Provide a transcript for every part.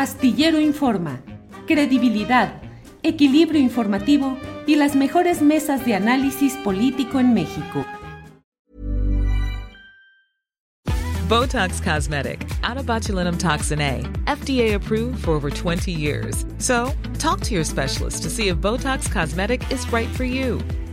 Astillero Informa, credibilidad, equilibrio informativo y las mejores mesas de análisis político en México. Botox Cosmetic, out of botulinum toxin A, FDA approved for over 20 years. So, talk to your specialist to see if Botox Cosmetic is right for you.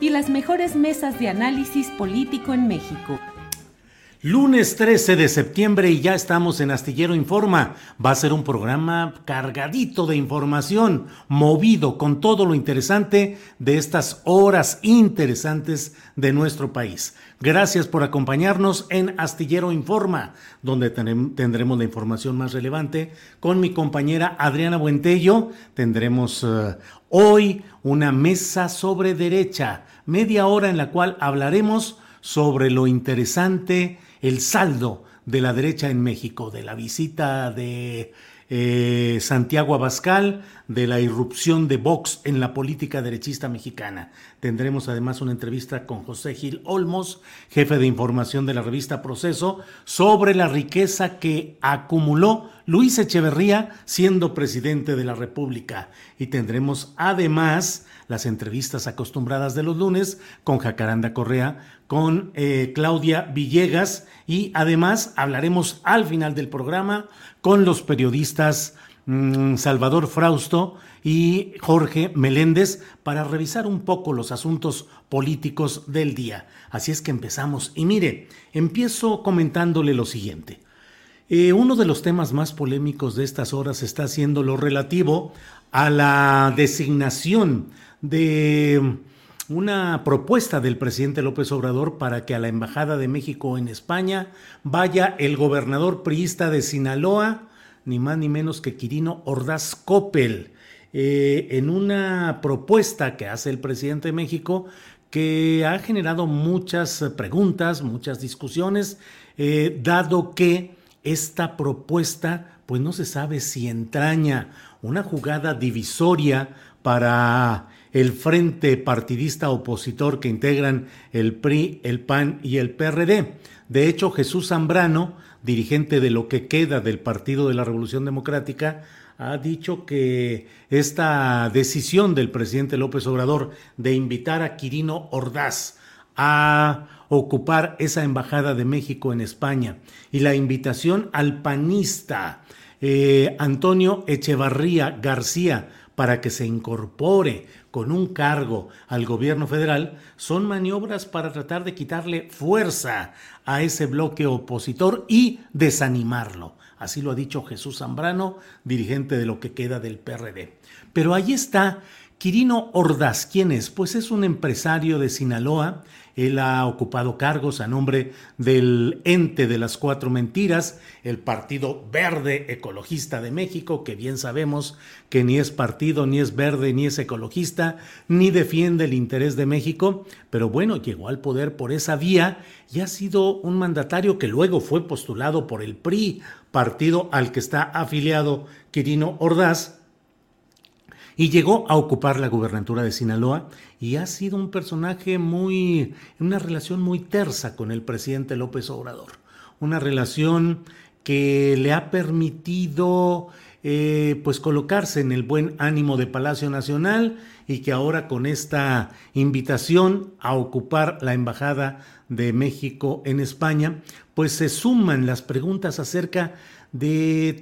y las mejores mesas de análisis político en México. Lunes 13 de septiembre y ya estamos en Astillero Informa. Va a ser un programa cargadito de información, movido con todo lo interesante de estas horas interesantes de nuestro país. Gracias por acompañarnos en Astillero Informa, donde tendremos la información más relevante con mi compañera Adriana Buentello. Tendremos uh, hoy una mesa sobre derecha, media hora en la cual hablaremos sobre lo interesante el saldo de la derecha en México, de la visita de eh, Santiago Abascal, de la irrupción de Vox en la política derechista mexicana. Tendremos además una entrevista con José Gil Olmos, jefe de información de la revista Proceso, sobre la riqueza que acumuló Luis Echeverría siendo presidente de la República. Y tendremos además las entrevistas acostumbradas de los lunes con Jacaranda Correa, con eh, Claudia Villegas y además hablaremos al final del programa con los periodistas mm, Salvador Frausto y Jorge Meléndez para revisar un poco los asuntos políticos del día. Así es que empezamos. Y mire, empiezo comentándole lo siguiente. Eh, uno de los temas más polémicos de estas horas está siendo lo relativo a la designación de una propuesta del presidente López Obrador para que a la Embajada de México en España vaya el gobernador priista de Sinaloa, ni más ni menos que Quirino Ordaz Coppel, eh, en una propuesta que hace el presidente de México que ha generado muchas preguntas, muchas discusiones, eh, dado que esta propuesta pues no se sabe si entraña una jugada divisoria para el frente partidista opositor que integran el PRI, el PAN y el PRD. De hecho, Jesús Zambrano, dirigente de lo que queda del Partido de la Revolución Democrática, ha dicho que esta decisión del presidente López Obrador de invitar a Quirino Ordaz a ocupar esa embajada de México en España y la invitación al panista eh, Antonio Echevarría García para que se incorpore con un cargo al gobierno federal son maniobras para tratar de quitarle fuerza a ese bloque opositor y desanimarlo. Así lo ha dicho Jesús Zambrano, dirigente de lo que queda del PRD. Pero ahí está Quirino Ordaz. ¿Quién es? Pues es un empresario de Sinaloa él ha ocupado cargos a nombre del ente de las cuatro mentiras, el Partido Verde Ecologista de México, que bien sabemos que ni es partido, ni es verde, ni es ecologista, ni defiende el interés de México, pero bueno, llegó al poder por esa vía y ha sido un mandatario que luego fue postulado por el PRI, partido al que está afiliado Quirino Ordaz, y llegó a ocupar la gubernatura de Sinaloa y ha sido un personaje muy, una relación muy tersa con el presidente López Obrador, una relación que le ha permitido eh, pues colocarse en el buen ánimo de Palacio Nacional y que ahora con esta invitación a ocupar la embajada de México en España, pues se suman las preguntas acerca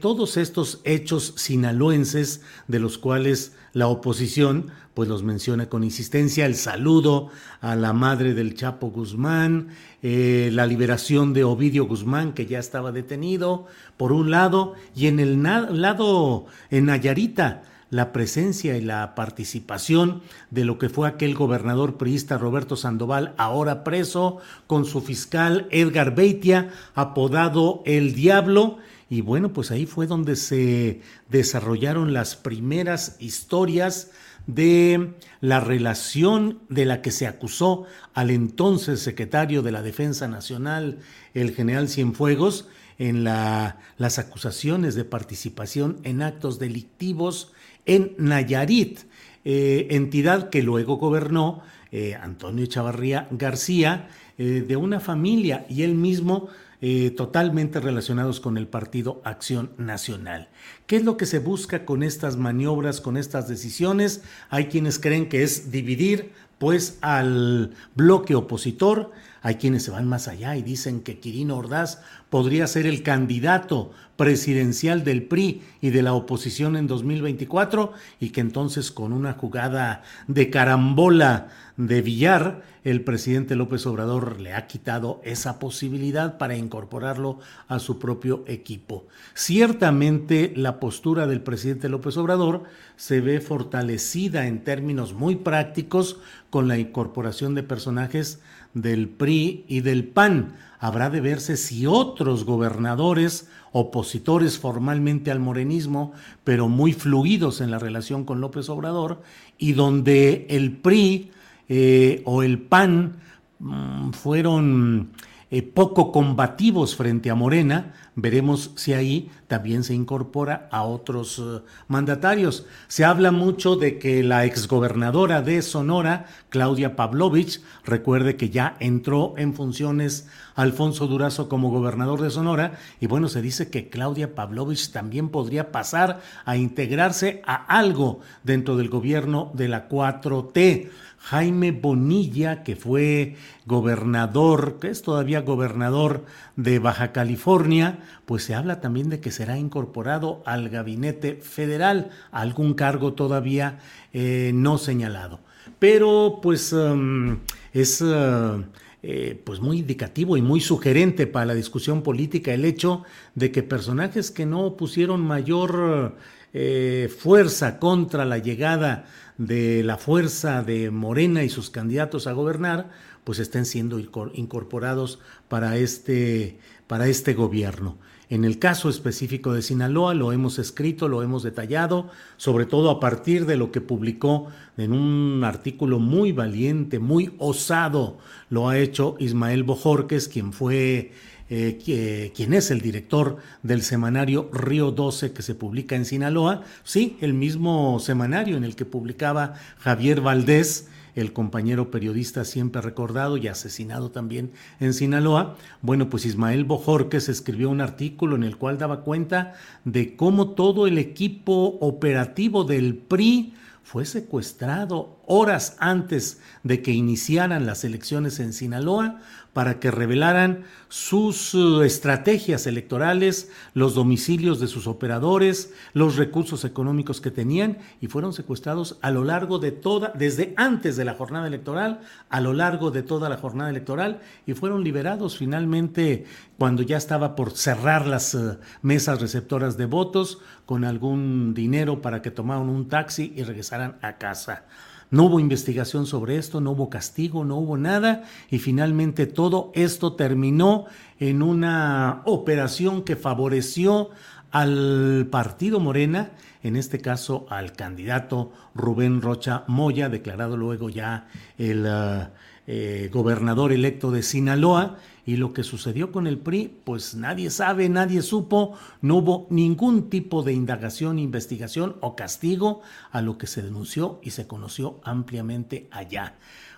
todos estos hechos sinaloenses de los cuales la oposición pues los menciona con insistencia, el saludo a la madre del Chapo Guzmán, eh, la liberación de Ovidio Guzmán, que ya estaba detenido, por un lado, y en el lado, en Nayarita, la presencia y la participación de lo que fue aquel gobernador priista Roberto Sandoval, ahora preso, con su fiscal Edgar Beitia, apodado El Diablo, y bueno, pues ahí fue donde se desarrollaron las primeras historias de la relación de la que se acusó al entonces secretario de la Defensa Nacional, el general Cienfuegos, en la, las acusaciones de participación en actos delictivos en Nayarit, eh, entidad que luego gobernó eh, Antonio Chavarría García, eh, de una familia, y él mismo eh, totalmente relacionados con el Partido Acción Nacional. ¿Qué es lo que se busca con estas maniobras, con estas decisiones? Hay quienes creen que es dividir pues al bloque opositor, hay quienes se van más allá y dicen que Quirino Ordaz podría ser el candidato presidencial del PRI y de la oposición en 2024 y que entonces con una jugada de carambola de Villar, el presidente López Obrador le ha quitado esa posibilidad para incorporarlo a su propio equipo. Ciertamente la postura del presidente López Obrador se ve fortalecida en términos muy prácticos con la incorporación de personajes del PRI y del PAN. Habrá de verse si otros gobernadores, opositores formalmente al morenismo, pero muy fluidos en la relación con López Obrador, y donde el PRI eh, o el PAN mm, fueron eh, poco combativos frente a Morena, veremos si ahí también se incorpora a otros eh, mandatarios. Se habla mucho de que la exgobernadora de Sonora, Claudia Pavlovich, recuerde que ya entró en funciones Alfonso Durazo como gobernador de Sonora, y bueno, se dice que Claudia Pavlovich también podría pasar a integrarse a algo dentro del gobierno de la 4T. Jaime Bonilla, que fue gobernador, que es todavía gobernador de Baja California, pues se habla también de que será incorporado al gabinete federal, algún cargo todavía eh, no señalado. Pero pues um, es uh, eh, pues muy indicativo y muy sugerente para la discusión política el hecho de que personajes que no pusieron mayor eh, fuerza contra la llegada de la fuerza de Morena y sus candidatos a gobernar, pues estén siendo incorporados para este, para este gobierno. En el caso específico de Sinaloa lo hemos escrito, lo hemos detallado, sobre todo a partir de lo que publicó en un artículo muy valiente, muy osado, lo ha hecho Ismael Bojorques, quien fue eh, quien es el director del semanario Río 12 que se publica en Sinaloa, sí, el mismo semanario en el que publicaba Javier Valdés, el compañero periodista siempre recordado y asesinado también en Sinaloa. Bueno, pues Ismael Bojorques escribió un artículo en el cual daba cuenta de cómo todo el equipo operativo del PRI fue secuestrado horas antes de que iniciaran las elecciones en Sinaloa para que revelaran sus eh, estrategias electorales, los domicilios de sus operadores, los recursos económicos que tenían y fueron secuestrados a lo largo de toda, desde antes de la jornada electoral, a lo largo de toda la jornada electoral y fueron liberados finalmente cuando ya estaba por cerrar las eh, mesas receptoras de votos con algún dinero para que tomaran un taxi y regresaran a casa. No hubo investigación sobre esto, no hubo castigo, no hubo nada. Y finalmente todo esto terminó en una operación que favoreció al partido Morena, en este caso al candidato Rubén Rocha Moya, declarado luego ya el uh, eh, gobernador electo de Sinaloa, y lo que sucedió con el PRI, pues nadie sabe, nadie supo, no hubo ningún tipo de indagación, investigación o castigo a lo que se denunció y se conoció ampliamente allá.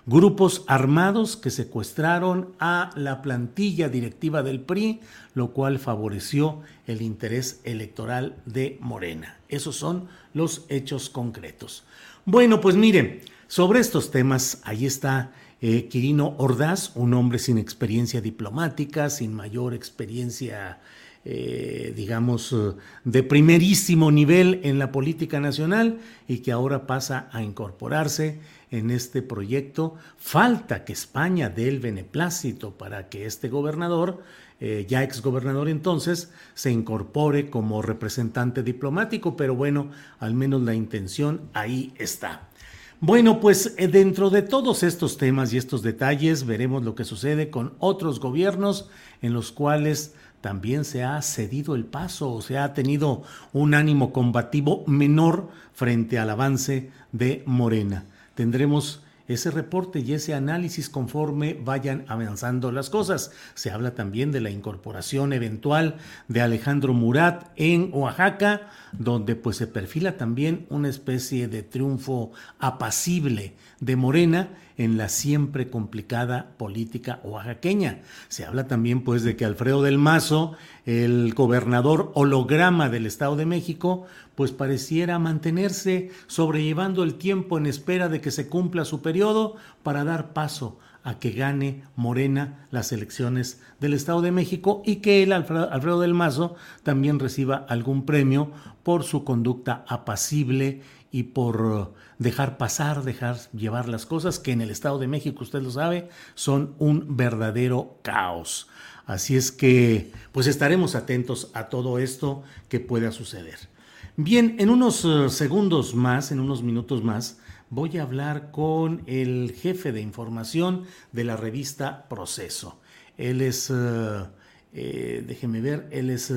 Grupos armados que secuestraron a la plantilla directiva del PRI, lo cual favoreció el interés electoral de Morena. Esos son los hechos concretos. Bueno, pues miren, sobre estos temas, ahí está eh, Quirino Ordaz, un hombre sin experiencia diplomática, sin mayor experiencia eh, digamos, eh, de primerísimo nivel en la política nacional y que ahora pasa a incorporarse en este proyecto. Falta que España dé el beneplácito para que este gobernador, ya exgobernador entonces, se incorpore como representante diplomático, pero bueno, al menos la intención ahí está. Bueno, pues dentro de todos estos temas y estos detalles veremos lo que sucede con otros gobiernos en los cuales también se ha cedido el paso o se ha tenido un ánimo combativo menor frente al avance de Morena. Tendremos ese reporte y ese análisis conforme vayan avanzando las cosas. Se habla también de la incorporación eventual de Alejandro Murat en Oaxaca, donde pues se perfila también una especie de triunfo apacible de Morena en la siempre complicada política oaxaqueña. Se habla también pues de que Alfredo del Mazo, el gobernador holograma del Estado de México, pues pareciera mantenerse sobrellevando el tiempo en espera de que se cumpla su periodo para dar paso a que gane Morena las elecciones del Estado de México y que él, Alfredo del Mazo, también reciba algún premio por su conducta apacible y por dejar pasar, dejar llevar las cosas que en el Estado de México, usted lo sabe, son un verdadero caos. Así es que, pues estaremos atentos a todo esto que pueda suceder. Bien, en unos eh, segundos más, en unos minutos más, voy a hablar con el jefe de información de la revista Proceso. Él es, eh, eh, déjeme ver, él es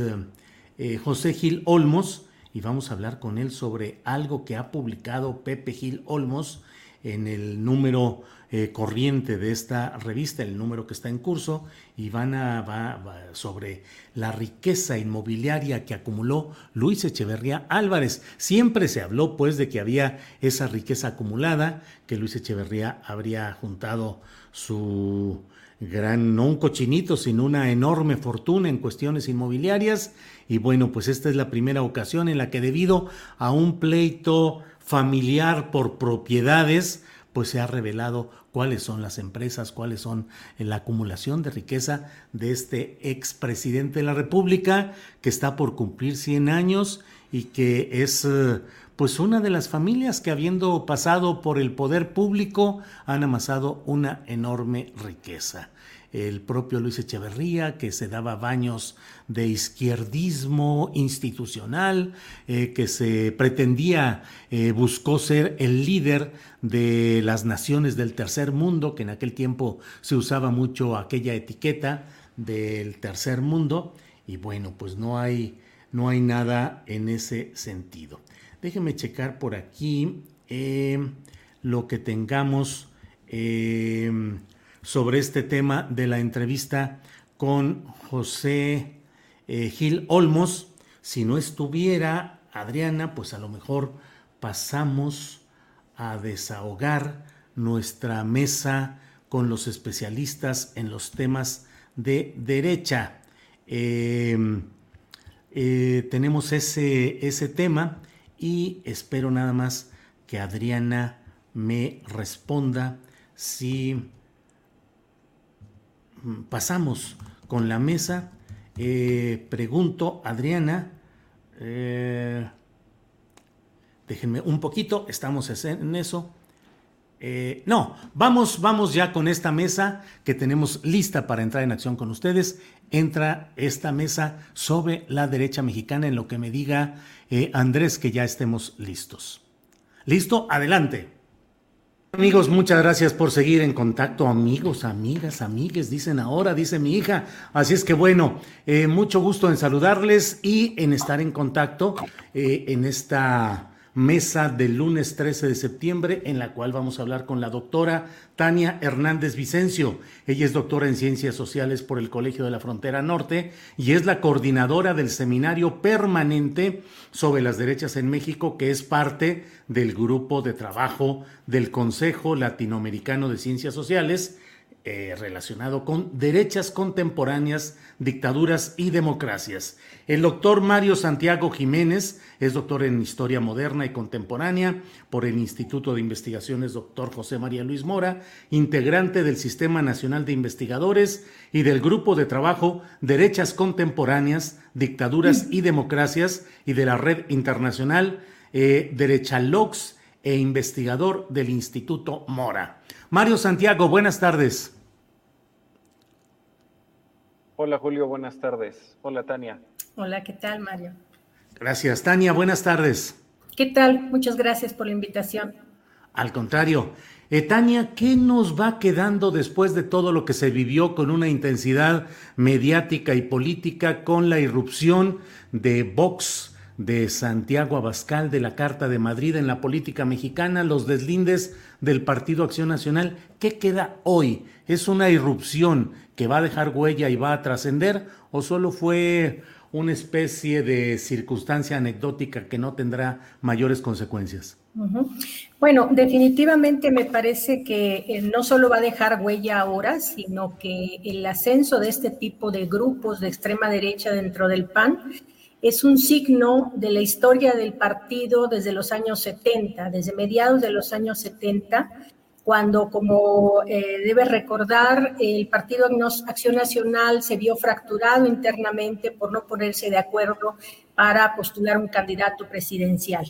José Gil Olmos y vamos a hablar con él sobre algo que ha publicado Pepe Gil Olmos en el número eh, corriente de esta revista, el número que está en curso, y van a va, sobre la riqueza inmobiliaria que acumuló Luis Echeverría Álvarez. Siempre se habló pues de que había esa riqueza acumulada, que Luis Echeverría habría juntado su gran, no un cochinito, sino una enorme fortuna en cuestiones inmobiliarias. Y bueno, pues esta es la primera ocasión en la que debido a un pleito familiar por propiedades, pues se ha revelado cuáles son las empresas, cuáles son la acumulación de riqueza de este expresidente de la República que está por cumplir 100 años y que es eh, pues una de las familias que habiendo pasado por el poder público han amasado una enorme riqueza. El propio Luis Echeverría, que se daba baños de izquierdismo institucional, eh, que se pretendía, eh, buscó ser el líder de las naciones del tercer mundo, que en aquel tiempo se usaba mucho aquella etiqueta del tercer mundo, y bueno, pues no hay, no hay nada en ese sentido. Déjenme checar por aquí eh, lo que tengamos sobre este tema de la entrevista con José eh, Gil Olmos. Si no estuviera Adriana, pues a lo mejor pasamos a desahogar nuestra mesa con los especialistas en los temas de derecha. tenemos ese, ese tema y espero nada más que Adriana me responda si pasamos con la mesa. Eh, pregunto, Adriana, eh, déjenme un poquito, estamos en eso. Eh, no, vamos, vamos ya con esta mesa que tenemos lista para entrar en acción con ustedes. Entra esta mesa sobre la derecha mexicana en lo que me diga eh, Andrés que ya estemos listos. ¿Listo? Adelante. Amigos, muchas gracias por seguir en contacto. Amigos, amigas, amigues, dicen ahora, dice mi hija. Así es que bueno, eh, mucho gusto en saludarles y en estar en contacto en esta mesa del lunes 13 de septiembre, en la cual vamos a hablar con la doctora Tania Hernández Vicencio. Ella es doctora en Ciencias Sociales por el Colegio de la Frontera Norte y es la coordinadora del seminario permanente sobre las derechas en México, que es parte del grupo de trabajo del Consejo Latinoamericano de Ciencias Sociales eh, relacionado con derechas contemporáneas, dictaduras y democracias. El doctor Mario Santiago Jiménez es doctor en Historia Moderna y Contemporánea por el Instituto de Investigaciones Doctor José María Luis Mora, integrante del Sistema Nacional de Investigadores y del Grupo de Trabajo Derechas Contemporáneas, Dictaduras y Democracias y de la Red Internacional eh, Derechalox e investigador del Instituto Mora. Mario Santiago, buenas tardes. Hola Julio, buenas tardes. Hola Tania. Hola, ¿qué tal Mario? Gracias. Tania, buenas tardes. ¿Qué tal? Muchas gracias por la invitación. Al contrario. Eh, Tania, ¿qué nos va quedando después de todo lo que se vivió con una intensidad mediática y política con la irrupción de Vox, de Santiago Abascal, de la Carta de Madrid en la política mexicana, los deslindes del Partido Acción Nacional? ¿Qué queda hoy? ¿Es una irrupción que va a dejar huella y va a trascender o solo fue una especie de circunstancia anecdótica que no tendrá mayores consecuencias? Bueno, definitivamente me parece que eh, no solo va a dejar huella ahora, sino que el ascenso de este tipo de grupos de extrema derecha dentro del PAN es un signo de la historia del partido desde los años 70, desde mediados de los años 70, cuando, como eh, debe recordar, el Partido Acción Nacional se vio fracturado internamente por no ponerse de acuerdo para postular un candidato presidencial.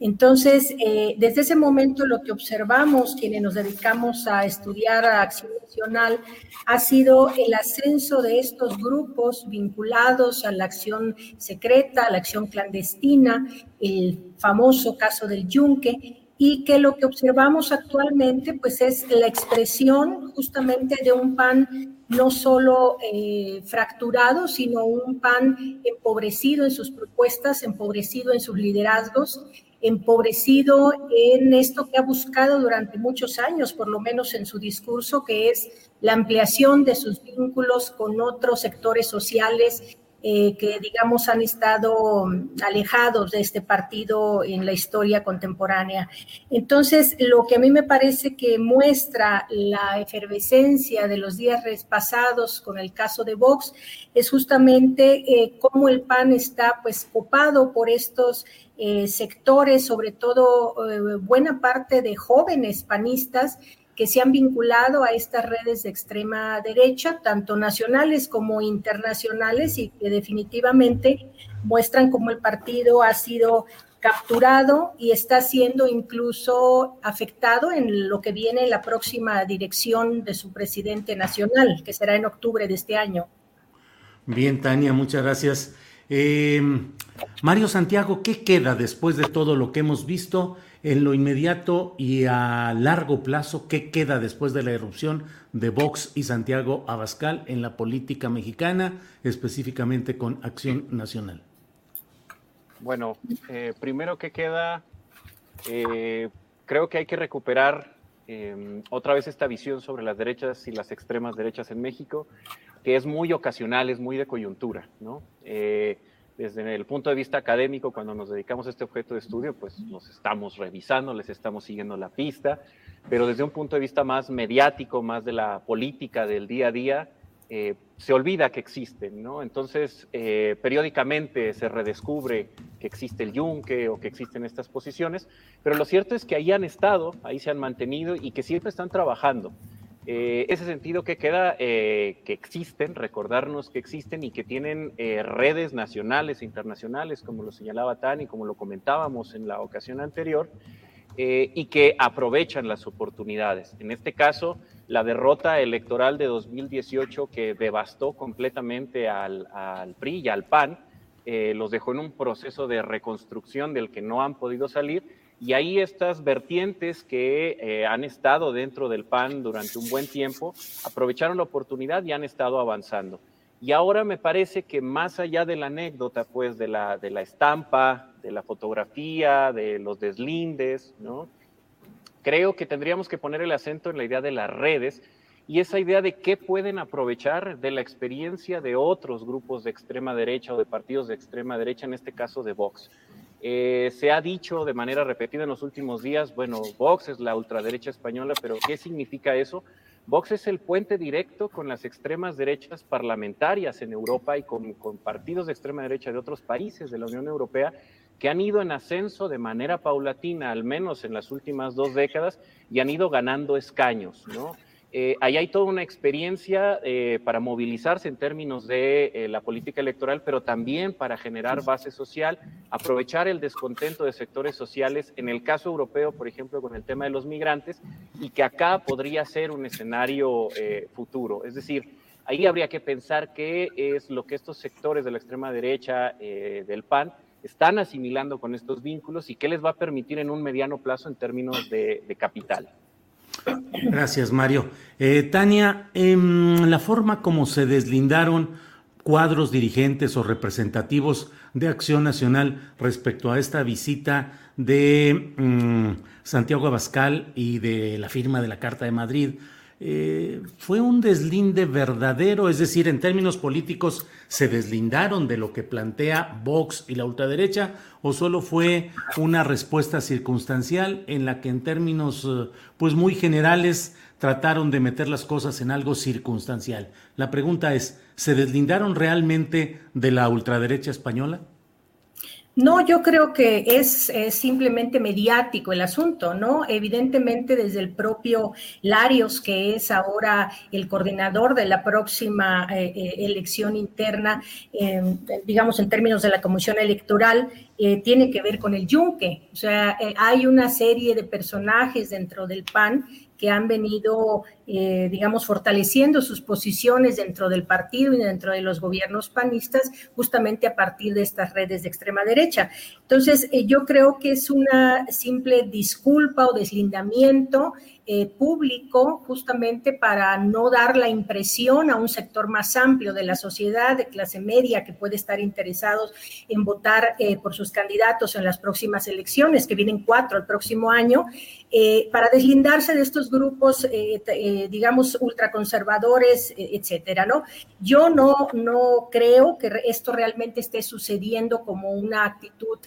Entonces, eh, desde ese momento lo que observamos, quienes nos dedicamos a estudiar a acción nacional, ha sido el ascenso de estos grupos vinculados a la acción secreta, a la acción clandestina, el famoso caso del Yunque, y que lo que observamos actualmente pues es la expresión justamente de un PAN no solo eh, fracturado, sino un PAN empobrecido en sus propuestas, empobrecido en sus liderazgos, empobrecido en esto que ha buscado durante muchos años, por lo menos en su discurso, que es la ampliación de sus vínculos con otros sectores sociales eh, que, digamos, han estado alejados de este partido en la historia contemporánea. Entonces, lo que a mí me parece que muestra la efervescencia de los días pasados con el caso de Vox es justamente eh, cómo el PAN está, pues, copado por estos eh, sectores, sobre todo buena parte de jóvenes panistas, que se han vinculado a estas redes de extrema derecha, tanto nacionales como internacionales, y que definitivamente muestran cómo el partido ha sido capturado y está siendo incluso afectado en lo que viene la próxima dirección de su presidente nacional, que será en octubre de este año. Bien, Tania, muchas gracias. Eh, Mario Santiago, ¿qué queda después de todo lo que hemos visto? En lo inmediato y a largo plazo, ¿qué queda después de la erupción de Vox y Santiago Abascal en la política mexicana, específicamente con Acción Nacional? Bueno, eh, primero que queda, eh, creo que hay que recuperar eh, otra vez esta visión sobre las derechas y las extremas derechas en México, que es muy ocasional, es muy de coyuntura, ¿no? Desde el punto de vista académico, cuando nos dedicamos a este objeto de estudio, pues nos estamos revisando, les estamos siguiendo la pista, pero desde un punto de vista más mediático, más de la política del día a día, eh, se olvida que existen, ¿no? Entonces, eh, periódicamente se redescubre que existe el yunque o que existen estas posiciones, pero lo cierto es que ahí han estado, ahí se han mantenido y que siempre están trabajando. Eh, ese sentido que queda, eh, que existen, recordarnos que existen y que tienen eh, redes nacionales e internacionales, como lo señalaba Tani, como lo comentábamos en la ocasión anterior, eh, y que aprovechan las oportunidades. En este caso, la derrota electoral de 2018 que devastó completamente al, al PRI y al PAN, los dejó en un proceso de reconstrucción del que no han podido salir y ahí estas vertientes que eh, han estado dentro del PAN durante un buen tiempo aprovecharon la oportunidad y han estado avanzando. Y ahora me parece que más allá de la anécdota, pues de la, de la estampa, de la fotografía, de los deslindes, ¿no? creo que tendríamos que poner el acento en la idea de las redes y esa idea de qué pueden aprovechar de la experiencia de otros grupos de extrema derecha o de partidos de extrema derecha, en este caso de Vox. Eh, se ha dicho de manera repetida en los últimos días, bueno, Vox es la ultraderecha española, pero ¿qué significa eso? Vox es el puente directo con las extremas derechas parlamentarias en Europa y con, con, partidos de extrema derecha de otros países de la Unión Europea que han ido en ascenso de manera paulatina, al menos en las últimas dos décadas, y han ido ganando escaños, ¿no? Eh, ahí hay toda una experiencia eh, para movilizarse en términos de eh, la política electoral, pero también para generar base social, aprovechar el descontento de sectores sociales, en el caso europeo, por ejemplo, con el tema de los migrantes, y que acá podría ser un escenario futuro. Es decir, ahí habría que pensar qué es lo que estos sectores de la extrema derecha del PAN están asimilando con estos vínculos y qué les va a permitir en un mediano plazo en términos de capital. Gracias, Mario. Eh, Tania, en la forma como se deslindaron cuadros dirigentes o representativos de Acción Nacional respecto a esta visita de mm, Santiago Abascal y de la firma de la Carta de Madrid eh, fue un deslinde verdadero, es decir, en términos políticos, ¿se deslindaron de lo que plantea Vox y la ultraderecha o solo fue una respuesta circunstancial en la que en términos eh, pues muy generales trataron de meter las cosas en algo circunstancial? La pregunta es, ¿se deslindaron realmente de la ultraderecha española? No, yo creo que es, simplemente mediático el asunto, ¿no? Evidentemente desde el propio Larios, que es ahora el coordinador de la próxima eh, eh, elección interna, digamos en términos de la comisión electoral, eh, tiene que ver con el yunque. O sea, hay una serie de personajes dentro del PAN han venido, eh, digamos, fortaleciendo sus posiciones dentro del partido y dentro de los gobiernos panistas, justamente a partir de estas redes de extrema derecha. Entonces, eh, yo creo que es una simple disculpa o deslindamiento eh, público justamente para no dar la impresión a un sector más amplio de la sociedad, de clase media, que puede estar interesados en votar por sus candidatos en las próximas elecciones, que vienen cuatro el próximo año, para deslindarse de estos grupos, eh, eh, digamos, ultraconservadores, eh, etcétera, ¿no? Yo no, no creo que esto realmente esté sucediendo como una actitud,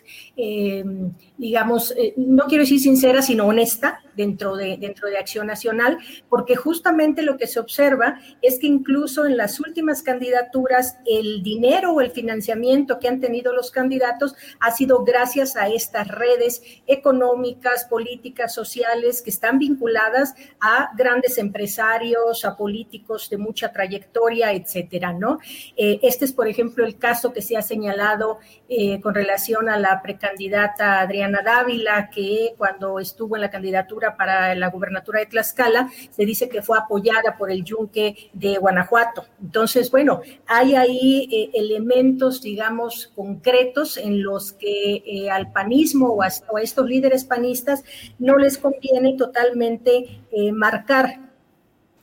digamos, no quiero decir sincera, sino honesta dentro de, dentro de Acción Nacional, porque justamente lo que se observa es que incluso en las últimas candidaturas, el dinero o el financiamiento que han tenido los candidatos ha sido gracias a estas redes económicas, políticas, sociales que están vinculadas a grandes empresarios, a políticos de mucha trayectoria, etcétera, ¿no? Eh, este es, por ejemplo, el caso que se ha señalado eh, con relación a la precandidata Adriana Dávila, que cuando estuvo en la candidatura para la gubernatura de Tlaxcala, se dice que fue apoyada por el yunque de Guanajuato. Entonces, bueno, hay ahí eh, elementos, digamos, concretos en los que al panismo o o a, estos líderes panistas no les conviene totalmente eh, marcar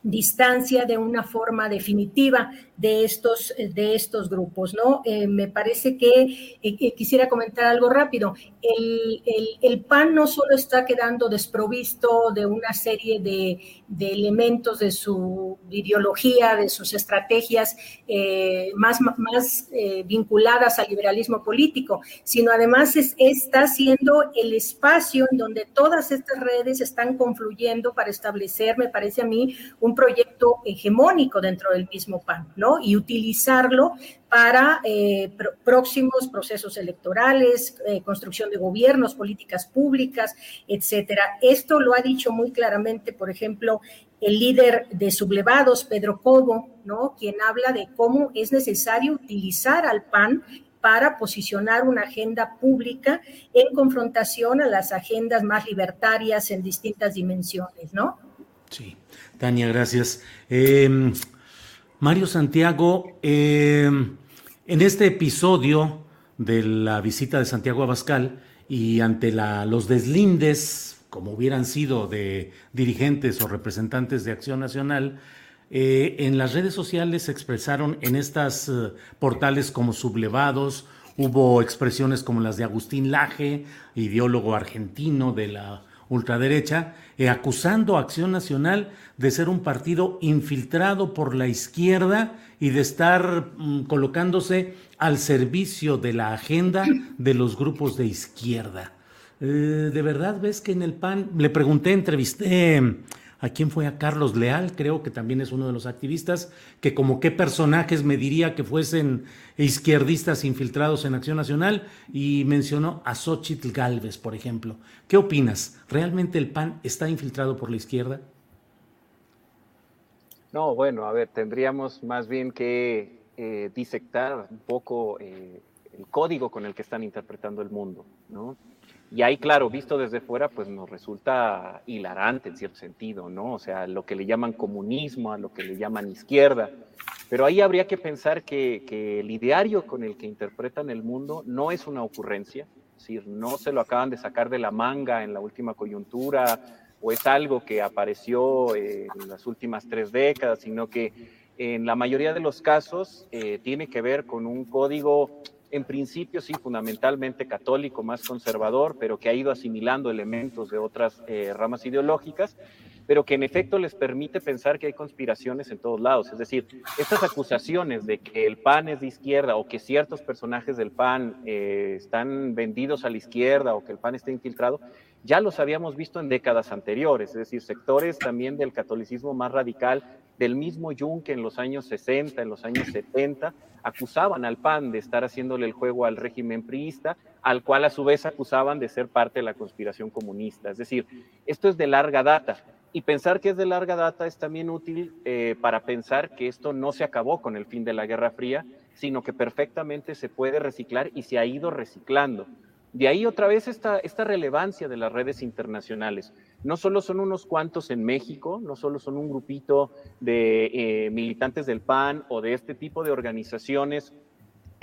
distancia de una forma definitiva de estos, de estos grupos, ¿no? Eh, me parece que eh, quisiera comentar algo rápido. El, el, PAN no solo está quedando desprovisto de una serie de, de elementos de su ideología, de sus estrategias eh, más, más vinculadas al liberalismo político, sino además es, está siendo el espacio en donde todas estas redes están confluyendo para establecer, me parece a mí, un proyecto hegemónico dentro del mismo PAN, ¿no? Y utilizarlo para eh, próximos procesos electorales, eh, construcción de gobiernos, políticas públicas, etcétera. Esto lo ha dicho muy claramente, por ejemplo, el líder de sublevados, Pedro Cobo, ¿no? Quien habla de cómo es necesario utilizar al PAN para posicionar una agenda pública en confrontación a las agendas más libertarias en distintas dimensiones, ¿no? Sí, Tania, gracias. Eh, Mario Santiago, eh, en este episodio de la visita de Santiago Abascal y ante los deslindes, como hubieran sido de dirigentes o representantes de Acción Nacional, eh, en las redes sociales se expresaron en estas eh, portales como sublevados, hubo expresiones como las de Agustín Laje, ideólogo argentino de la ultraderecha, eh, acusando a Acción Nacional de ser un partido infiltrado por la izquierda y de estar mm, colocándose al servicio de la agenda de los grupos de izquierda. Eh, ¿De verdad ves que en el PAN, le pregunté, entrevisté ¿A quién fue? A Carlos Leal, creo que también es uno de los activistas, que como qué personajes me diría que fuesen izquierdistas infiltrados en Acción Nacional y mencionó a Xochitl Galvez, por ejemplo. ¿Qué opinas? ¿Realmente el PAN está infiltrado por la izquierda? No, bueno, a ver, tendríamos más bien que eh, disectar un poco eh, el código con el que están interpretando el mundo, ¿no? Y ahí, claro, visto desde fuera, pues nos resulta hilarante en cierto sentido, ¿no? O sea, lo que le llaman comunismo, a lo que le llaman izquierda. Pero ahí habría que pensar que, el ideario con el que interpretan el mundo no es una ocurrencia, es decir, no se lo acaban de sacar de la manga en la última coyuntura o es algo que apareció en las últimas tres décadas, sino que en la mayoría de los casos eh, tiene que ver con un código en principio sí, fundamentalmente católico, más conservador, pero que ha ido asimilando elementos de otras eh, ramas ideológicas, pero que en efecto les permite pensar que hay conspiraciones en todos lados. Es decir, estas acusaciones de que el PAN es de izquierda o que ciertos personajes del PAN eh, están vendidos a la izquierda o que el PAN está infiltrado, ya los habíamos visto en décadas anteriores, es decir, sectores también del catolicismo más radical del mismo Junque en los años 60, en los años 70, acusaban al PAN de estar haciéndole el juego al régimen priista, al cual a su vez acusaban de ser parte de la conspiración comunista. Es decir, esto es de larga data. Y pensar que es de larga data es también útil eh, para pensar que esto no se acabó con el fin de la Guerra Fría, sino que perfectamente se puede reciclar y se ha ido reciclando. De ahí otra vez esta, esta relevancia de las redes internacionales. No solo son unos cuantos en México, no solo son un grupito de eh, militantes del PAN o de este tipo de organizaciones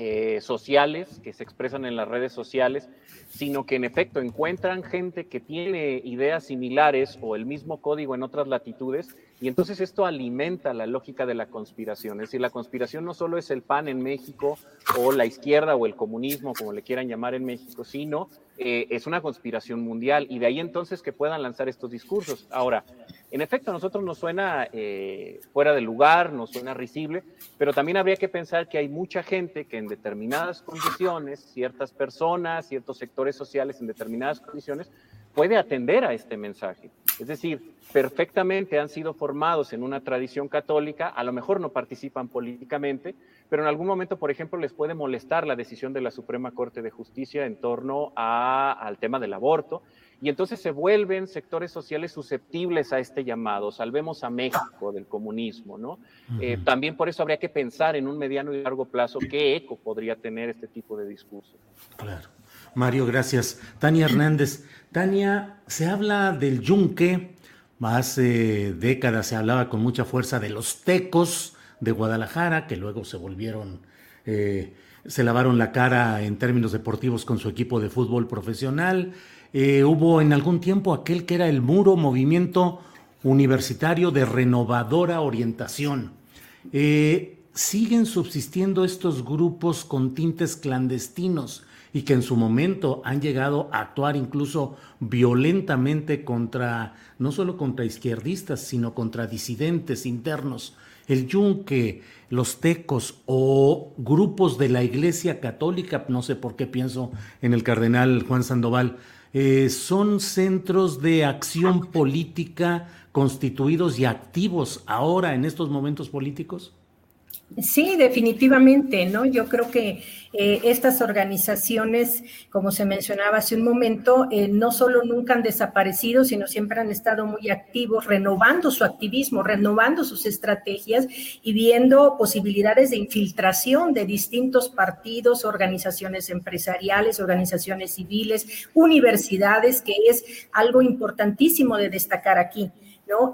eh, sociales que se expresan en las redes sociales, sino que en efecto encuentran gente que tiene ideas similares o el mismo código en otras latitudes y entonces esto alimenta la lógica de la conspiración. Es decir, la conspiración no solo es el PAN en México o la izquierda o el comunismo, como le quieran llamar en México, sino eh, es una conspiración mundial y de ahí entonces que puedan lanzar estos discursos. Ahora, en efecto, a nosotros nos suena eh, fuera de lugar, nos suena risible, pero también habría que pensar que hay mucha gente que en determinadas condiciones, ciertas personas, ciertos sectores sociales en determinadas condiciones, puede atender a este mensaje. Es decir, perfectamente han sido formados en una tradición católica, a lo mejor no participan políticamente, pero en algún momento, por ejemplo, les puede molestar la decisión de la Suprema Corte de Justicia en torno al tema del aborto y entonces se vuelven sectores sociales susceptibles a este llamado. Salvemos a México del comunismo, ¿no? Eh, también por eso habría que pensar en un mediano y largo plazo qué eco podría tener este tipo de discurso. Claro. Mario, gracias. Tania Hernández. Tania, se habla del yunque, hace décadas se hablaba con mucha fuerza de los tecos de Guadalajara, que luego se volvieron, eh, se lavaron la cara en términos deportivos con su equipo de fútbol profesional. Eh, hubo en algún tiempo aquel que era el muro movimiento universitario de renovadora orientación. Eh, siguen subsistiendo estos grupos con tintes clandestinos y que en su momento han llegado a actuar incluso violentamente contra, no solo contra izquierdistas, sino contra disidentes internos. El Yunque, los Tecos o grupos de la Iglesia Católica, no sé por qué pienso en el cardenal Juan Sandoval, eh, son centros de acción política constituidos y activos ahora en estos momentos políticos? Sí, definitivamente, ¿no? Yo creo que eh, estas organizaciones, como se mencionaba hace un momento, eh, no solo nunca han desaparecido, sino siempre han estado muy activos, renovando su activismo, renovando sus estrategias y viendo posibilidades de infiltración de distintos partidos, organizaciones empresariales, organizaciones civiles, universidades, que es algo importantísimo de destacar aquí.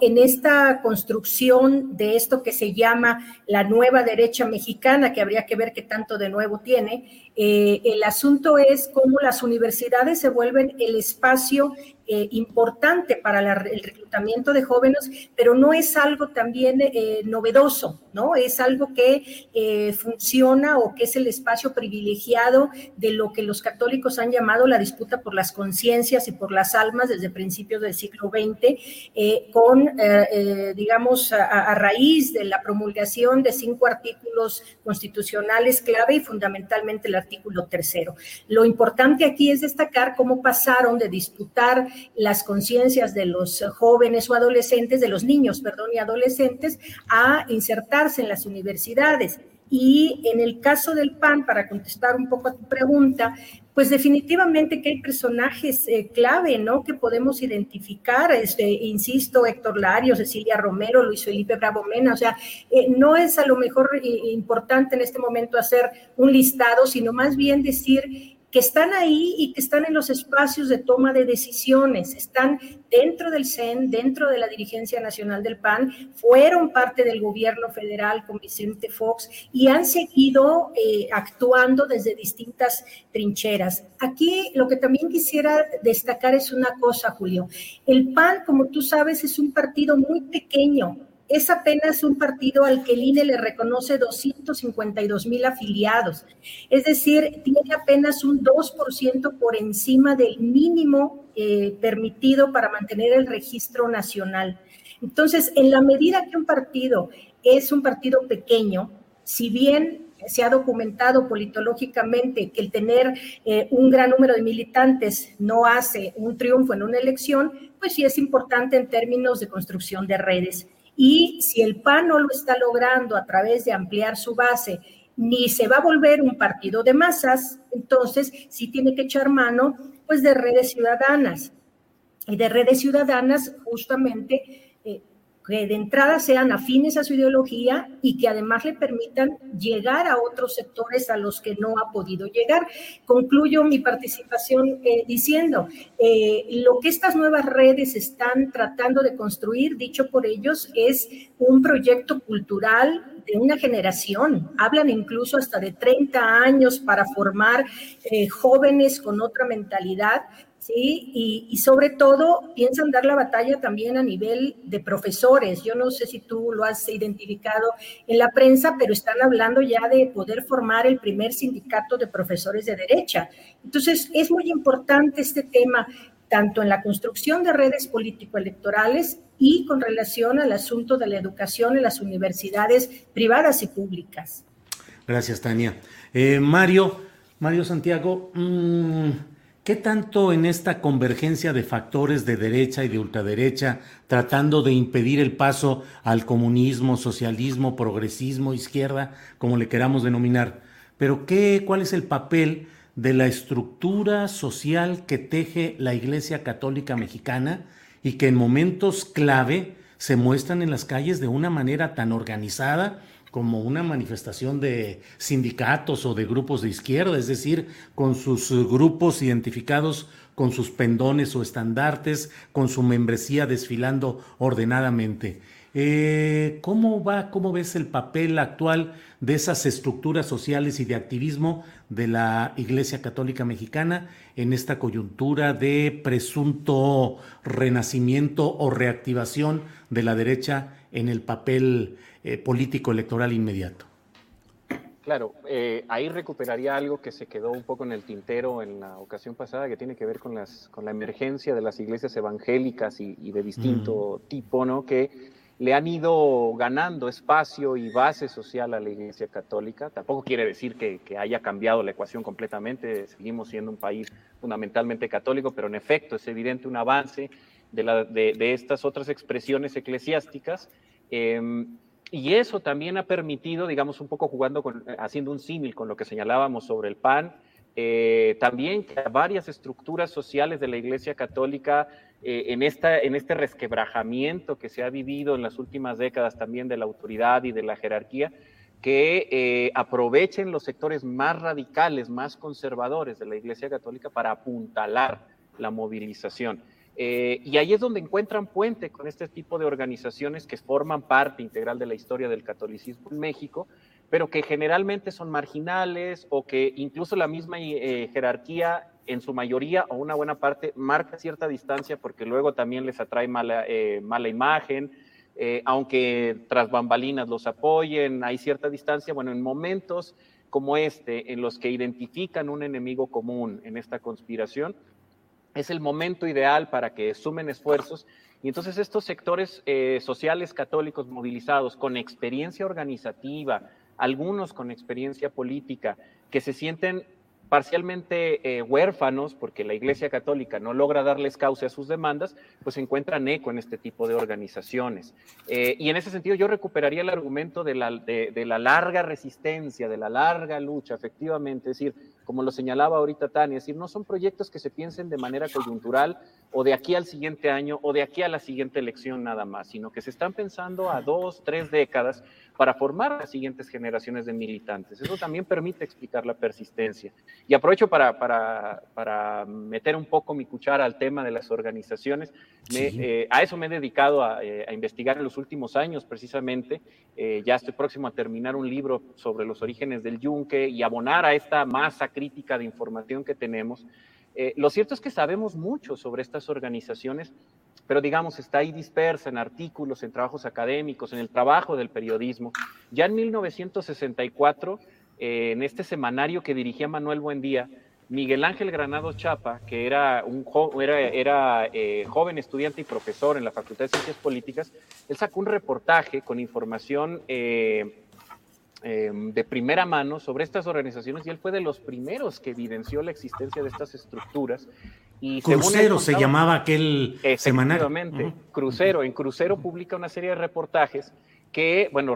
En esta construcción de esto que se llama la nueva derecha mexicana, que habría que ver qué tanto de nuevo tiene, eh, el asunto es cómo las universidades se vuelven el espacio eh, importante para el reclutamiento de jóvenes, pero no es algo también eh, novedoso, ¿no? Es algo que funciona o que es el espacio privilegiado de lo que los católicos han llamado la disputa por las conciencias y por las almas desde principios del siglo XX, con, digamos, a, raíz de la promulgación de cinco artículos constitucionales clave y fundamentalmente el artículo tercero. Lo importante aquí es destacar cómo pasaron de disputar las conciencias de los jóvenes o adolescentes, de los niños, perdón, y adolescentes, a insertarse en las universidades. Y en el caso del PAN, para contestar un poco a tu pregunta, pues definitivamente que hay personajes eh, clave, ¿no? Que podemos identificar, este, insisto, Héctor Lario, Cecilia Romero, Luis Felipe Bravo Mena, o sea, eh, no es a lo mejor importante en este momento hacer un listado, sino más bien decir que están ahí y que están en los espacios de toma de decisiones, están dentro del CEN, dentro de la dirigencia nacional del PAN, fueron parte del gobierno federal con Vicente Fox y han seguido eh, actuando desde distintas trincheras. Aquí lo que también quisiera destacar es una cosa, Julio. El PAN, como tú sabes, es un partido muy pequeño, es apenas un partido al que el INE le reconoce 252 mil afiliados. Es decir, tiene apenas un 2% por encima del mínimo eh, permitido para mantener el registro nacional. Entonces, en la medida que un partido es un partido pequeño, si bien se ha documentado politológicamente que el tener eh, un gran número de militantes no hace un triunfo en una elección, pues sí es importante en términos de construcción de redes. Y si el PAN no lo está logrando a través de ampliar su base, ni se va a volver un partido de masas, entonces sí tiene que echar mano pues de redes ciudadanas. Y de redes ciudadanas justamente que de entrada sean afines a su ideología y que además le permitan llegar a otros sectores a los que no ha podido llegar. Concluyo mi participación eh, diciendo, eh, lo que estas nuevas redes están tratando de construir, dicho por ellos, es un proyecto cultural de una generación. Hablan incluso hasta de 30 años para formar eh, jóvenes con otra mentalidad ¿sí? Y, sobre todo piensan dar la batalla también a nivel de profesores. Yo no sé si tú lo has identificado en la prensa, pero están hablando ya de poder formar el primer sindicato de profesores de derecha. Entonces, es muy importante este tema, tanto en la construcción de redes político-electorales y con relación al asunto de la educación en las universidades privadas y públicas. Gracias, Tania. Eh, Mario, Mario Santiago, mmm, ¿Qué tanto en esta convergencia de factores de derecha y de ultraderecha, tratando de impedir el paso al comunismo, socialismo, progresismo, izquierda, como le queramos denominar? Pero ¿qué, ¿cuál es el papel de la estructura social que teje la Iglesia Católica Mexicana y que en momentos clave se muestran en las calles de una manera tan organizada como una manifestación de sindicatos o de grupos de izquierda, es decir, con sus grupos identificados con sus pendones o estandartes, con su membresía desfilando ordenadamente. Eh, ¿Cómo va, cómo ves el papel actual de esas estructuras sociales y de activismo de la Iglesia Católica Mexicana en esta coyuntura de presunto renacimiento o reactivación de la derecha en el papel eh, político electoral inmediato. Claro, eh, ahí recuperaría algo que se quedó un poco en el tintero en la ocasión pasada, que tiene que ver con, las, con la emergencia de las iglesias evangélicas y, de distinto tipo, ¿no? Que le han ido ganando espacio y base social a la Iglesia Católica. Tampoco quiere decir que, haya cambiado la ecuación completamente, seguimos siendo un país fundamentalmente católico, pero en efecto es evidente un avance de, la, de, de estas otras expresiones eclesiásticas. Eh, y eso también ha permitido, digamos, un poco jugando con, eh, haciendo un símil con lo que señalábamos sobre el PAN, eh, también que varias estructuras sociales de la Iglesia Católica eh, en, esta, en este resquebrajamiento que se ha vivido en las últimas décadas también de la autoridad y de la jerarquía, que aprovechen los sectores más radicales, más conservadores de la Iglesia Católica para apuntalar la movilización. Eh, y ahí es donde encuentran puente con este tipo de organizaciones que forman parte integral de la historia del catolicismo en México, pero que generalmente son marginales o que incluso la misma eh, jerarquía en su mayoría o una buena parte marca cierta distancia porque luego también les atrae mala, eh, mala imagen, aunque tras bambalinas los apoyen, hay cierta distancia. Bueno, en momentos como este, en los que identifican un enemigo común en esta conspiración, es el momento ideal para que sumen esfuerzos. Y entonces estos sectores eh, sociales católicos movilizados con experiencia organizativa, algunos con experiencia política, que se sienten parcialmente eh, huérfanos, porque la Iglesia Católica no logra darles cauce a sus demandas, pues encuentran eco en este tipo de organizaciones. Eh, y en ese sentido yo recuperaría el argumento de la, de, la, larga resistencia, de la larga lucha, efectivamente, es decir, como lo señalaba ahorita Tania, es decir, no son proyectos que se piensen de manera coyuntural o de aquí al siguiente año o de aquí a la siguiente elección nada más, sino que se están pensando a dos, tres décadas para formar las siguientes generaciones de militantes. Eso también permite explicar la persistencia. Y aprovecho para, para, para meter un poco mi cuchara al tema de las organizaciones. Eh, a eso me he dedicado a, eh, a, investigar en los últimos años, precisamente. Eh, ya estoy próximo a terminar un libro sobre los orígenes del yunque y abonar a esta masa crítica de información que tenemos. lo cierto es que sabemos mucho sobre estas organizaciones, pero digamos, está ahí dispersa en artículos, en trabajos académicos, en el trabajo del periodismo. Ya en 1964, eh, en este semanario que dirigía Manuel Buendía, Miguel Ángel Granado Chapa, que era un era, era eh, joven estudiante y profesor en la Facultad de Ciencias Políticas, él sacó un reportaje con información eh, de primera mano sobre estas organizaciones y él fue de los primeros que evidenció la existencia de estas estructuras y Crucero se llamaba aquel semanario. Crucero. En Crucero publica una serie de reportajes que, bueno,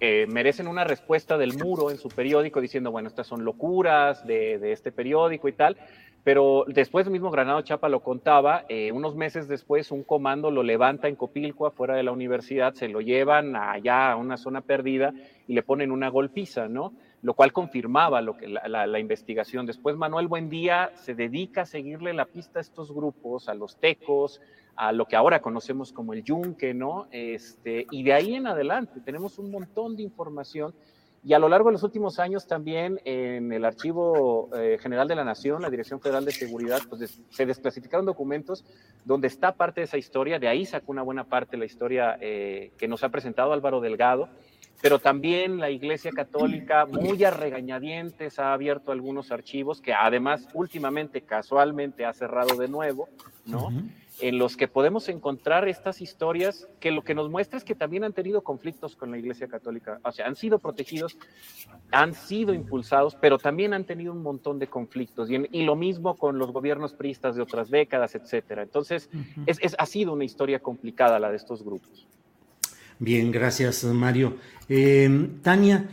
eh, merecen una respuesta del muro en su periódico diciendo, bueno, estas son locuras de, este periódico y tal. Pero después mismo Granado Chapa lo contaba, eh, unos meses después un comando lo levanta en Copilco, afuera de la universidad, se lo llevan allá a una zona perdida y le ponen una golpiza, ¿no? Lo cual confirmaba lo que la, investigación. Después Manuel Buendía se dedica a seguirle la pista a estos grupos, a los tecos, a lo que ahora conocemos como el yunque, ¿no? Este, y de ahí en adelante tenemos un montón de información y a lo largo de los últimos años también en el Archivo eh, General de la Nación, la Dirección Federal de Seguridad, pues se desclasificaron documentos donde está parte de esa historia, de ahí sacó una buena parte la historia eh, que nos ha presentado Álvaro Delgado, pero también la Iglesia Católica, muy a regañadientes, ha abierto algunos archivos que además últimamente, casualmente, ha cerrado de nuevo, ¿no? En los que podemos encontrar estas historias que lo que nos muestra es que también han tenido conflictos con la Iglesia Católica, o sea, han sido protegidos, han sido impulsados, pero también han tenido un montón de conflictos, y, lo mismo con los gobiernos priistas de otras décadas, etcétera. Entonces, es, ha sido una historia complicada la de estos grupos. Bien, gracias Mario. Em, Tania,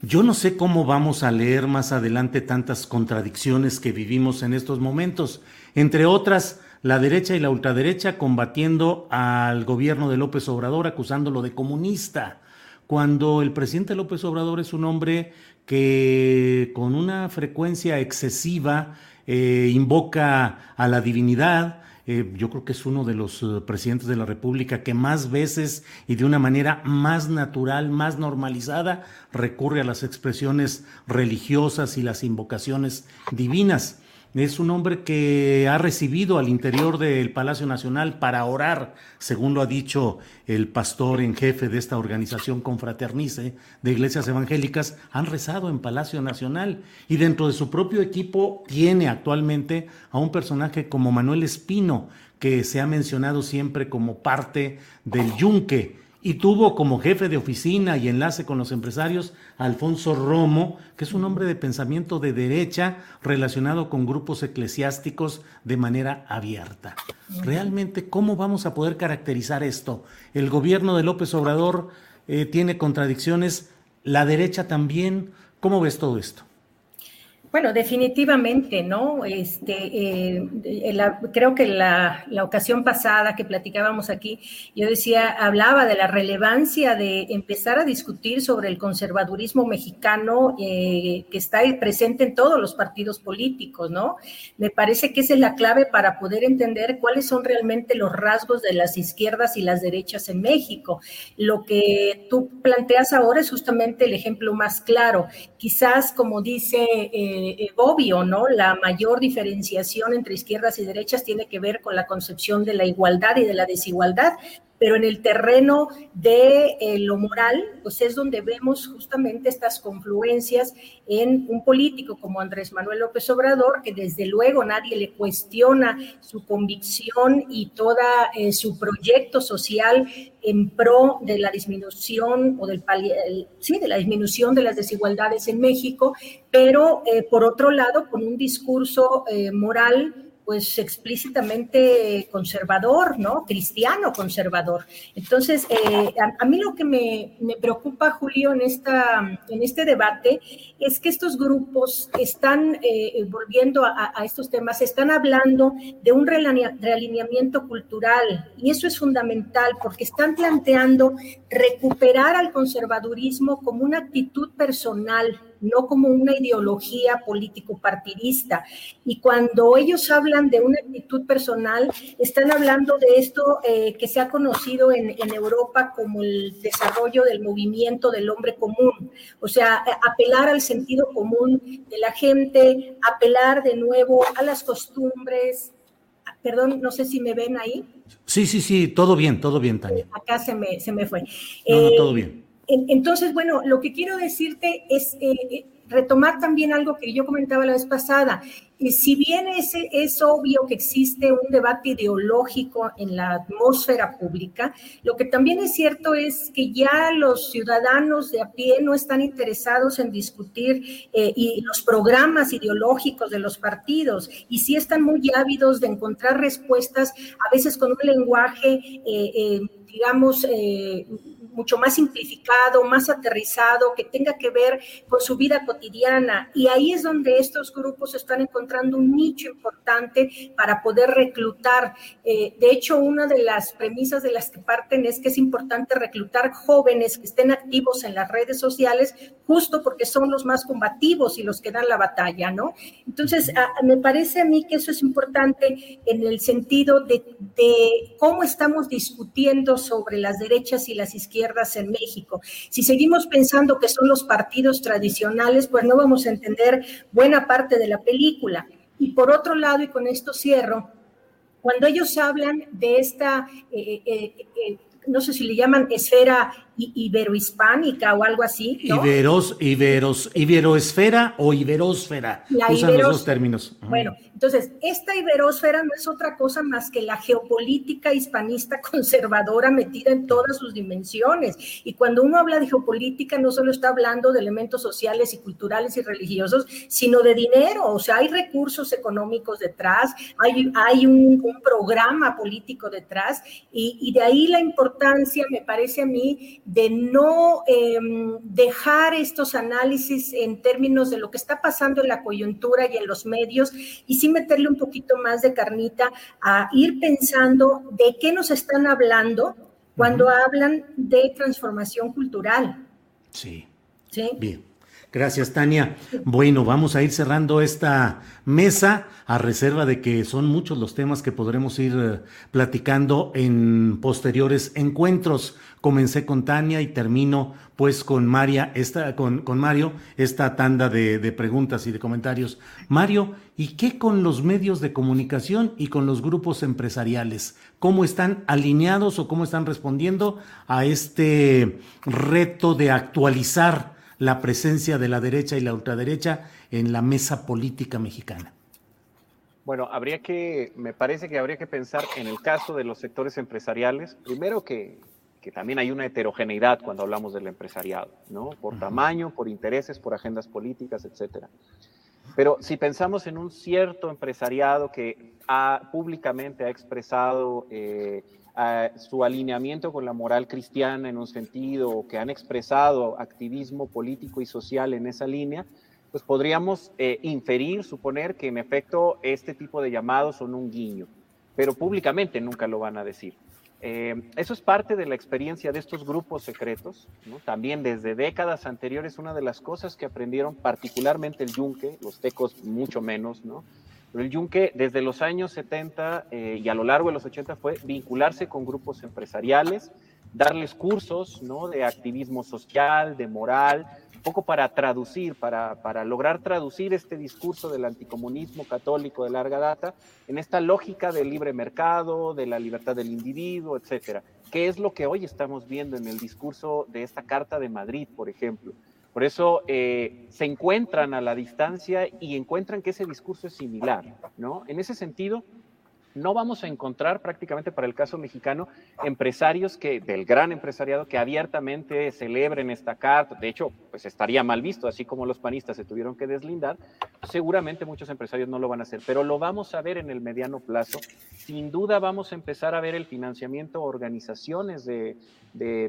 yo no sé cómo vamos a leer más adelante tantas contradicciones que vivimos en estos momentos. Entre otras, la derecha y la ultraderecha combatiendo al gobierno de López Obrador, acusándolo de comunista, cuando el presidente López Obrador es un hombre que con una frecuencia excesiva eh, invoca a la divinidad, eh, yo creo que es uno de los eh, presidentes de la República que más veces y de una manera más natural, más normalizada, recurre a las expresiones religiosas y las invocaciones divinas. Es un hombre que ha recibido al interior del Palacio Nacional para orar, según lo ha dicho el pastor en jefe de esta organización Confraternice de iglesias evangélicas, han rezado en Palacio Nacional. Y dentro de su propio equipo tiene actualmente a un personaje como Manuel Espino, que se ha mencionado siempre como parte del yunque y tuvo como jefe de oficina y enlace con los empresarios a Alfonso Romo, que es un hombre de pensamiento de derecha relacionado con grupos eclesiásticos de manera abierta. Realmente, ¿cómo vamos a poder caracterizar esto? El gobierno de López Obrador eh, tiene contradicciones, la derecha también. ¿Cómo ves todo esto? Bueno, definitivamente, ¿no? Este, eh, creo que la, la, ocasión pasada que platicábamos aquí, yo decía, hablaba de la relevancia de empezar a discutir sobre el conservadurismo mexicano eh, que está presente en todos los partidos políticos, ¿no? Me parece que esa es la clave para poder entender cuáles son realmente los rasgos de las izquierdas y las derechas en México. Lo que tú planteas ahora es justamente el ejemplo más claro. Quizás, como dice... Eh, eh, obvio, ¿no? La mayor diferenciación entre izquierdas y derechas tiene que ver con la concepción de la igualdad y de la desigualdad, pero en el terreno de eh, lo moral, pues es donde vemos justamente estas confluencias en un político como Andrés Manuel López Obrador, que desde luego nadie le cuestiona su convicción y toda eh, su proyecto social en pro de la disminución o del sí, de la disminución de las desigualdades en México, pero eh, por otro lado con un discurso moral pues explícitamente conservador, ¿no? Cristiano conservador. Entonces, eh, a, mí lo que me, preocupa, Julio, en, esta, en este debate es que estos grupos están, eh, volviendo a, estos temas, están hablando de un realineamiento cultural y eso es fundamental porque están planteando recuperar al conservadurismo como una actitud personal no como una ideología político-partidista. Y cuando ellos hablan de una actitud personal, están hablando de esto eh, que se ha conocido en, Europa como el desarrollo del movimiento del hombre común. O sea, apelar al sentido común de la gente, apelar de nuevo a las costumbres. Perdón, no sé si me ven ahí. Sí, sí, sí, todo bien, todo bien, Tania. Acá se me, se me fue. No, no, todo bien. Entonces, bueno, lo que quiero decirte es eh, eh, retomar también algo que yo comentaba la vez pasada. Y si bien es, es obvio que existe un debate ideológico en la atmósfera pública, lo que también es cierto es que ya los ciudadanos de a pie no están interesados en discutir eh, y los programas ideológicos de los partidos y sí están muy ávidos de encontrar respuestas, a veces con un lenguaje, digamos, mucho más simplificado, más aterrizado, que tenga que ver con su vida cotidiana. Y ahí es donde estos grupos están encontrando un nicho importante para poder reclutar. Eh, de hecho, una de las premisas de las que parten es que es importante reclutar jóvenes que estén activos en las redes sociales, justo porque son los más combativos y los que dan la batalla, ¿no? Entonces, me parece a mí que eso es importante en el sentido de, de cómo estamos discutiendo sobre las derechas y las izquierdas en México. Si seguimos pensando que son los partidos tradicionales, pues no vamos a entender buena parte de la película. Y por otro lado, y con esto cierro, cuando ellos hablan de esta, eh, eh, eh, no sé si le llaman esfera iberohispánica o algo así. Iberos, iberos, iberoesfera o iberósfera. Usan los dos términos. Bueno, entonces, esta iberósfera no es otra cosa más que la geopolítica hispanista conservadora metida en todas sus dimensiones. Y cuando uno habla de geopolítica, no solo está hablando de elementos sociales y culturales y religiosos, sino de dinero. O sea, hay recursos económicos detrás, hay, hay un, programa político detrás, y, y de ahí la importancia, me parece a mí, de no em, dejar estos análisis en términos de lo que está pasando en la coyuntura y en los medios, y meterle un poquito más de carnita a ir pensando de qué nos están hablando cuando hablan de transformación cultural. Sí. Sí. Bien. Gracias, Tania. Bueno, vamos a ir cerrando esta mesa a reserva de que son muchos los temas que podremos ir eh, platicando en posteriores encuentros. Comencé con Tania y termino pues con María, esta, con, con Mario, esta tanda de, de preguntas y de comentarios. Mario, ¿y qué con los medios de comunicación y con los grupos empresariales? ¿Cómo están alineados o cómo están respondiendo a este reto de actualizar la presencia de la derecha y la ultraderecha en la mesa política mexicana? Bueno, habría que, me parece que habría que pensar en el caso de los sectores empresariales, primero que, que también hay una heterogeneidad cuando hablamos del empresariado, ¿no? Por tamaño, por intereses, por agendas políticas, etcétera. Pero si pensamos en un cierto empresariado que ha, públicamente ha expresado eh, su alineamiento con la moral cristiana en un sentido, que han expresado activismo político y social en esa línea, pues podríamos eh, inferir, suponer que en efecto este tipo de llamados son un guiño, pero públicamente nunca lo van a decir. Eh, eso es parte de la experiencia de estos grupos secretos. También desde décadas anteriores, una de las cosas que aprendieron particularmente el yunque, los tecos mucho menos, ¿no? Pero el yunque desde los años 70 eh, y a lo largo de los 80 fue vincularse con grupos empresariales, darles cursos ¿no? de activismo social, de moral, un poco para traducir, para, para lograr traducir este discurso del anticomunismo católico de larga data en esta lógica del libre mercado, de la libertad del individuo, etcétera. que es lo que hoy estamos viendo en el discurso de esta Carta de Madrid, por ejemplo. Por eso eh, se encuentran a la distancia y encuentran que ese discurso es similar, ¿no? En ese sentido, no vamos a encontrar prácticamente para el caso mexicano empresarios que del gran empresariado que abiertamente celebren esta carta. De hecho, pues estaría mal visto, así como los panistas se tuvieron que deslindar. Seguramente muchos empresarios no lo van a hacer, pero lo vamos a ver en el mediano plazo. Sin duda vamos a empezar a ver el financiamiento a organizaciones de,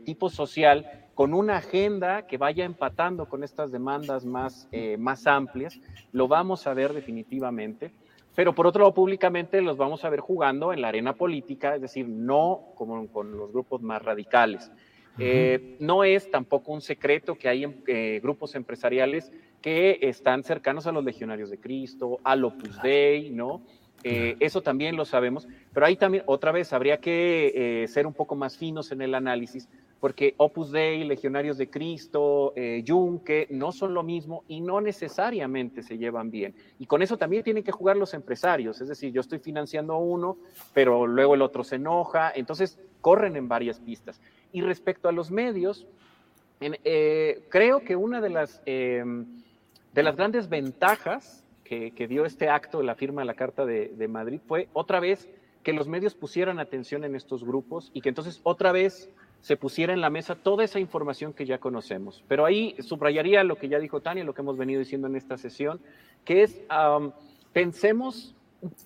tipo social con una agenda que vaya empatando con estas demandas más, eh, más amplias. Lo vamos a ver definitivamente pero por otro lado, públicamente los vamos a ver jugando en la arena política, es decir, no como con los grupos más radicales. Eh, no es tampoco un secreto que hay eh, grupos empresariales que están cercanos a los legionarios de Cristo, al Opus Dei, ¿no? Eh, eso también lo sabemos, pero ahí también, otra vez, habría que ser un poco más finos en el análisis, porque Opus Dei, Legionarios de Cristo, eh, Yunque, no son lo mismo y no necesariamente se llevan bien. Y con eso también tienen que jugar los empresarios, es decir, yo estoy financiando a uno, pero luego el otro se enoja, entonces corren en varias pistas. Y respecto a los medios, eh, creo que una de las, em, de las grandes ventajas que, dio este acto la firma de la Carta de, de Madrid fue otra vez que los medios pusieran atención en estos grupos y que entonces otra vez se pusiera en la mesa toda esa información que ya conocemos. Pero ahí subrayaría lo que ya dijo Tania, lo que hemos venido diciendo en esta sesión, que es, pensemos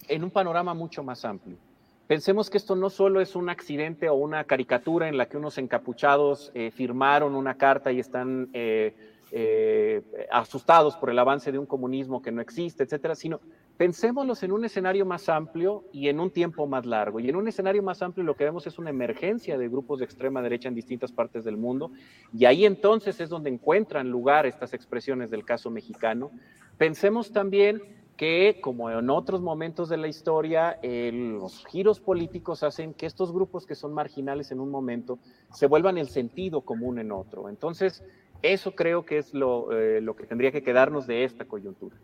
en un panorama mucho más amplio. Pensemos que esto no solo es un accidente o una caricatura en la que unos encapuchados eh, firmaron una carta y están eh, eh, asustados por el avance de un comunismo que no existe, etcétera, sino pensémoslos en un escenario más amplio y en un tiempo más largo. Y en un escenario más amplio lo que vemos es una emergencia de grupos de extrema derecha en distintas partes del mundo. Y ahí entonces es donde encuentran lugar estas expresiones del caso mexicano. Pensemos también que, como en otros momentos de la historia, los giros políticos hacen que estos grupos que son marginales en un momento se vuelvan el sentido común en otro. Entonces, eso creo que es lo, eh, lo que tendría que quedarnos de esta coyuntura.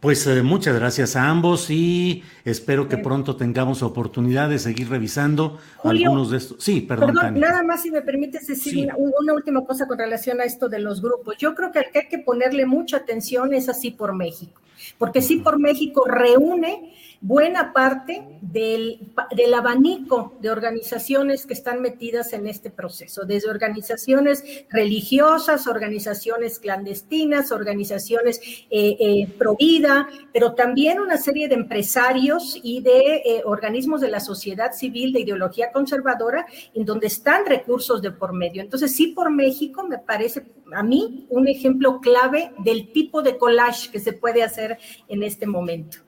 Pues eh, muchas gracias a ambos y espero que pronto tengamos oportunidad de seguir revisando algunos de estos. Sí, perdón. nada más si me permites decir una, última cosa con relación a esto de los grupos. Yo creo que hay que ponerle mucha atención es así por México, porque sí por México reúne buena parte del, del, abanico de organizaciones que están metidas en este proceso, desde organizaciones religiosas, organizaciones clandestinas, organizaciones eh, eh, pro vida, pero también una serie de empresarios y de eh, organismos de la sociedad civil de ideología conservadora, en donde están recursos de por medio. Entonces, sí, por México me parece a mí un ejemplo clave del tipo de collage que se puede hacer en este momento.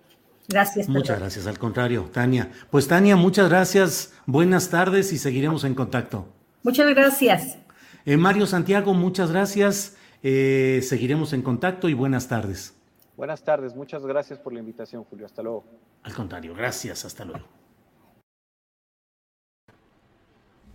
Gracias. Muchas gracias, al contrario, Tania. Pues Tania, muchas gracias, buenas tardes y seguiremos en contacto. Muchas gracias. Eh, Mario Santiago, muchas gracias, eh, seguiremos en contacto y buenas tardes. Buenas tardes, muchas gracias por la invitación, Julio, hasta luego. Al contrario, gracias, hasta luego.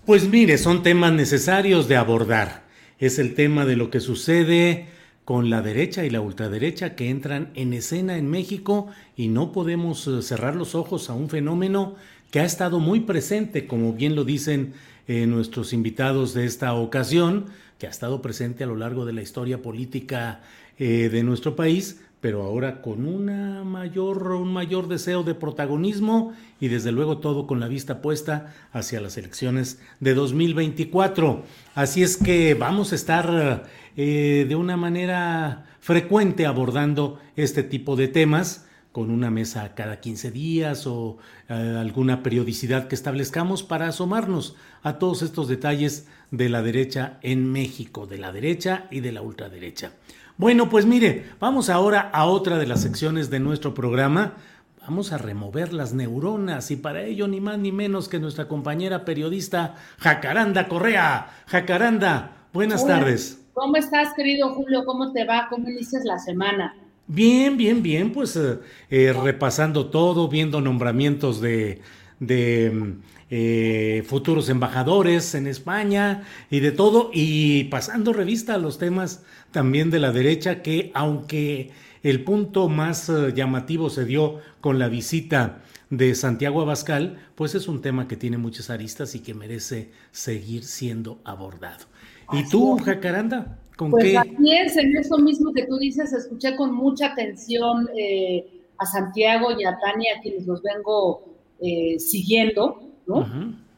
Pues mire, son temas necesarios de abordar. Es el tema de lo que sucede con la derecha y la ultraderecha que entran en escena en México y no podemos eh, cerrar los ojos a un fenómeno que ha estado muy presente, como bien lo dicen eh, nuestros invitados de esta ocasión, que ha estado presente a lo largo de la historia política eh, de nuestro país, pero ahora con una mayor, un mayor deseo de protagonismo y desde luego todo con la vista puesta hacia las elecciones de 2024. Así es que vamos a estar eh, de una manera frecuente abordando este tipo de temas con una mesa cada 15 días o eh, alguna periodicidad que establezcamos para asomarnos a todos estos detalles de la derecha en México, de la derecha y de la ultraderecha. Bueno, pues mire, vamos ahora a otra de las secciones de nuestro programa. Vamos a remover las neuronas y para ello ni más ni menos que nuestra compañera periodista Jacaranda Correa. Jacaranda, buenas tardes. ¿Cómo estás, querido Julio? ¿Cómo te va? ¿Cómo inicias la semana? Bien, bien, bien, pues eh, eh, repasando todo, viendo nombramientos de, de eh, futuros embajadores en España y de todo, y pasando revista a los temas también de la derecha, que aunque el punto más llamativo se dio con la visita de Santiago Abascal, pues es un tema que tiene muchas aristas y que merece seguir siendo abordado. ¿Y tú, Jacaranda? ¿Con pues qué? Así es, en eso mismo que tú dices, escuché con mucha atención eh, a Santiago y a Tania, a quienes los vengo eh, siguiendo, ¿no?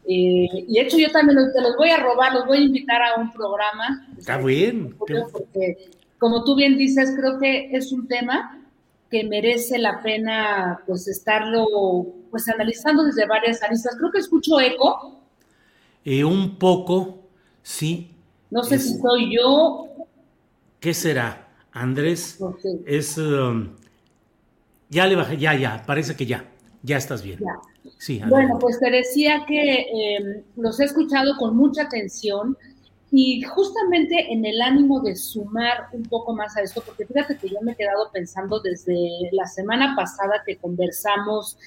eh, y de hecho yo también los, te los voy a robar, los voy a invitar a un programa. Está bien. Porque, como tú bien dices, creo que es un tema que merece la pena pues estarlo pues analizando desde varias aristas. Creo que escucho eco. Eh, un poco, sí. No sé es, si soy yo. ¿Qué será? Andrés, okay. es... Um, ya le bajé, ya, ya, parece que ya, ya estás bien. Ya. Sí, bueno, pues te decía que eh, los he escuchado con mucha atención y justamente en el ánimo de sumar un poco más a esto, porque fíjate que yo me he quedado pensando desde la semana pasada que conversamos,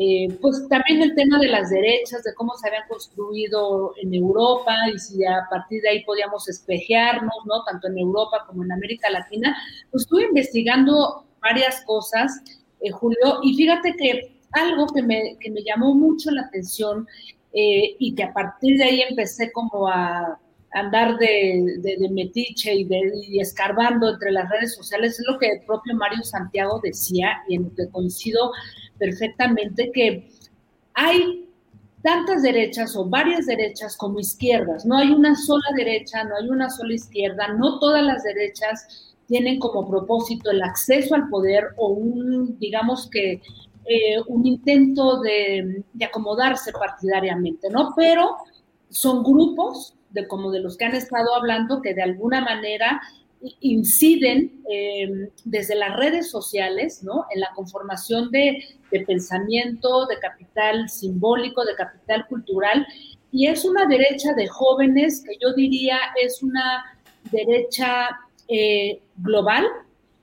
eh, pues también el tema de las derechas, de cómo se habían construido en Europa y si a partir de ahí podíamos espejearnos, ¿no? Tanto en Europa como en América Latina. Pues estuve investigando varias cosas, eh, Julio, y fíjate que algo que me, que me llamó mucho la atención eh, y que a partir de ahí empecé como a andar de, de, de metiche y, de, y, escarbando entre las redes sociales, es lo que el propio Mario Santiago decía y en lo que coincido perfectamente, que hay tantas derechas o varias derechas como izquierdas, no hay una sola derecha, no hay una sola izquierda, no todas las derechas tienen como propósito el acceso al poder o un, digamos que, eh, un intento de, de acomodarse partidariamente, ¿no? Pero son grupos de como de los que han estado hablando, que de alguna manera inciden eh, desde las redes sociales, ¿no? En la conformación de, pensamiento, de capital simbólico, de capital cultural, y es una derecha de jóvenes que yo diría es una derecha eh, global,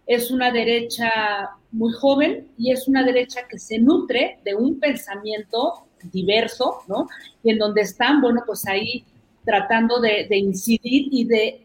es una derecha muy joven y es una derecha que se nutre de un pensamiento diverso, ¿no? Y en donde están, bueno, pues ahí tratando de incidir y de,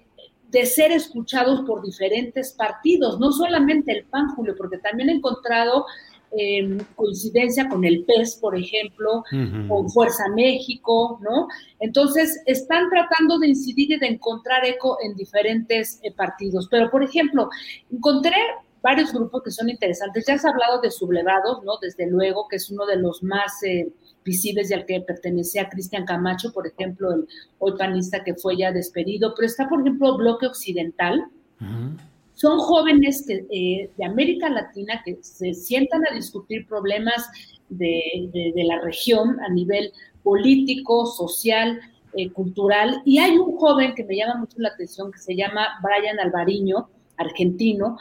de, ser escuchados por diferentes partidos, no solamente el PAN, Julio, porque también he encontrado eh, coincidencia con el PES, por ejemplo, uh -huh. con Fuerza México, ¿no? Entonces, están tratando de incidir y de encontrar eco en diferentes eh, partidos. Pero, por ejemplo, encontré varios grupos que son interesantes. Ya has hablado de sublevados, ¿no? Desde luego, que es uno de los más eh, visibles y al que pertenecía Cristian Camacho, por ejemplo, el hoy panista que fue ya despedido, pero está, por ejemplo, Bloque Occidental. Uh -huh. Son jóvenes que, eh, de América Latina que se sientan a discutir problemas de, de, de la región a nivel político, social, eh, cultural. Y hay un joven que me llama mucho la atención que se llama Brian Alvariño, argentino,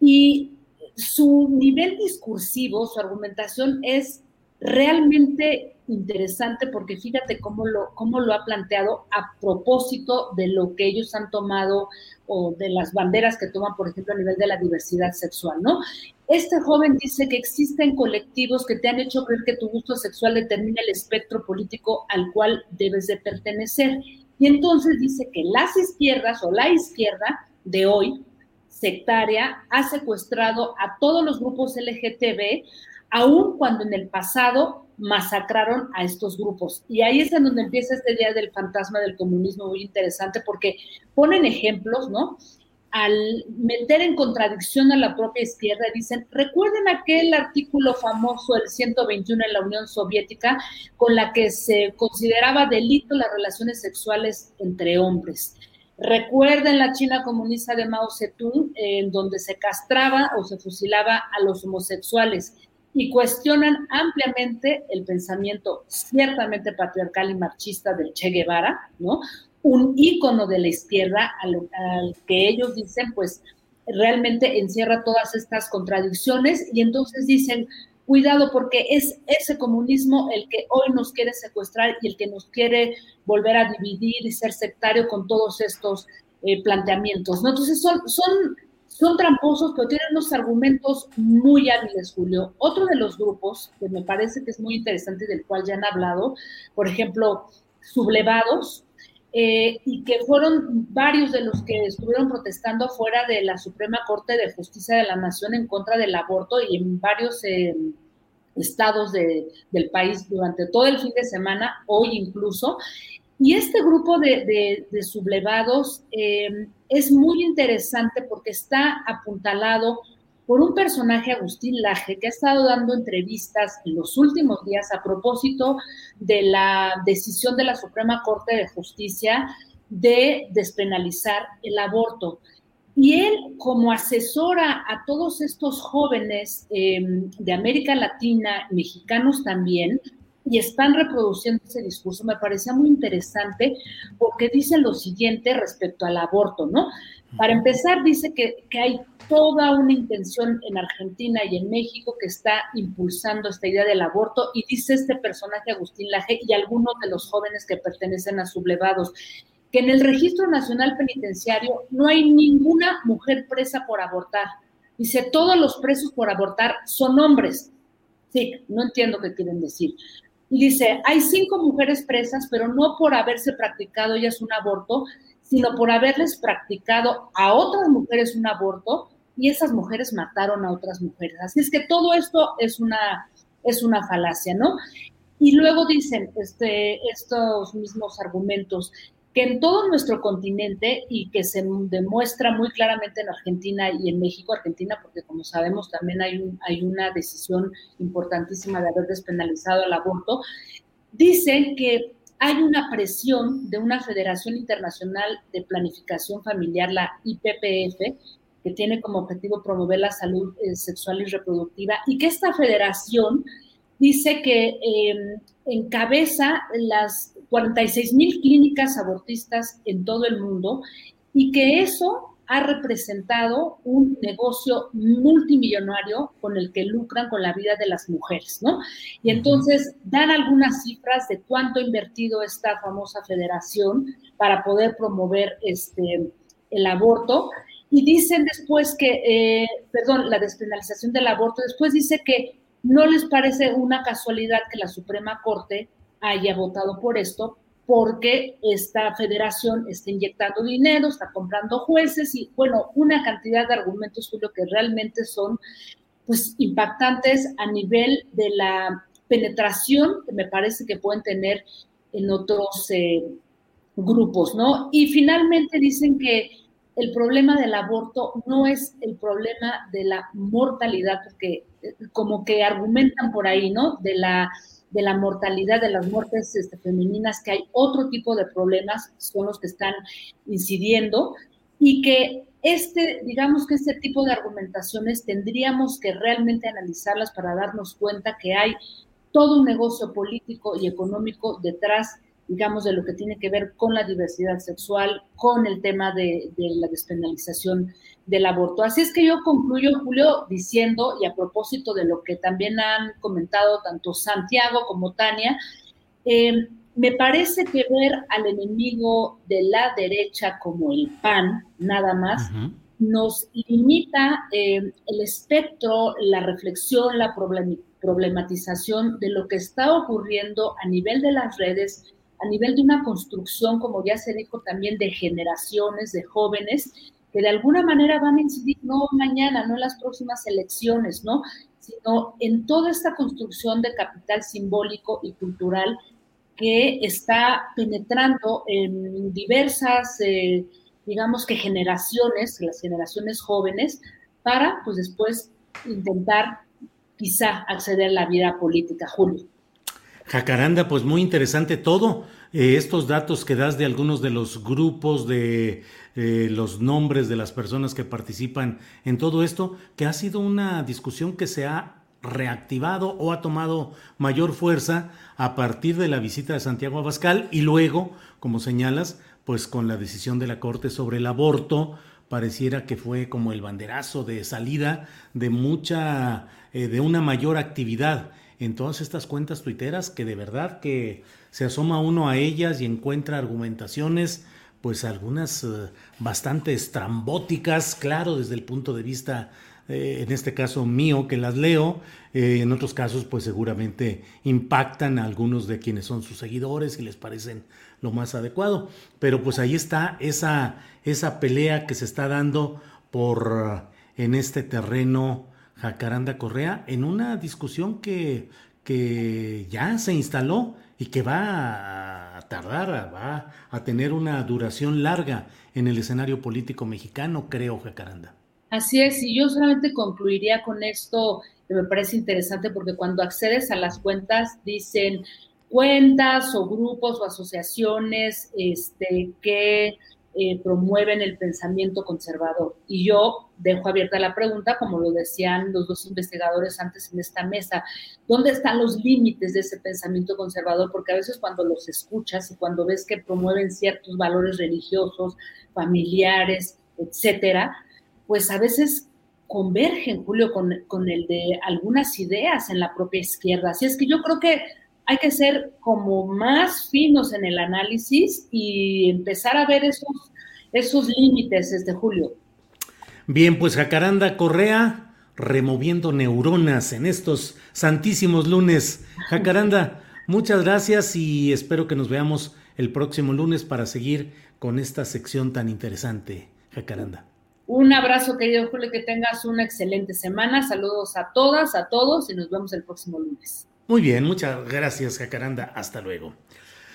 y su nivel discursivo, su argumentación es realmente interesante porque fíjate cómo lo, cómo lo ha planteado a propósito de lo que ellos han tomado o de las banderas que toman, por ejemplo, a nivel de la diversidad sexual, ¿no? Este joven dice que existen colectivos que te han hecho creer que tu gusto sexual determina el espectro político al cual debes de pertenecer. Y entonces dice que las izquierdas o la izquierda de hoy, sectaria, ha secuestrado a todos los grupos LGTB, aun cuando en el pasado masacraron a estos grupos. Y ahí es en donde empieza este día del fantasma del comunismo muy interesante porque ponen ejemplos, ¿no? Al meter en contradicción a la propia izquierda, dicen, recuerden aquel artículo famoso del 121 en la Unión Soviética con la que se consideraba delito las relaciones sexuales entre hombres. Recuerden la China comunista de Mao Zedong, en donde se castraba o se fusilaba a los homosexuales y cuestionan ampliamente el pensamiento ciertamente patriarcal y marxista del Che Guevara, ¿no? Un ícono de la izquierda al, que ellos dicen, pues, realmente encierra todas estas contradicciones y entonces dicen, cuidado porque es ese comunismo el que hoy nos quiere secuestrar y el que nos quiere volver a dividir y ser sectario con todos estos eh, planteamientos, ¿no? Entonces son, son son tramposos, pero tienen unos argumentos muy hábiles, Julio. Otro de los grupos que me parece que es muy interesante y del cual ya han hablado, por ejemplo, sublevados, eh, y que fueron varios de los que estuvieron protestando fuera de la Suprema Corte de Justicia de la Nación en contra del aborto y en varios eh, estados del país durante todo el fin de semana, hoy incluso. Y este grupo de, sublevados eh, es muy interesante porque está apuntalado por un personaje, Agustín Laje, que ha estado dando entrevistas en los últimos días a propósito de la decisión de la Suprema Corte de Justicia de despenalizar el aborto. Y él, como asesora a todos estos jóvenes em, de América Latina, mexicanos también, y están reproduciendo ese discurso, me parecía muy interesante porque dice lo siguiente respecto al aborto, ¿no? Para empezar, dice que, que, hay toda una intención en Argentina y en México que está impulsando esta idea del aborto y dice este personaje Agustín Laje y algunos de los jóvenes que pertenecen a sublevados que en el registro nacional penitenciario no hay ninguna mujer presa por abortar. Dice, todos los presos por abortar son hombres. Sí, no entiendo qué quieren decir. Y dice, hay cinco mujeres presas, pero no por haberse practicado ellas un aborto, sino por haberles practicado a otras mujeres un aborto y esas mujeres mataron a otras mujeres. Así es que todo esto es una, es una falacia, ¿no? Y luego dicen este, estos mismos argumentos, que en todo nuestro continente y que se demuestra muy claramente en Argentina y en México, Argentina, porque como sabemos también hay, un, hay una decisión importantísima de haber despenalizado el aborto, dicen que hay una presión de una Federación Internacional de Planificación Familiar, la IPPF, que tiene como objetivo promover la salud eh, sexual y reproductiva, y que esta federación dice que em, encabeza las 46 mil clínicas abortistas en todo el mundo y que eso ha representado un negocio multimillonario con el que lucran con la vida de las mujeres, ¿no? Y entonces dan algunas cifras de cuánto ha invertido esta famosa federación para poder promover este, el aborto. Y dicen después que, eh, perdón, la despenalización del aborto, después dice que no les parece una casualidad que la Suprema Corte haya votado por esto, porque esta federación está inyectando dinero, está comprando jueces y, bueno, una cantidad de argumentos, Julio, que realmente son, pues, impactantes a nivel de la penetración que me parece que pueden tener en otros eh, grupos, ¿no? Y finalmente dicen que el problema del aborto no es el problema de la mortalidad, porque eh, como que argumentan por ahí, ¿no? De la, de la mortalidad, de las muertes este, femeninas, que hay otro tipo de problemas, son los que están incidiendo, y que este, digamos que este tipo de argumentaciones tendríamos que realmente analizarlas para darnos cuenta que hay todo un negocio político y económico detrás digamos, de lo que tiene que ver con la diversidad sexual, con el tema de, la despenalización del aborto. Así es que yo concluyo, Julio, diciendo, y a propósito de lo que también han comentado tanto Santiago como Tania, eh, me parece que ver al enemigo de la derecha como el PAN, nada más, nos limita eh, el espectro, la reflexión, la problematización de lo que está ocurriendo a nivel de las redes a nivel de una construcción, como ya se dijo también, de generaciones, de jóvenes, que de alguna manera van a incidir no mañana, no en las próximas elecciones, ¿no? sino en toda esta construcción de capital simbólico y cultural que está penetrando en diversas, eh, digamos que generaciones, las generaciones jóvenes, para pues después intentar quizá acceder a la vida política, Julio. Jacaranda, pues muy interesante todo. Eh, estos datos que das de algunos de los grupos, de eh, los nombres de las personas que participan en todo esto, que ha sido una discusión que se ha reactivado o ha tomado mayor fuerza a partir de la visita de Santiago Abascal y luego, como señalas, pues con la decisión de la Corte sobre el aborto, pareciera que fue como el banderazo de salida de mucha, eh, de una mayor actividad en todas estas cuentas tuiteras que de verdad que se asoma uno a ellas y encuentra argumentaciones pues algunas eh, bastante estrambóticas, claro, desde el punto de vista, eh, en este caso mío, que las leo, eh, en otros casos, pues seguramente impactan a algunos de quienes son sus seguidores y les parecen lo más adecuado. Pero pues ahí está esa, esa pelea que se está dando por en este terreno Jacaranda Correa en una discusión que, que ya se instaló y que va a tardar, va a tener una duración larga en el escenario político mexicano, creo, Jacaranda. Así es, y yo solamente concluiría con esto que me parece interesante porque cuando accedes a las cuentas dicen cuentas o grupos o asociaciones este, que eh, promueven el pensamiento conservador. Y yo dejo abierta la pregunta, como lo decían los dos investigadores antes en esta mesa, ¿dónde están los límites de ese pensamiento conservador? Porque a veces cuando los escuchas y cuando ves que promueven ciertos valores religiosos, familiares, etcétera, pues a veces convergen, Julio, con, con el de algunas ideas en la propia izquierda. Así es que yo creo que hay que ser como más finos en el análisis y empezar a ver esos, esos límites, este Julio. Bien, pues Jacaranda Correa removiendo neuronas en estos santísimos lunes. Jacaranda, muchas gracias y espero que nos veamos el próximo lunes para seguir con esta sección tan interesante. Jacaranda. Un abrazo, querido Julio, que tengas una excelente semana. Saludos a todas, a todos y nos vemos el próximo lunes. Muy bien, muchas gracias, Jacaranda. Hasta luego.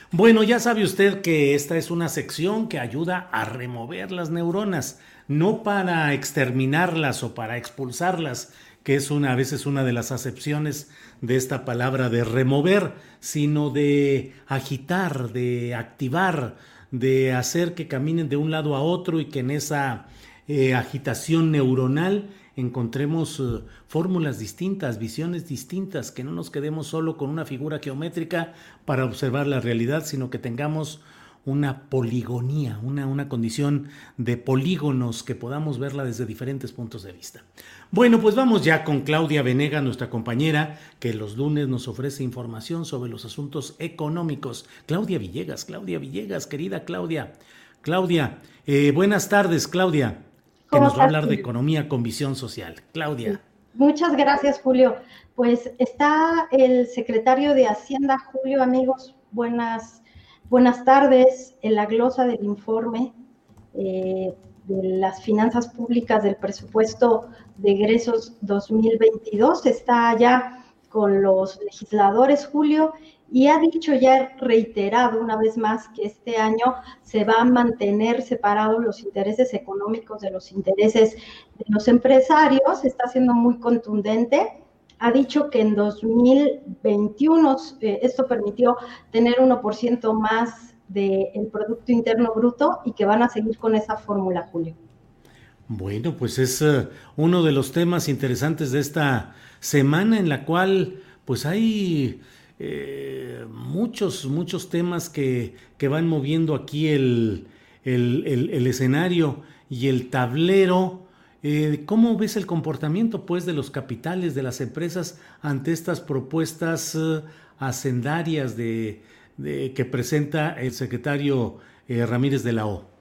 Bueno, ya sabe usted que esta es una sección que ayuda a remover las neuronas, no para exterminarlas o para expulsarlas, que es una a veces una de las acepciones de esta palabra de remover, sino de agitar, de activar, de hacer que caminen de un lado a otro y que en esa eh, agitación neuronal encontremos eh, fórmulas distintas, visiones distintas, que no nos quedemos solo con una figura geométrica para observar la realidad, sino que tengamos una poligonía, una, una condición de polígonos que podamos verla desde diferentes puntos de vista. Bueno, pues vamos ya con Claudia Venega, nuestra compañera, que los lunes nos ofrece información sobre los asuntos económicos. Claudia Villegas, Claudia Villegas, querida Claudia. Claudia, eh, buenas tardes, Claudia que nos va a hablar de economía con visión social. Claudia. Muchas gracias, Julio. Pues está el secretario de Hacienda, Julio, amigos, buenas, buenas tardes. En la glosa del informe eh, de las finanzas públicas del presupuesto de egresos 2022 está ya con los legisladores, Julio, y ha dicho ya reiterado una vez más que este año se va a mantener separados los intereses económicos de los intereses de los empresarios, está siendo muy contundente. Ha dicho que en 2021 eh, esto permitió tener 1% más del Producto Interno Bruto y que van a seguir con esa fórmula, Julio. Bueno, pues es eh, uno de los temas interesantes de esta semana en la cual pues hay eh, muchos, muchos temas que, que, van moviendo aquí el, el, escenario y el tablero. Eh, ¿Cómo ves el comportamiento pues, de los capitales, de las empresas ante estas propuestas uh, hacendarias de, de, que presenta el secretario Ramírez de la O?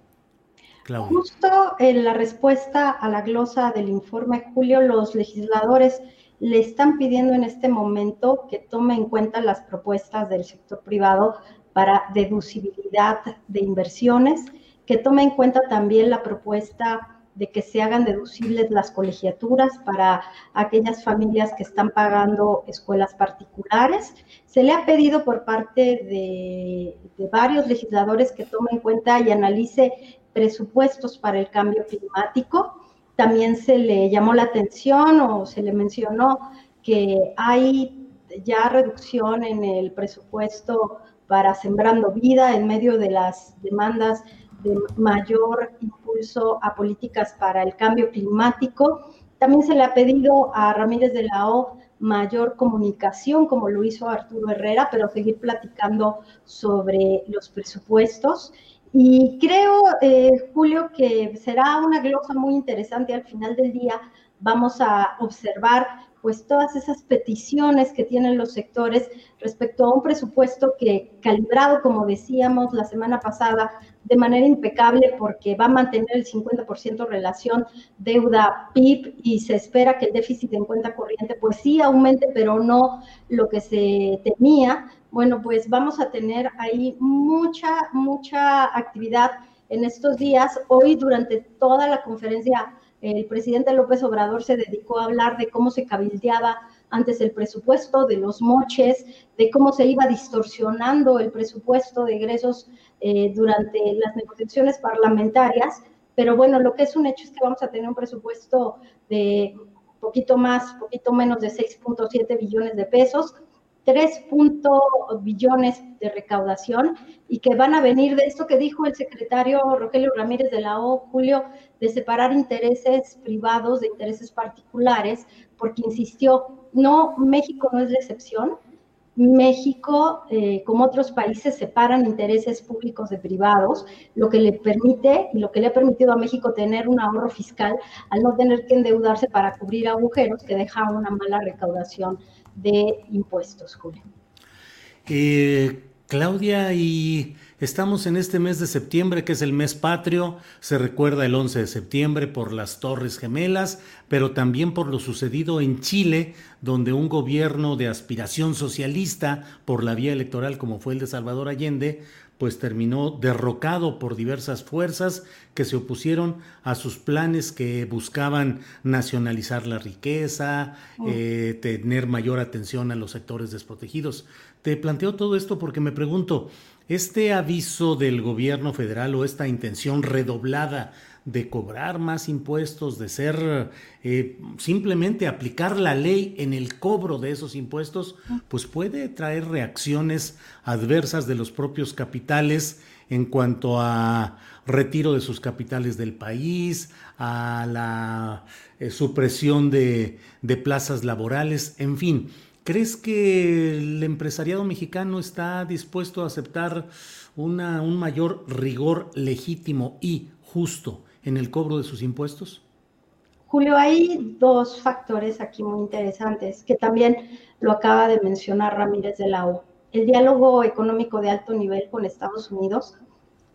Justo en la respuesta a la glosa del informe, Julio, los legisladores le están pidiendo en este momento que tome en cuenta las propuestas del sector privado para deducibilidad de inversiones, que tome en cuenta también la propuesta de que se hagan deducibles las colegiaturas para aquellas familias que están pagando escuelas particulares. Se le ha pedido por parte de, varios legisladores que tome en cuenta y analice presupuestos para el cambio climático también se le llamó la atención o se le mencionó que hay ya reducción en el presupuesto para Sembrando Vida en medio de las demandas de mayor impulso a políticas para el cambio climático. También se le ha pedido a Ramírez de la O mayor comunicación, como lo hizo Arturo Herrera, pero seguir platicando sobre los presupuestos. Y creo, eh, Julio, que será una glosa muy interesante al final del día. Vamos a observar pues todas esas peticiones que tienen los sectores respecto a un presupuesto que calibrado, como decíamos la semana pasada, de manera impecable porque va a mantener el 50% relación deuda-PIB y se espera que el déficit en cuenta corriente pues sí aumente, pero no lo que se temía. Bueno, pues vamos a tener ahí mucha, mucha actividad en estos días. Hoy durante toda la conferencia el presidente López Obrador se dedicó a hablar de cómo se cabildeaba antes el presupuesto, de los moches, de cómo se iba distorsionando el presupuesto de egresos eh, durante las negociaciones parlamentarias. Pero bueno, lo que es un hecho es que vamos a tener un presupuesto de poquito más, poquito menos de 6.7 billones de pesos, 3. billones de recaudación y que van a venir de esto que dijo el secretario Rogelio Ramírez de la O, Julio, de separar intereses privados de intereses particulares, porque insistió, no, México no es la excepción. México, eh, como otros países, separan intereses públicos de privados, lo que le permite y lo que le ha permitido a México tener un ahorro fiscal al no tener que endeudarse para cubrir agujeros que deja una mala recaudación de impuestos, Julio. Eh, Claudia, y estamos en este mes de septiembre, que es el mes patrio, se recuerda el 11 de septiembre por las Torres Gemelas, pero también por lo sucedido en Chile, donde un gobierno de aspiración socialista por la vía electoral como fue el de Salvador Allende, pues terminó derrocado por diversas fuerzas que se opusieron a sus planes que buscaban nacionalizar la riqueza, oh. eh, tener mayor atención a los sectores desprotegidos. Te planteo todo esto porque me pregunto, ¿este aviso del gobierno federal o esta intención redoblada de cobrar más impuestos, de ser eh, simplemente aplicar la ley en el cobro de esos impuestos, pues puede traer reacciones adversas de los propios capitales en cuanto a retiro de sus capitales del país, a la eh, supresión de, de plazas laborales, en fin. ¿Crees que el empresariado mexicano está dispuesto a aceptar una, un mayor rigor legítimo y justo en el cobro de sus impuestos? Julio, hay dos factores aquí muy interesantes que también lo acaba de mencionar Ramírez de la O. El diálogo económico de alto nivel con Estados Unidos,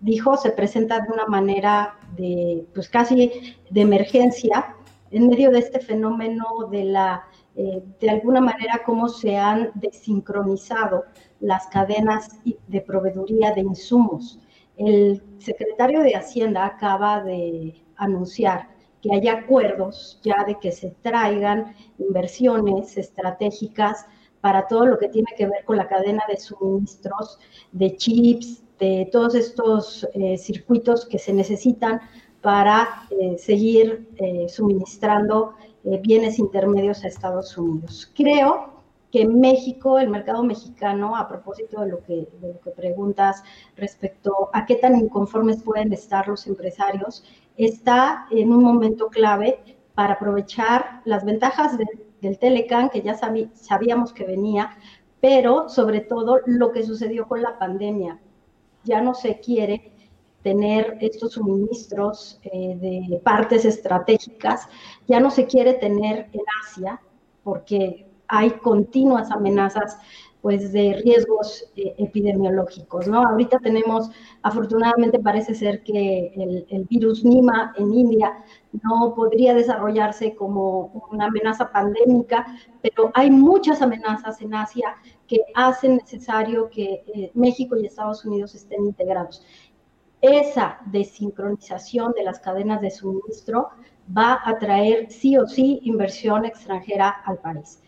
dijo, se presenta de una manera de, pues casi de emergencia en medio de este fenómeno de la, eh, de alguna manera, cómo se han desincronizado las cadenas de proveeduría de insumos el secretario de Hacienda acaba de anunciar que hay acuerdos ya de que se traigan inversiones estratégicas para todo lo que tiene que ver con la cadena de suministros, de chips, de todos estos eh, circuitos que se necesitan para eh, seguir eh, suministrando bienes intermedios a Estados Unidos. Creo que México, el mercado mexicano, a propósito de lo, que, de lo que preguntas respecto a qué tan inconformes pueden estar los empresarios, está en un momento clave para aprovechar las ventajas del Telecan, que ya sabíamos que venía, pero sobre todo lo que sucedió con la pandemia. Ya no se quiere tener estos suministros eh, de partes estratégicas, ya no se quiere tener en Asia, porque hay continuas amenazas pues de riesgos eh, epidemiológicos, ¿no? Ahorita tenemos, afortunadamente parece ser que el, virus Nima en India no podría desarrollarse como una amenaza pandémica, pero hay muchas amenazas en Asia que hacen necesario que eh, México y Estados Unidos estén integrados. Esa desincronización de las cadenas de suministro va a traer sí o sí inversión extranjera al país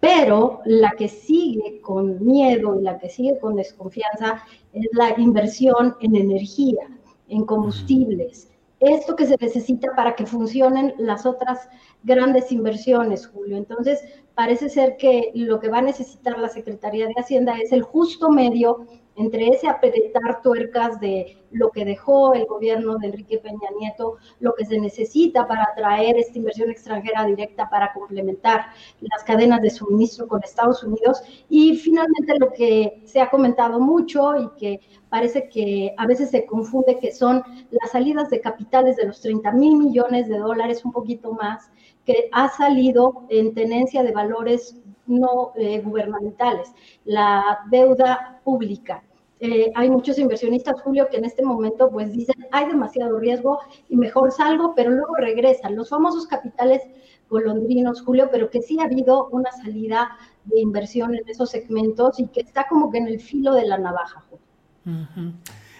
pero la que sigue con miedo y la que sigue con desconfianza es la inversión en energía, en combustibles. Esto que se necesita para que funcionen las otras grandes inversiones, Julio. Entonces, parece ser que lo que va a necesitar la Secretaría de Hacienda es el justo medio entre ese apretar tuercas de lo que dejó el gobierno de Enrique Peña Nieto, lo que se necesita para atraer esta inversión extranjera directa para complementar las cadenas de suministro con Estados Unidos. Y finalmente lo que se ha comentado mucho y que parece que a veces se confunde que son las salidas de capitales de los 30 mil millones de dólares, un poquito más, que ha salido en tenencia de valores no eh, gubernamentales, la deuda pública eh, hay muchos inversionistas, Julio, que en este momento pues dicen, hay demasiado riesgo y mejor salgo, pero luego regresan. Los famosos capitales golondrinos, Julio, pero que sí ha habido una salida de inversión en esos segmentos y que está como que en el filo de la navaja.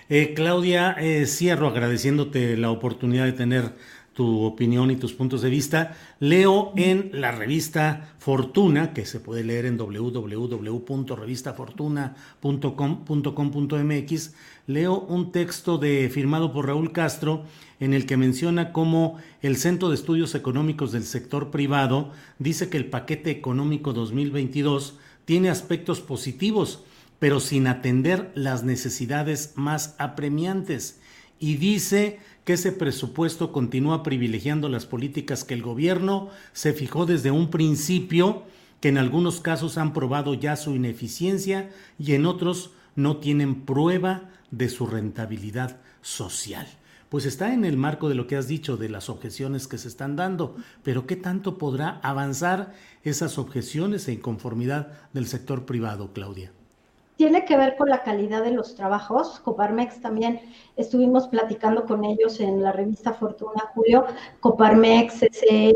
Eh, Claudia, eh, cierro agradeciéndote la oportunidad de tener tu opinión y tus puntos de vista. Leo en la revista Fortuna, que se puede leer en www.revistafortuna.com.mx, leo un texto de, firmado por Raúl Castro en el que menciona cómo el Centro de Estudios Económicos del Sector Privado dice que el paquete económico 2022 tiene aspectos positivos, pero sin atender las necesidades más apremiantes. Y dice que ese presupuesto continúa privilegiando las políticas que el gobierno se fijó desde un principio, que en algunos casos han probado ya su ineficiencia y en otros no tienen prueba de su rentabilidad social. Pues está en el marco de lo que has dicho, de las objeciones que se están dando, pero ¿qué tanto podrá avanzar esas objeciones e inconformidad del sector privado, Claudia? Tiene que ver con la calidad de los trabajos. Coparmex también estuvimos platicando con ellos en la revista Fortuna Julio. Coparmex, eh,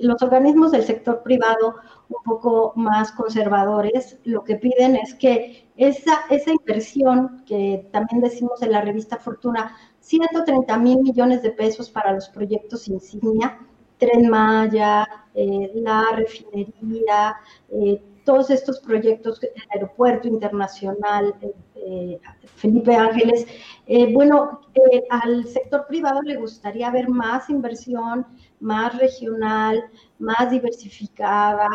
los organismos del sector privado un poco más conservadores, lo que piden es que esa, esa inversión que también decimos en la revista Fortuna, 130 mil millones de pesos para los proyectos insignia, Tren Maya, eh, la refinería, eh, todos estos proyectos, el aeropuerto internacional, eh, eh, Felipe Ángeles, eh, bueno, al sector privado le gustaría ver más inversión, más regional, más diversificada,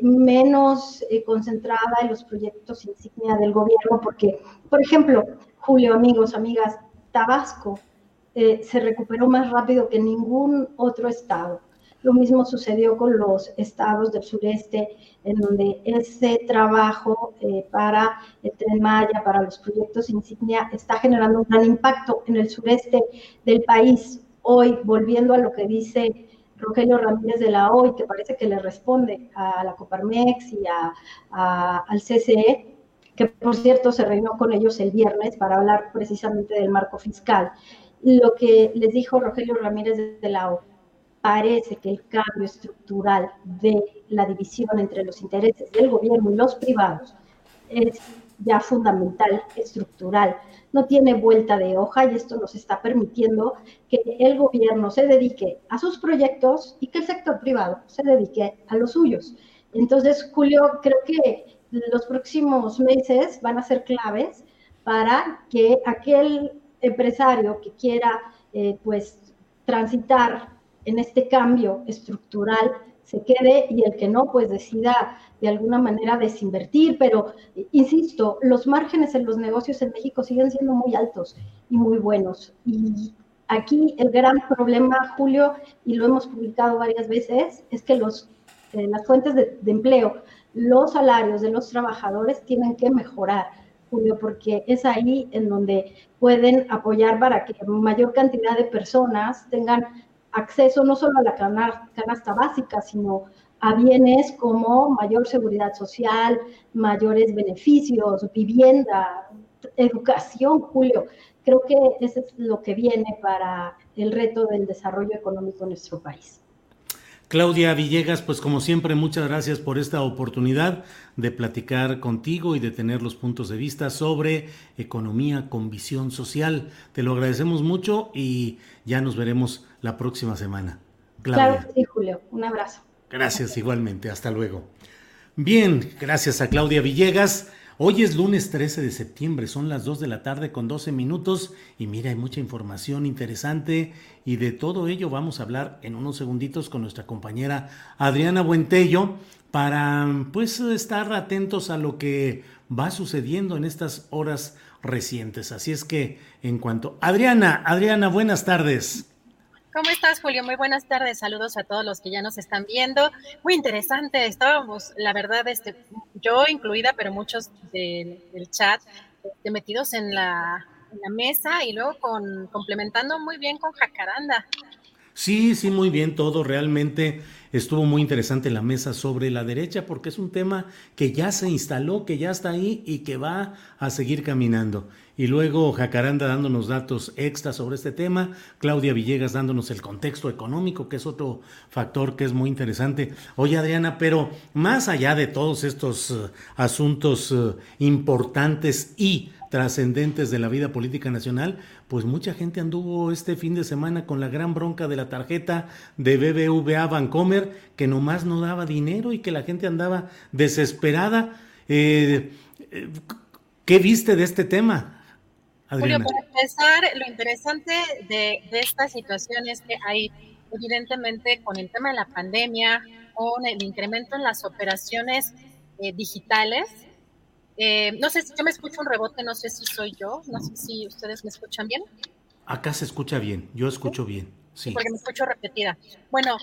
menos concentrada en los proyectos insignia del gobierno, porque, por ejemplo, Julio, amigos, amigas, Tabasco se recuperó más rápido que ningún otro estado. Lo mismo sucedió con los estados del sureste, en donde ese trabajo eh, para el Tren Maya, para los proyectos insignia, está generando un gran impacto en el sureste del país. Hoy, volviendo a lo que dice Rogelio Ramírez de la OI, que parece que le responde a la Coparmex y al CCE, que por cierto se reunió con ellos el viernes para hablar precisamente del marco fiscal. Lo que les dijo Rogelio Ramírez de la OI parece que el cambio estructural de la división entre los intereses del gobierno y los privados es ya fundamental, estructural. No tiene vuelta de hoja y esto nos está permitiendo que el gobierno se dedique a sus proyectos y que el sector privado se dedique a los suyos. Entonces, Julio, creo que los próximos meses van a ser claves para que aquel empresario que quiera, eh, pues, transitar en este cambio estructural se quede y el que no, pues decida de alguna manera desinvertir. Pero, insisto, los márgenes en los negocios en México siguen siendo muy altos y muy buenos. Y aquí el gran problema, Julio, y lo hemos publicado varias veces, es que los, eh, las fuentes de, de empleo, los salarios de los trabajadores tienen que mejorar. Julio, porque es ahí en donde pueden apoyar para que mayor cantidad de personas tengan acceso no solo a la canasta básica, sino a bienes como mayor seguridad social, mayores beneficios, vivienda, educación, Julio. Creo que eso es lo que viene para el reto del desarrollo económico en nuestro país. Claudia Villegas, pues como siempre, muchas gracias por esta oportunidad de platicar contigo y de tener los puntos de vista sobre economía con visión social. Te lo agradecemos mucho y ya nos veremos la próxima semana. Claudia. Claro sí, Julio. Un abrazo. Gracias igualmente. Hasta luego. Bien, gracias a Claudia Villegas. Hoy es lunes 13 de septiembre, son las 2 de la tarde con 12 minutos y mira, hay mucha información interesante y de todo ello vamos a hablar en unos segunditos con nuestra compañera Adriana Buentello para pues estar atentos a lo que va sucediendo en estas horas recientes. Así es que en cuanto... Adriana, Adriana, buenas tardes. ¿Cómo estás, Julio? Muy buenas tardes. Saludos a todos los que ya nos están viendo. Muy interesante. Estábamos, la verdad, este, yo incluida, pero muchos del, chat, este, metidos en la, mesa y luego con, complementando muy bien con Jacaranda. Sí, sí, muy bien todo. Realmente estuvo muy interesante la mesa sobre la derecha porque es un tema que ya se instaló, que ya está ahí y que va a seguir caminando. Y luego Jacaranda dándonos datos extra sobre este tema, Claudia Villegas dándonos el contexto económico, que es otro factor que es muy interesante. Oye Adriana, pero más allá de todos estos eh, asuntos eh, importantes y trascendentes de la vida política nacional, pues mucha gente anduvo este fin de semana con la gran bronca de la tarjeta de BBVA Vancomer, que nomás no daba dinero y que la gente andaba desesperada. Eh, eh, ¿Qué viste de este tema? Adriana? Julio, para empezar, lo interesante de, esta situación es que hay, evidentemente, con el tema de la pandemia, con el incremento en las operaciones eh, digitales, eh, no sé si yo me escucho un rebote, no sé si soy yo, no sé si ustedes me escuchan bien. Acá se escucha bien, yo escucho bien, sí. Porque me escucho repetida. Bueno,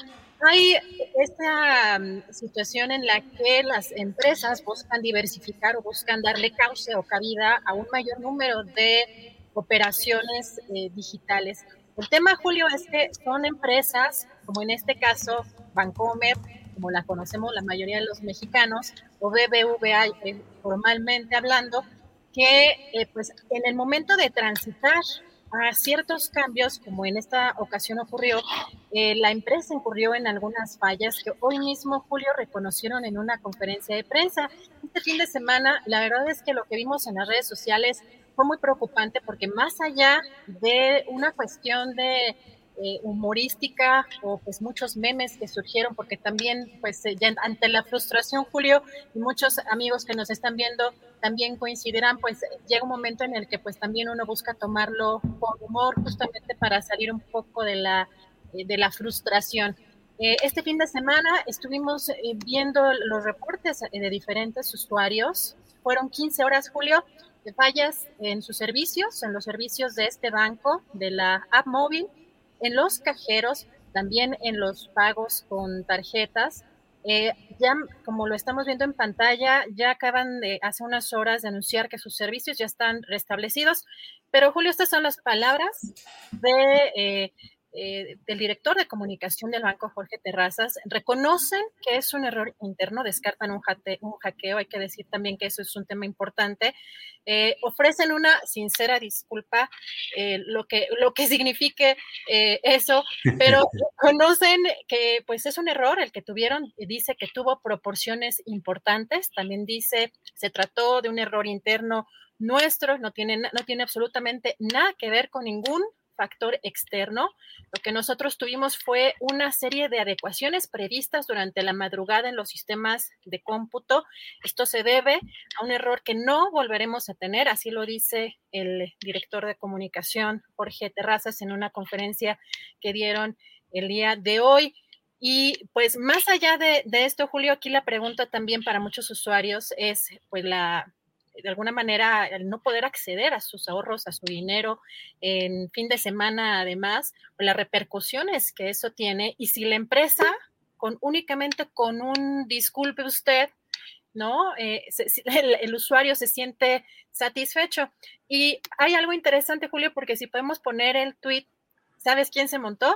hay esta mm, situación en la que las empresas buscan diversificar o buscan darle cauce o cabida a un mayor número de operaciones eh, digitales. El tema, Julio, es que son empresas, como en este caso Bancomer, como la conocemos la mayoría de los mexicanos, o BBVA eh, formalmente hablando, que eh, pues en el momento de transitar a ciertos cambios, como en esta ocasión ocurrió, eh, la empresa incurrió en algunas fallas que hoy mismo, Julio, reconocieron en una conferencia de prensa. Este fin de semana, la verdad es que lo que vimos en las redes sociales fue muy preocupante porque más allá de una cuestión de eh, humorística o pues muchos memes que surgieron porque también pues eh, ante la frustración Julio y muchos amigos que nos están viendo también coincidirán pues llega un momento en el que pues también uno busca tomarlo con humor justamente para salir un poco de la eh, de la frustración. Este fin de semana estuvimos viendo los reportes de diferentes usuarios. Fueron 15 horas Julio de fallas en sus servicios en los servicios de este banco de la app móvil en los cajeros, también en los pagos con tarjetas. Eh, ya, como lo estamos viendo en pantalla, ya acaban de hace unas horas de anunciar que sus servicios ya están restablecidos. Pero Julio, estas son las palabras de eh, eh, del director de comunicación del banco, Jorge Terrazas, reconocen que es un error interno, descartan un, un hackeo, hay que decir también que eso es un tema importante, eh, ofrecen una sincera disculpa, eh, lo, que, lo que signifique eso, pero conocen que pues es un error el que tuvieron, dice que tuvo proporciones importantes, también dice se trató de un error interno nuestro, no tiene, no tiene absolutamente nada que ver con ningún factor externo. Lo que nosotros tuvimos fue una serie de adecuaciones previstas durante la madrugada en los sistemas de cómputo. Esto se debe a un error que no volveremos a tener, así lo dice el director de comunicación, Jorge Terrazas, en una conferencia que dieron el día de hoy. Y pues más allá de, de esto, Julio, aquí la pregunta también para muchos usuarios es pues la de alguna manera el no poder acceder a sus ahorros, a su dinero en fin de semana, además, las repercusiones que eso tiene. Y si la empresa, con únicamente con un disculpe usted, ¿no? Eh, el, el, usuario se siente satisfecho. Y hay algo interesante, Julio, porque si podemos poner el tweet, ¿sabes quién se montó?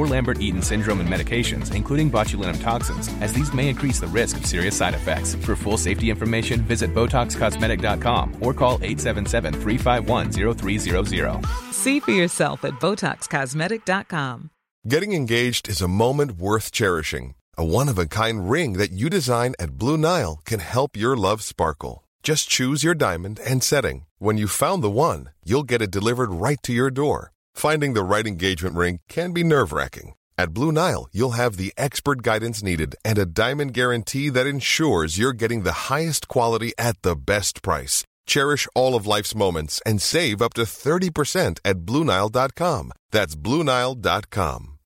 or Lambert Eaton syndrome and medications, including botulinum toxins, as these may increase the risk of serious side effects. For full safety information, visit BotoxCosmetic.com or call 877 351 0300. See for yourself at BotoxCosmetic.com. Getting engaged is a moment worth cherishing. A one of a kind ring that you design at Blue Nile can help your love sparkle. Just choose your diamond and setting. When you've found the one, you'll get it delivered right to your door. Finding the right engagement ring can be nerve wracking. At Blue Nile, you'll have the expert guidance needed and a diamond guarantee that ensures you're getting the highest quality at the best price. Cherish all of life's moments and save up to 30% at BlueNile.com. That's BlueNile.com.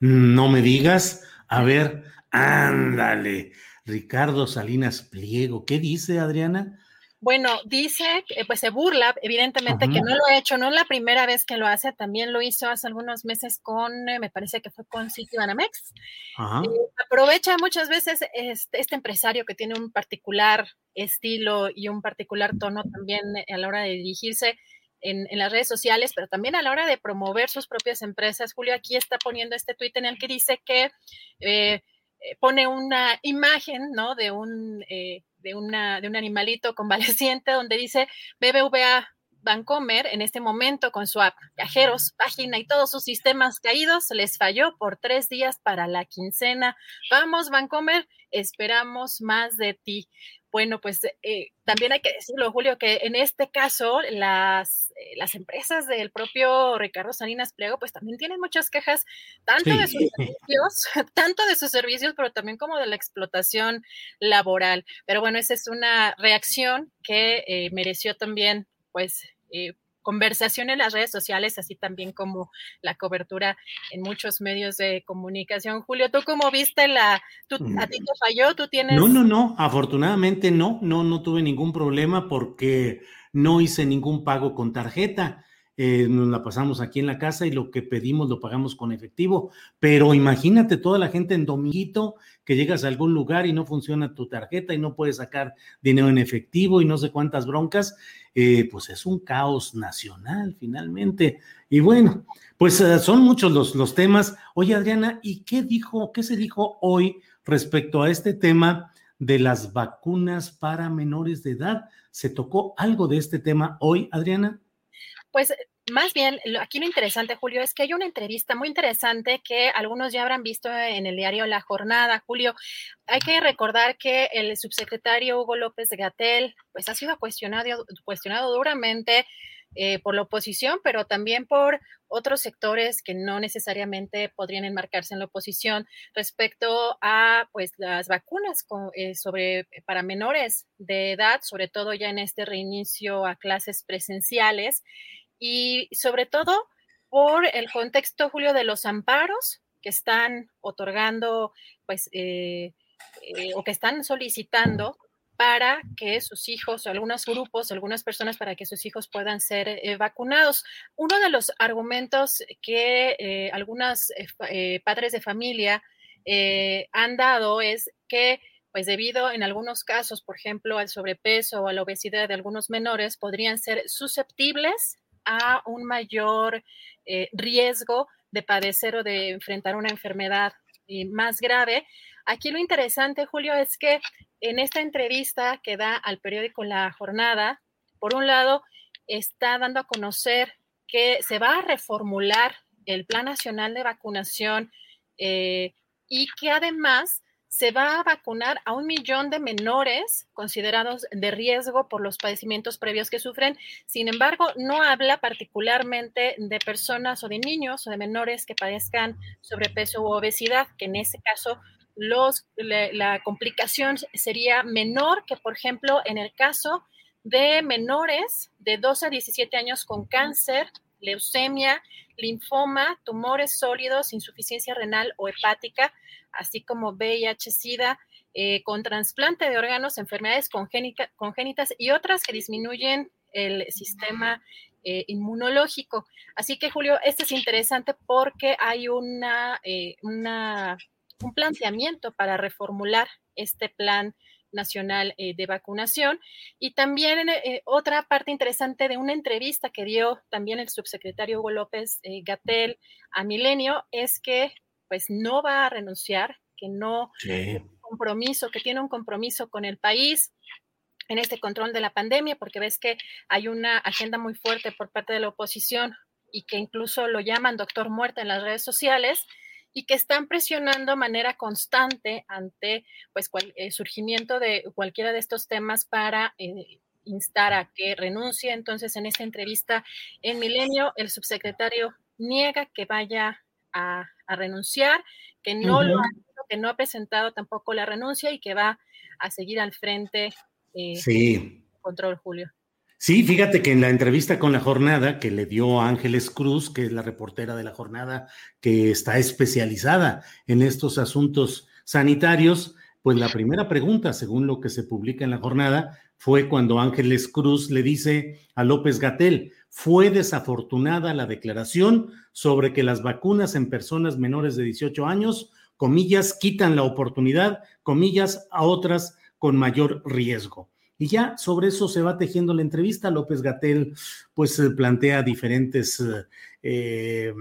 No me digas. A ver, ándale. Ricardo Salinas Pliego. ¿Qué dice Adriana? Bueno, dice, que pues se burla, evidentemente que no lo ha hecho, no es la primera vez que lo hace, también lo hizo hace algunos meses con, eh, me parece que fue con Citibanamex. Eh, aprovecha muchas veces este, este, empresario que tiene un particular estilo y un particular tono también a la hora de dirigirse en, las redes sociales, pero también a la hora de promover sus propias empresas. Julio aquí está poniendo este tuit en el que dice que eh, pone una imagen, ¿no? De un de, una, de un animalito convaleciente donde dice BBVA Bancomer en este momento con su app, viajeros, página y todos sus sistemas caídos, les falló por tres días para la quincena. Vamos, Bancomer, esperamos más de ti. Bueno, pues eh, también hay que decirlo, Julio, que en este caso las, eh, las empresas del propio Ricardo Salinas Pliego, pues también tienen muchas quejas, tanto de sus servicios, tanto de sus servicios, pero también como de la explotación laboral. Pero bueno, esa es una reacción que eh, mereció también, pues, conversación en las redes sociales, así también como la cobertura en muchos medios de comunicación. Julio, ¿tú cómo viste la... ¿A ti te falló? ¿Tú tienes...? No, no, no, afortunadamente no, no, no tuve ningún problema porque no hice ningún pago con tarjeta. Eh, nos la pasamos aquí en la casa y lo que pedimos lo pagamos con efectivo. Pero imagínate toda la gente en dominguito que llegas a algún lugar y no funciona tu tarjeta y no puedes sacar dinero en efectivo y no sé cuántas broncas, eh, pues es un caos nacional finalmente. Y bueno, pues eh, son muchos los, los temas. Oye, Adriana, ¿y qué dijo, qué se dijo hoy respecto a este tema de las vacunas para menores de edad? ¿Se tocó algo de este tema hoy, Adriana? Pues más bien, aquí lo interesante, Julio, es que hay una entrevista muy interesante que algunos ya habrán visto en el diario La Jornada, Julio. Hay que recordar que el subsecretario Hugo López Gatel, pues ha sido cuestionado, cuestionado duramente eh, por la oposición, pero también por otros sectores que no necesariamente podrían enmarcarse en la oposición respecto a pues las vacunas eh, sobre para menores de edad, sobre todo ya en este reinicio a clases presenciales y sobre todo por el contexto, Julio, de los amparos que están otorgando, pues, eh, eh, o que están solicitando para que sus hijos, algunos grupos, algunas personas, para que sus hijos puedan ser eh, vacunados. Uno de los argumentos que algunos padres de familia han dado es que pues debido en algunos casos, por ejemplo, al sobrepeso o a la obesidad de algunos menores, podrían ser susceptibles a un mayor eh, riesgo de padecer o de enfrentar una enfermedad eh, más grave. Aquí lo interesante, Julio, es que en esta entrevista que da al periódico La Jornada, por un lado, está dando a conocer que se va a reformular el Plan Nacional de Vacunación eh, y que además se va a vacunar a un millón de menores considerados de riesgo por los padecimientos previos que sufren. Sin embargo, no habla particularmente de personas o de niños o de menores que padezcan sobrepeso u obesidad, que en ese caso los, la, complicación sería menor que, por ejemplo, en el caso de menores de 12 a 17 años con cáncer, leucemia, linfoma, tumores sólidos, insuficiencia renal o hepática, así como VIH-Sida, eh, con trasplante de órganos, enfermedades congénitas y otras que disminuyen el sistema eh, inmunológico. Así que, Julio, este es interesante porque hay una, eh, un planteamiento para reformular este plan nacional de vacunación. Y también otra parte interesante de una entrevista que dio también el subsecretario Hugo López Gatel a Milenio es que pues no va a renunciar, que no tiene un compromiso, que tiene un compromiso con el país en este control de la pandemia, porque ves que hay una agenda muy fuerte por parte de la oposición y que incluso lo llaman doctor muerte en las redes sociales y que están presionando de manera constante ante pues el surgimiento de cualquiera de estos temas para eh, instar a que renuncie. Entonces, en esta entrevista en Milenio, el subsecretario niega que vaya a, renunciar, que no lo ha, que no ha presentado tampoco la renuncia y que va a seguir al frente eh, sí. control Julio. Sí, fíjate que en la entrevista con la jornada que le dio Ángeles Cruz, que es la reportera de la jornada que está especializada en estos asuntos sanitarios, pues la primera pregunta, según lo que se publica en la jornada, fue cuando Ángeles Cruz le dice a López Gatel, fue desafortunada la declaración sobre que las vacunas en personas menores de 18 años, comillas, quitan la oportunidad, comillas, a otras con mayor riesgo. Y ya sobre eso se va tejiendo la entrevista. López Gatel pues eh, plantea diferentes eh, eh,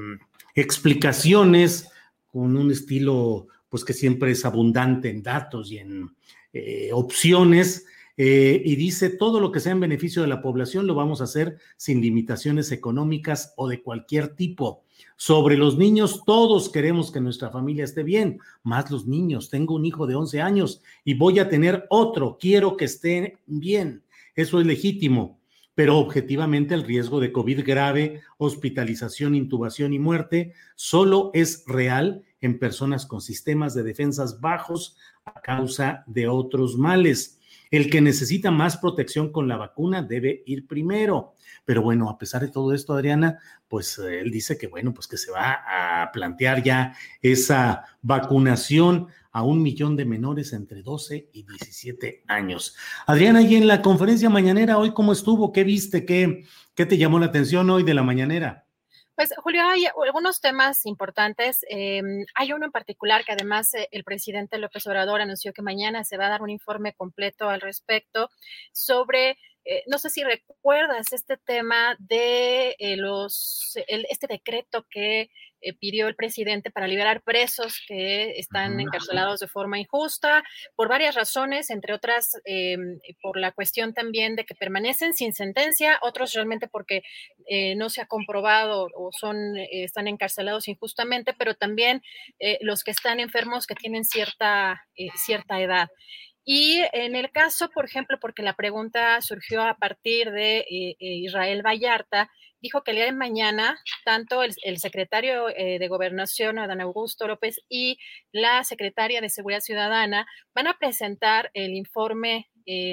explicaciones con un estilo pues que siempre es abundante en datos y en opciones. Y dice, todo lo que sea en beneficio de la población lo vamos a hacer sin limitaciones económicas o de cualquier tipo. Sobre los niños, todos queremos que nuestra familia esté bien, más los niños. Tengo un hijo de 11 años y voy a tener otro, quiero que esté bien. Eso es legítimo, pero objetivamente el riesgo de COVID grave, hospitalización, intubación y muerte solo es real en personas con sistemas de defensas bajos a causa de otros males. El que necesita más protección con la vacuna debe ir primero. Pero bueno, a pesar de todo esto, Adriana, pues eh, él dice que bueno, pues que se va a plantear ya esa vacunación a un millón de menores entre 12 y 17 años. Adriana, y en la conferencia mañanera hoy, ¿cómo estuvo? ¿Qué viste? ¿Qué, qué te llamó la atención hoy de la mañanera? Pues Julio, hay algunos temas importantes. Em, hay uno en particular que además eh, el presidente López Obrador anunció que mañana se va a dar un informe completo al respecto sobre eh, no sé si recuerdas este tema de eh, los, este decreto que eh, pidió el presidente para liberar presos que están encarcelados de forma injusta, por varias razones, entre otras por la cuestión también de que permanecen sin sentencia, otros realmente porque no se ha comprobado o son, están encarcelados injustamente, pero también los que están enfermos que tienen cierta, cierta edad. Y en el caso, por ejemplo, porque la pregunta surgió a partir de eh, eh, Israel Vallarta, dijo que el día de mañana, tanto el, secretario eh, de Gobernación, Adán Augusto López, y la secretaria de Seguridad Ciudadana van a presentar el informe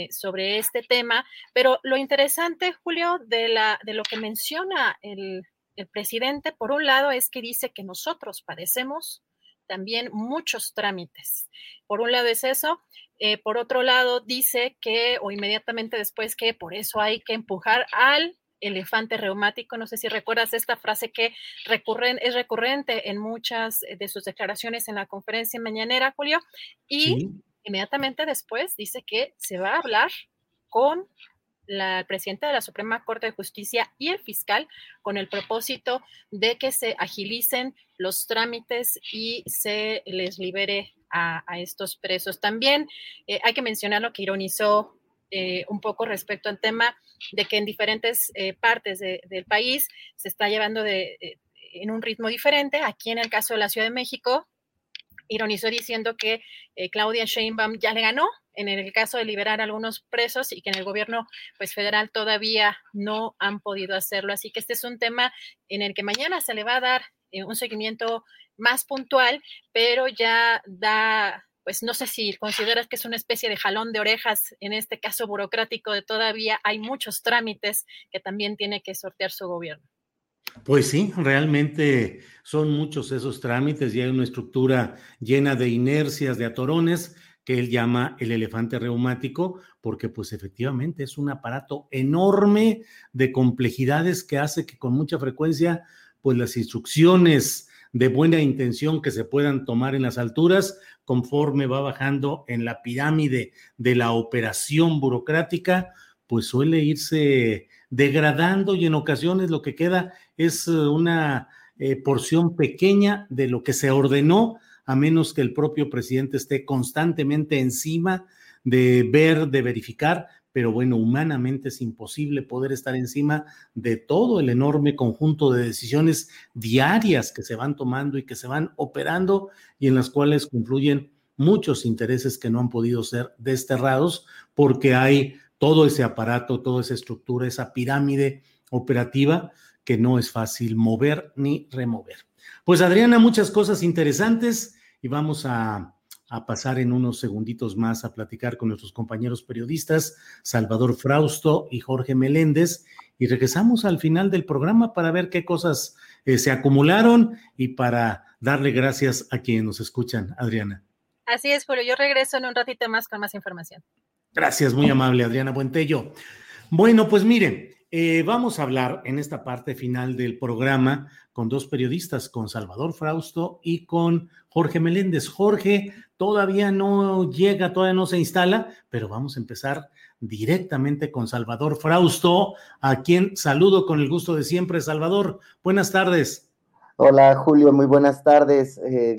sobre este tema. Pero lo interesante, Julio, de, lo que menciona el, el presidente, por un lado, es que dice que nosotros padecemos también muchos trámites. Por un lado es eso, eh, por otro lado, dice que, o inmediatamente después, que por eso hay que empujar al elefante reumático. No sé si recuerdas esta frase que recurren, es recurrente en muchas de sus declaraciones en la conferencia mañanera, Julio. Y inmediatamente después dice que se va a hablar con la presidenta de la Suprema Corte de Justicia y el fiscal con el propósito de que se agilicen los trámites y se les libere a, estos presos. También eh, hay que mencionar lo que ironizó eh, un poco respecto al tema de que en diferentes eh, partes del país se está llevando de, en un ritmo diferente. Aquí en el caso de la Ciudad de México, ironizó diciendo que Claudia Sheinbaum ya le ganó en el caso de liberar a algunos presos y que en el gobierno pues federal todavía no han podido hacerlo. Así que este es un tema en el que mañana se le va a dar un seguimiento más puntual, pero ya da, pues no sé si consideras que es una especie de jalón de orejas en este caso burocrático de todavía hay muchos trámites que también tiene que sortear su gobierno. Pues sí, realmente son muchos esos trámites y hay una estructura llena de inercias, de atorones que él llama el elefante reumático, porque pues efectivamente es un aparato enorme de complejidades que hace que con mucha frecuencia pues las instrucciones de buena intención que se puedan tomar en las alturas, conforme va bajando en la pirámide de la operación burocrática, pues suele irse degradando y en ocasiones lo que queda es eh, una eh, porción pequeña de lo que se ordenó, a menos que el propio presidente esté constantemente encima de ver, de verificar, pero bueno, humanamente es imposible poder estar encima de todo el enorme conjunto de decisiones diarias que se van tomando y que se van operando y en las cuales confluyen muchos intereses que no han podido ser desterrados porque hay todo ese aparato, toda esa estructura, esa pirámide operativa que no es fácil mover ni remover. Pues Adriana, muchas cosas interesantes y vamos a, pasar en unos segunditos más a platicar con nuestros compañeros periodistas, Salvador Frausto y Jorge Meléndez, y regresamos al final del programa para ver qué cosas eh, se acumularon y para darle gracias a quienes nos escuchan, Adriana. Así es, Julio. Yo regreso en un ratito más con más información. Gracias, muy amable, Adriana Buentello. Bueno, pues miren, eh, vamos a hablar en esta parte final del programa con dos periodistas, con Salvador Frausto y con Jorge Meléndez. Jorge todavía no llega, todavía no se instala, pero vamos a empezar directamente con Salvador Frausto, a quien saludo con el gusto de siempre. Salvador, buenas tardes. Hola Julio, muy buenas tardes. Eh,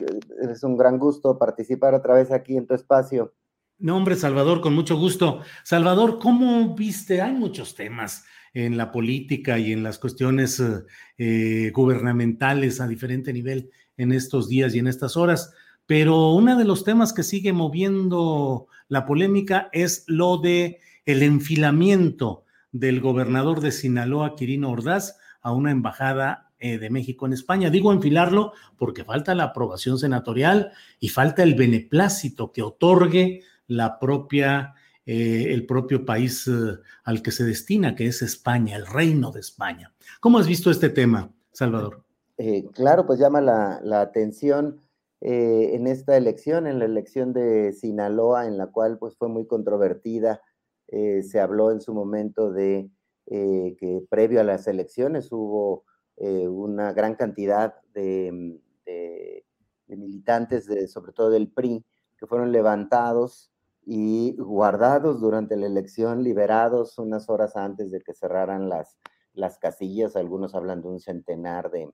es un gran gusto participar otra vez aquí en tu espacio. No, hombre, Salvador, con mucho gusto. Salvador, ¿cómo viste? Hay muchos temas en la política y en las cuestiones eh, gubernamentales a diferente nivel en estos días y en estas horas, pero uno de los temas que sigue moviendo la polémica es lo de el enfilamiento del gobernador de Sinaloa, Quirino Ordaz, a una embajada eh, de México en España. Digo enfilarlo porque falta la aprobación senatorial y falta el beneplácito que otorgue la propia, eh, el propio país eh, al que se destina, que es España, el reino de España. ¿Cómo has visto este tema, Salvador? Claro, pues llama la, atención en esta elección, en la elección de Sinaloa, en la cual pues fue muy controvertida. se habló en su momento de que previo a las elecciones hubo una gran cantidad de, de militantes, de, sobre todo del PRI, que fueron levantados y guardados durante la elección, liberados unas horas antes de que cerraran las, las casillas. Algunos hablan de un centenar de,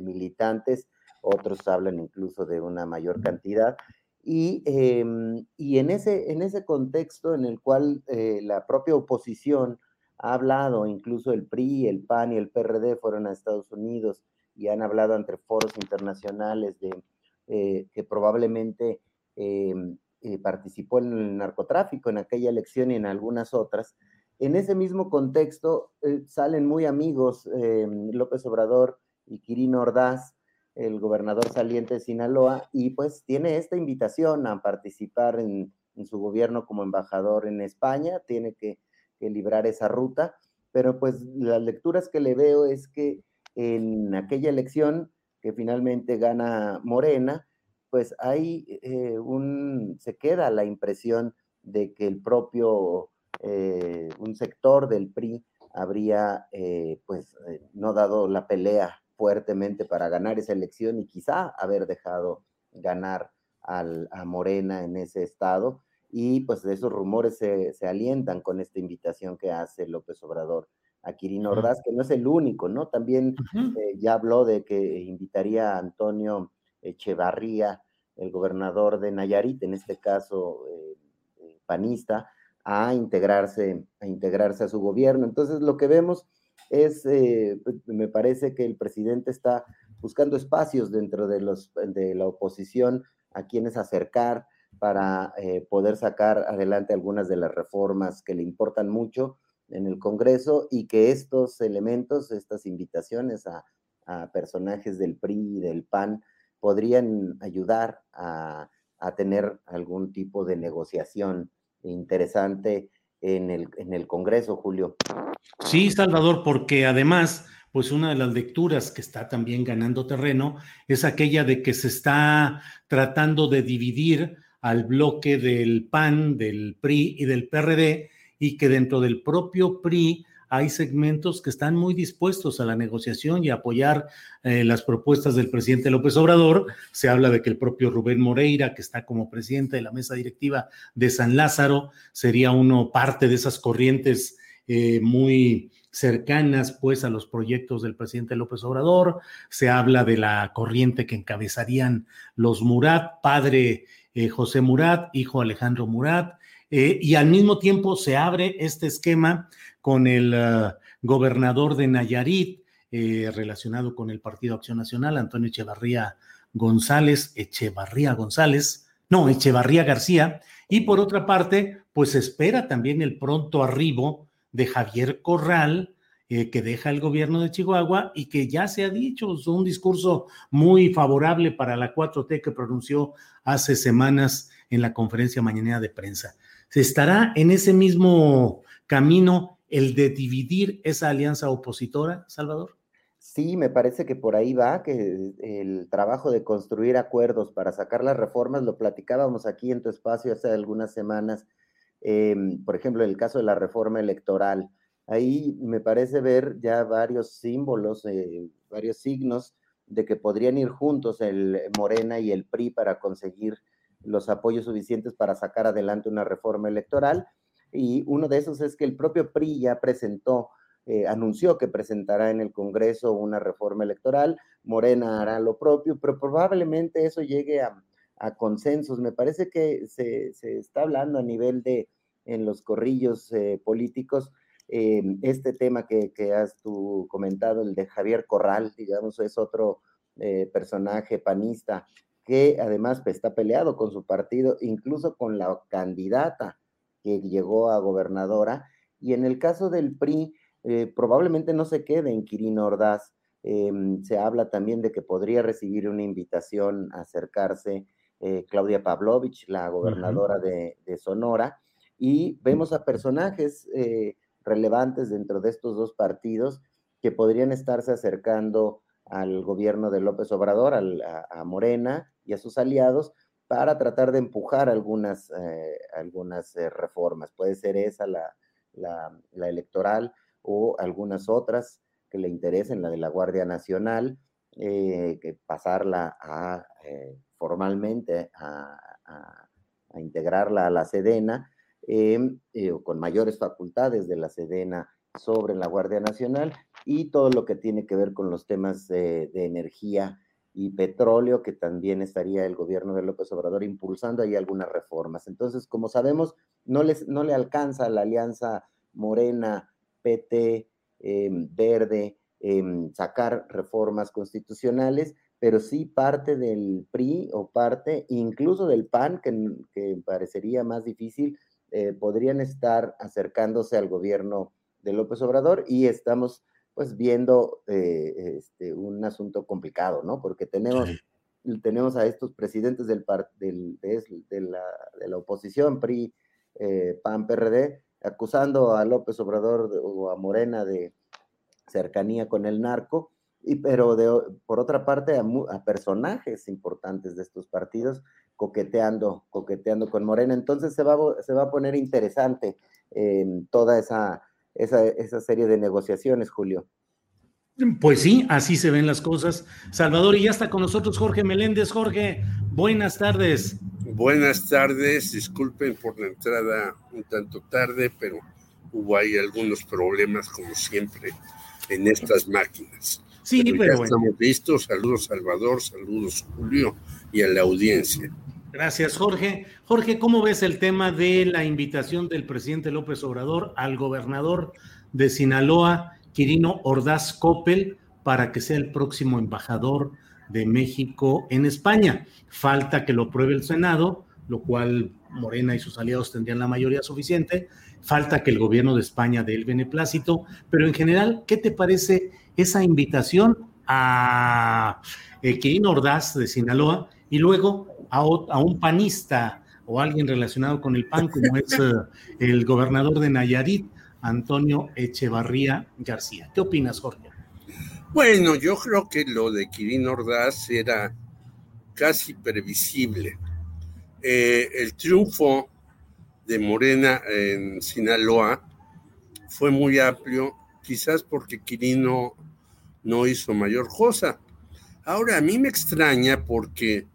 militantes, otros hablan incluso de una mayor cantidad. Y, em, y en, ese, en ese contexto en el cual eh, la propia oposición ha hablado, incluso el PRI, el PAN y el PRD fueron a Estados Unidos y han hablado ante foros internacionales de eh, que probablemente em, eh, participó en el narcotráfico en aquella elección y en algunas otras. En ese mismo contexto eh, salen muy amigos eh, López Obrador y Quirino Ordaz, el gobernador saliente de Sinaloa, y pues tiene esta invitación a participar en, su gobierno como embajador en España, tiene que, que librar esa ruta, pero pues las lecturas que le veo es que en aquella elección que finalmente gana Morena, pues hay eh, un, se queda la impresión de que el propio, eh, un sector del PRI habría eh, pues no dado la pelea fuertemente para ganar esa elección y quizá haber dejado ganar al, a Morena en ese estado. Y pues esos rumores se, se, alientan con esta invitación que hace López Obrador a Quirino Ordaz, que no es el único, ¿no? También ya habló de que invitaría a Antonio Echevarría, el gobernador de Nayarit, en este caso eh, eh, panista, a integrarse, a integrarse a su gobierno. Entonces, lo que vemos es, eh, pues, me parece que el presidente está buscando espacios dentro de, los, de la oposición a quienes acercar para poder sacar adelante algunas de las reformas que le importan mucho en el Congreso y que estos elementos, estas invitaciones a, a personajes del PRI y del PAN, podrían ayudar a, tener algún tipo de negociación interesante en el, en el Congreso, Julio. Sí, Salvador, porque además, pues una de las lecturas que está también ganando terreno es aquella de que se está tratando de dividir al bloque del PAN, del PRI y del PRD, y que dentro del propio PRI hay segmentos que están muy dispuestos a la negociación y a apoyar eh, las propuestas del presidente López Obrador. Se habla de que el propio Rubén Moreira, que está como presidente de la mesa directiva de San Lázaro, sería uno parte de esas corrientes eh, muy cercanas pues a los proyectos del presidente López Obrador. Se habla de la corriente que encabezarían los Murat, padre eh, José Murat, hijo Alejandro Murat, y al mismo tiempo se abre este esquema con el eh, gobernador de Nayarit, eh, relacionado con el Partido Acción Nacional, Antonio Echevarría González, Echevarría González, no, Echevarría García, y por otra parte, pues espera también el pronto arribo de Javier Corral, eh, que deja el gobierno de Chihuahua y que ya se ha dicho un discurso muy favorable para la 4T que pronunció hace semanas en la conferencia mañanera de prensa. ¿Se estará en ese mismo camino el de dividir esa alianza opositora, Salvador? Sí, me parece que por ahí va, que el trabajo de construir acuerdos para sacar las reformas, lo platicábamos aquí en tu espacio hace algunas semanas, em, por ejemplo, en el caso de la reforma electoral. Ahí me parece ver ya varios símbolos, eh, varios signos de que podrían ir juntos el Morena y el PRI para conseguir los apoyos suficientes para sacar adelante una reforma electoral. Y uno de esos es que el propio PRI ya presentó eh, anunció que presentará en el Congreso una reforma electoral, Morena hará lo propio, pero probablemente eso llegue a, consensos. Me parece que se, está hablando a nivel de, en los corrillos eh, políticos, eh, este tema que, has tú comentado, el de Javier Corral, digamos, es otro personaje panista que además pues, está peleado con su partido, incluso con la candidata que llegó a gobernadora. Y en el caso del PRI, eh, probablemente no se quede en Quirino Ordaz. Em, se habla también de que podría recibir una invitación a acercarse eh, Claudia Pavlovich, la gobernadora de, Sonora, y vemos a personajes eh, relevantes dentro de estos dos partidos que podrían estarse acercando al gobierno de López Obrador, a, Morena y a sus aliados, para tratar de empujar algunas, algunas reformas. Puede ser esa la, la electoral, o algunas otras que le interesen, la de la Guardia Nacional, eh, que pasarla eh, formalmente a, integrarla a la Sedena, em, eh, con mayores facultades de la Sedena sobre la Guardia Nacional y todo lo que tiene que ver con los temas de energía y petróleo, que también estaría el gobierno de López Obrador impulsando ahí algunas reformas. Entonces, como sabemos, no, les, no le alcanza la alianza morena PT, em, Verde, em, sacar reformas constitucionales, pero sí parte del PRI o parte incluso del PAN, que, parecería más difícil, eh, podrían estar acercándose al gobierno de López Obrador y estamos pues viendo eh, este, un asunto complicado, ¿no? Porque tenemos, tenemos a estos presidentes del, del de, la, de, la, oposición, PRI, eh, PAN, PRD, acusando a López Obrador o a Morena de cercanía con el narco, y, pero de, por otra parte a, personajes importantes de estos partidos coqueteando, coqueteando con Morena. Entonces se va, se va a poner interesante en toda esa, esa, esa serie de negociaciones, Julio. Pues sí, así se ven las cosas. Salvador, y ya está con nosotros Jorge Meléndez. Jorge, buenas tardes. Buenas tardes, disculpen por la entrada un tanto tarde, pero hubo ahí algunos problemas, como siempre, en estas máquinas. Sí, pero, ya estamos listos. Saludos, Salvador, saludos, Julio, y a la audiencia. Gracias, Jorge. Jorge, ¿cómo ves el tema de la invitación del presidente López Obrador al gobernador de Sinaloa, Quirino Ordaz Coppel, para que sea el próximo embajador de México en España. Falta que lo apruebe el Senado, lo cual Morena y sus aliados tendrían la mayoría suficiente. Falta que el gobierno de España dé el beneplácito. Pero en general, ¿qué te parece esa invitación a eh, Ordaz de Sinaloa y luego a, un panista o alguien relacionado con el PAN, como es eh, el gobernador de Nayarit, Antonio Echevarría García? ¿Qué opinas, Jorge? Bueno, yo creo que lo de Kirin Ordaz era casi previsible. Eh, el triunfo de Morena en Sinaloa fue muy amplio, quizás porque Quirino no hizo mayor cosa. Ahora, a mí me extraña porque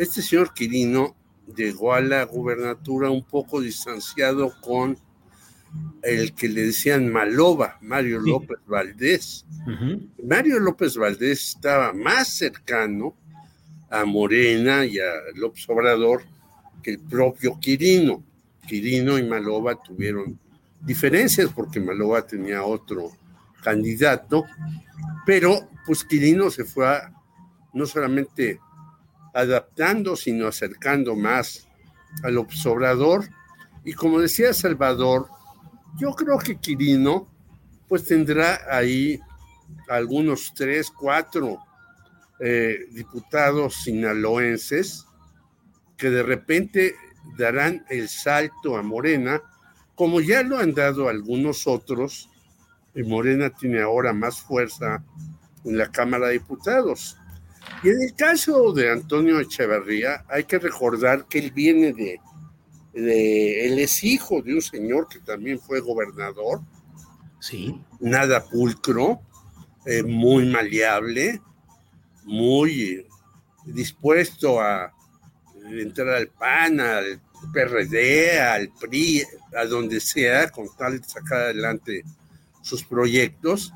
este señor Quirino llegó a la gubernatura un poco distanciado con el que le decían Maloba, Mario López Valdés. Mario López Valdés estaba más cercano a Morena y a López Obrador que el propio Quirino. Quirino y Maloba tuvieron diferencias porque Maloba tenía otro candidato, pero pues Quirino se fue a no solamente adaptando, sino acercando más al observador. Y como decía Salvador, yo creo que Quirino pues tendrá ahí algunos tres, cuatro eh, diputados sinaloenses que de repente darán el salto a Morena, como ya lo han dado algunos otros, y Morena tiene ahora más fuerza en la Cámara de Diputados. Y en el caso de Antonio Echeverría, hay que recordar que él viene de, de él es hijo de un señor que también fue gobernador, sí. nada pulcro, eh, muy maleable, muy dispuesto a entrar al PAN, al PRD, al PRI, a donde sea, con tal de sacar adelante sus proyectos.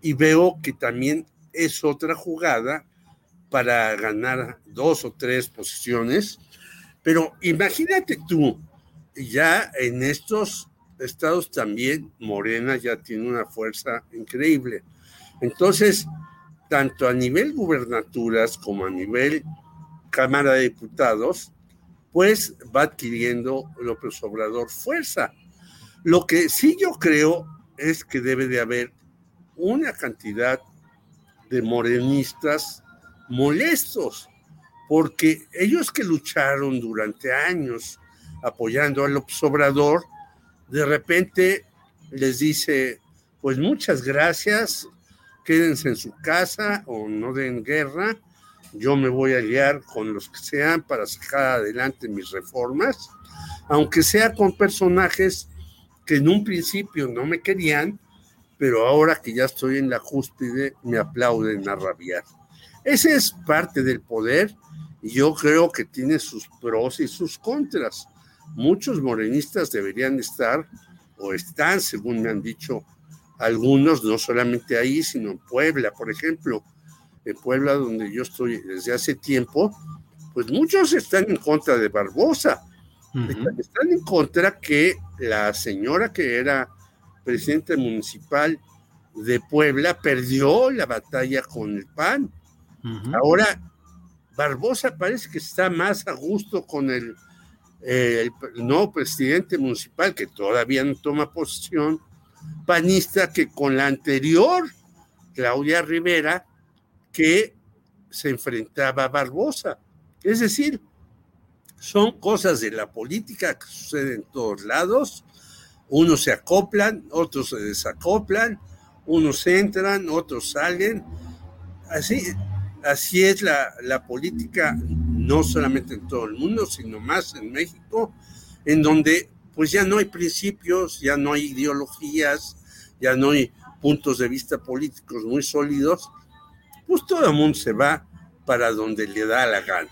Y veo que también es otra jugada para ganar dos o tres posiciones. Pero imagínate tú, ya en estos estados también Morena ya tiene una fuerza increíble. Entonces, tanto a nivel gubernaturas como a nivel Cámara de Diputados, pues va adquiriendo López Obrador fuerza. Lo que sí yo creo es que debe de haber una cantidad de morenistas molestos, porque ellos que lucharon durante años apoyando al Obrador, de repente les dice, pues muchas gracias, quédense en su casa o no den guerra, yo me voy a liar con los que sean para sacar adelante mis reformas, aunque sea con personajes que en un principio no me querían, pero ahora que ya estoy en la cúspide me aplauden a rabiar. Ese es parte del poder y yo creo que tiene sus pros y sus contras. Muchos morenistas deberían estar o están, según me han dicho algunos, no solamente ahí, sino en Puebla, por ejemplo, en Puebla, donde yo estoy desde hace tiempo, pues muchos están en contra de Barbosa. Están en contra que la señora que era presidenta municipal de Puebla perdió la batalla con el PAN. Ahora, Barbosa parece que está más a gusto con el, el nuevo presidente municipal, que todavía no toma posición, panista, que con la anterior, Claudia Rivera, que se enfrentaba a Barbosa. Es decir, son cosas de la política que suceden en todos lados. Unos se acoplan, otros se desacoplan, unos entran, otros salen. Así, así es la, la política, no solamente en todo el mundo, sino más en México, en donde pues ya no hay principios, ya no hay ideologías, ya no hay puntos de vista políticos muy sólidos, pues todo el mundo se va para donde le da la gana.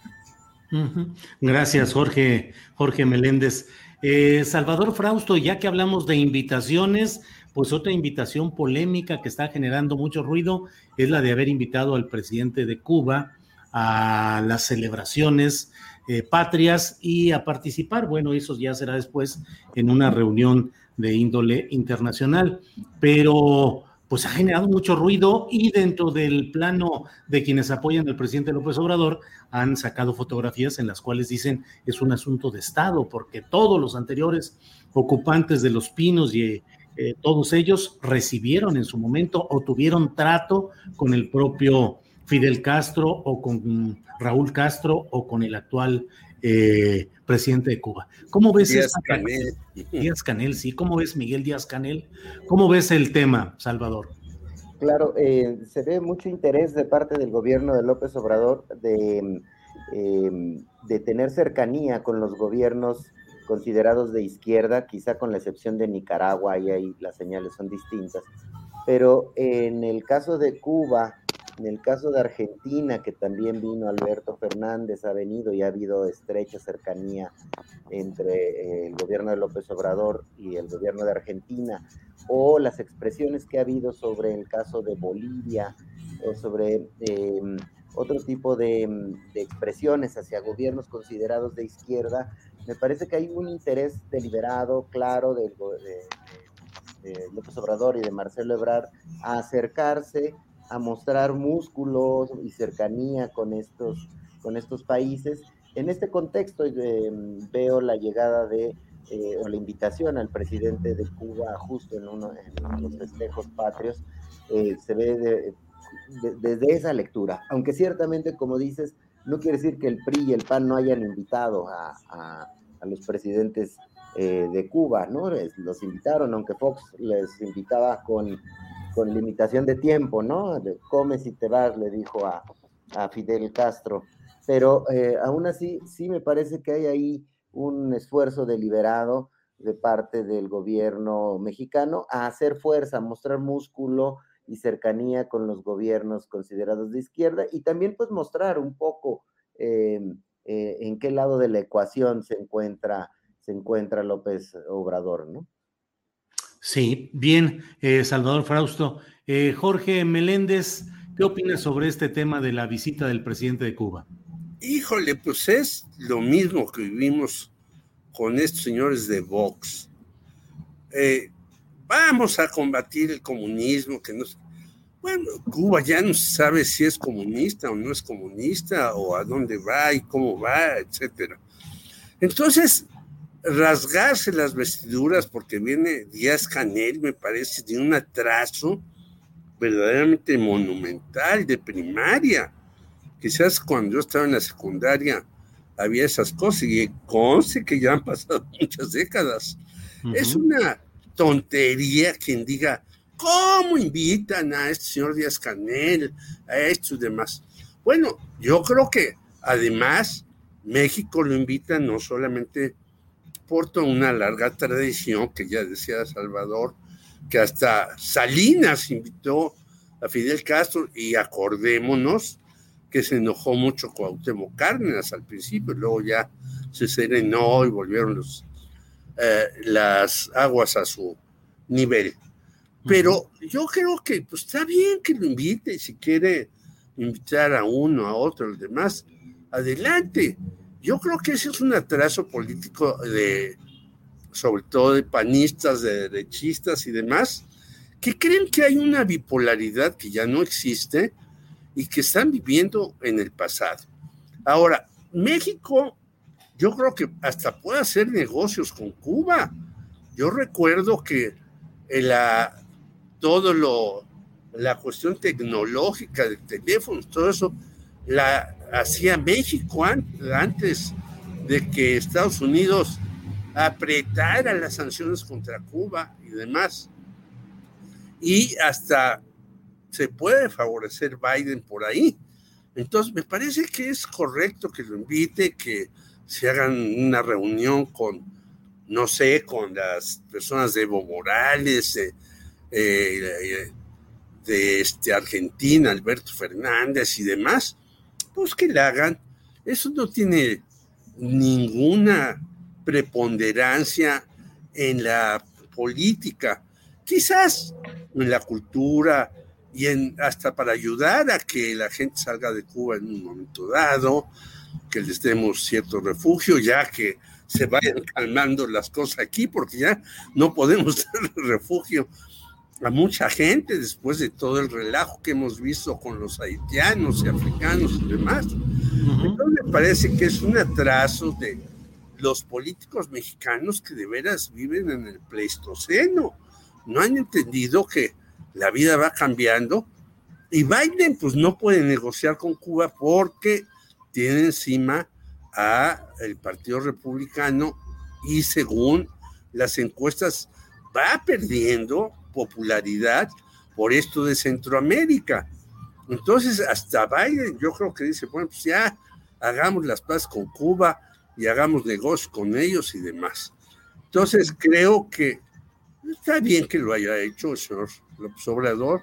Gracias, Jorge, Jorge Meléndez. Eh, Salvador Frausto, ya que hablamos de invitaciones, pues otra invitación polémica que está generando mucho ruido es la de haber invitado al presidente de Cuba a las celebraciones eh, patrias y a participar. Bueno, eso ya será después en una reunión de índole internacional. Pero pues ha generado mucho ruido y dentro del plano de quienes apoyan al presidente López Obrador han sacado fotografías en las cuales dicen es un asunto de Estado, porque todos los anteriores ocupantes de los pinos y eh, todos ellos recibieron en su momento o tuvieron trato con el propio Fidel Castro o con Raúl Castro o con el actual eh, presidente de Cuba. ¿Cómo ves Díaz Canel. Díaz Canel, sí. ¿Cómo ves Miguel Díaz Canel? ¿Cómo ves el tema, Salvador? Claro, eh, se ve mucho interés de parte del gobierno de López Obrador de, eh, de tener cercanía con los gobiernos considerados de izquierda, quizá con la excepción de Nicaragua, y ahí las señales son distintas. Pero en el caso de Cuba, en el caso de Argentina, que también vino Alberto Fernández, ha venido y ha habido estrecha cercanía entre eh, el gobierno de López Obrador y el gobierno de Argentina, o las expresiones que ha habido sobre el caso de Bolivia, o sobre em, otro tipo de, expresiones hacia gobiernos considerados de izquierda, me parece que hay un interés deliberado, claro, de, de López Obrador y de Marcelo Ebrard a acercarse a mostrar músculos y cercanía con estos, con estos países. En este contexto veo la llegada de eh, o la invitación al presidente de Cuba justo en, uno, en los festejos patrios, eh, se ve desde esa lectura, aunque ciertamente, como dices, no quiere decir que el PRI y el PAN no hayan invitado a, a, los presidentes eh, de Cuba, ¿no? los invitaron, aunque Fox les invitaba con, con limitación de tiempo, ¿no? Comes y te vas, le dijo a, a Fidel Castro. Pero aún así, sí me parece que hay ahí un esfuerzo deliberado de parte del gobierno mexicano a hacer fuerza, a mostrar músculo y cercanía con los gobiernos considerados de izquierda y también pues mostrar un poco eh, eh, en qué lado de la ecuación se encuentra, se encuentra López Obrador, ¿no? Sí, bien, eh, Salvador Frausto. Jorge Meléndez, ¿qué opinas sobre este tema de la visita del presidente de Cuba? Híjole, pues es lo mismo que vivimos con estos señores de Vox. Eh, vamos a combatir el comunismo, que no bueno, Cuba ya no sabe si es comunista o no es comunista, o a dónde va y cómo va, etcétera. Entonces, rasgarse las vestiduras porque viene Díaz Canel, me parece, de un atraso verdaderamente monumental de primaria. Quizás cuando yo estaba en la secundaria había esas cosas y conste que ya han pasado muchas décadas. Es una tontería quien diga, ¿cómo invitan a este señor Díaz Canel, a estos demás? Bueno, yo creo que además México lo invita no solamente por toda una larga tradición, que ya decía Salvador, que hasta Salinas invitó a Fidel Castro y acordémonos que se enojó mucho Cuauhtémoc Cárdenas al principio, luego ya se serenó y volvieron eh, las aguas a su nivel. Pero yo creo que pues, está bien que lo invite, si quiere invitar a uno, a otro, a los demás, adelante. Yo creo que ese es un atraso político de, sobre todo de panistas, de derechistas y demás, que creen que hay una bipolaridad que ya no existe, y que están viviendo en el pasado. Ahora, México, yo creo que hasta puede hacer negocios con Cuba. Yo recuerdo que la, todo lo, la cuestión tecnológica de teléfonos, todo eso, la hacía México antes de que Estados Unidos apretara las sanciones contra Cuba y demás. Y hasta se puede favorecer Biden por ahí. Entonces, me parece que es correcto que lo invite, que se hagan una reunión con, no sé, con las personas de Evo Morales, de, eh, de este, Argentina, Alberto Fernández y demás, pues que la hagan. Eso no tiene ninguna preponderancia en la política, quizás en la cultura, y en, hasta para ayudar a que la gente salga de Cuba en un momento dado, que les demos cierto refugio, ya que se vayan calmando las cosas aquí, porque ya no podemos dar refugio a mucha gente después de todo el relajo que hemos visto con los haitianos y africanos y demás. Entonces me parece que es un atraso de los políticos mexicanos que de veras viven en el Pleistoceno. No han entendido que la vida va cambiando y Biden pues no puede negociar con Cuba porque tiene encima a el Partido Republicano y según las encuestas va perdiendo popularidad por esto de Centroamérica. Entonces, hasta Biden yo creo que dice, bueno, pues ya hagamos las paz con Cuba y hagamos negocios con ellos y demás. Entonces, creo que está bien que lo haya hecho el señor López Obrador.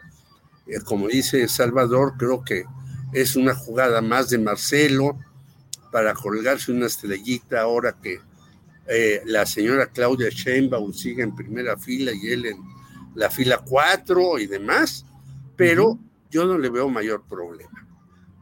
Eh, como dice Salvador, creo que es una jugada más de Marcelo para colgarse una estrellita ahora que eh, la señora Claudia Sheinbaum sigue en primera fila y él en la fila cuatro y demás, pero yo no le veo mayor problema.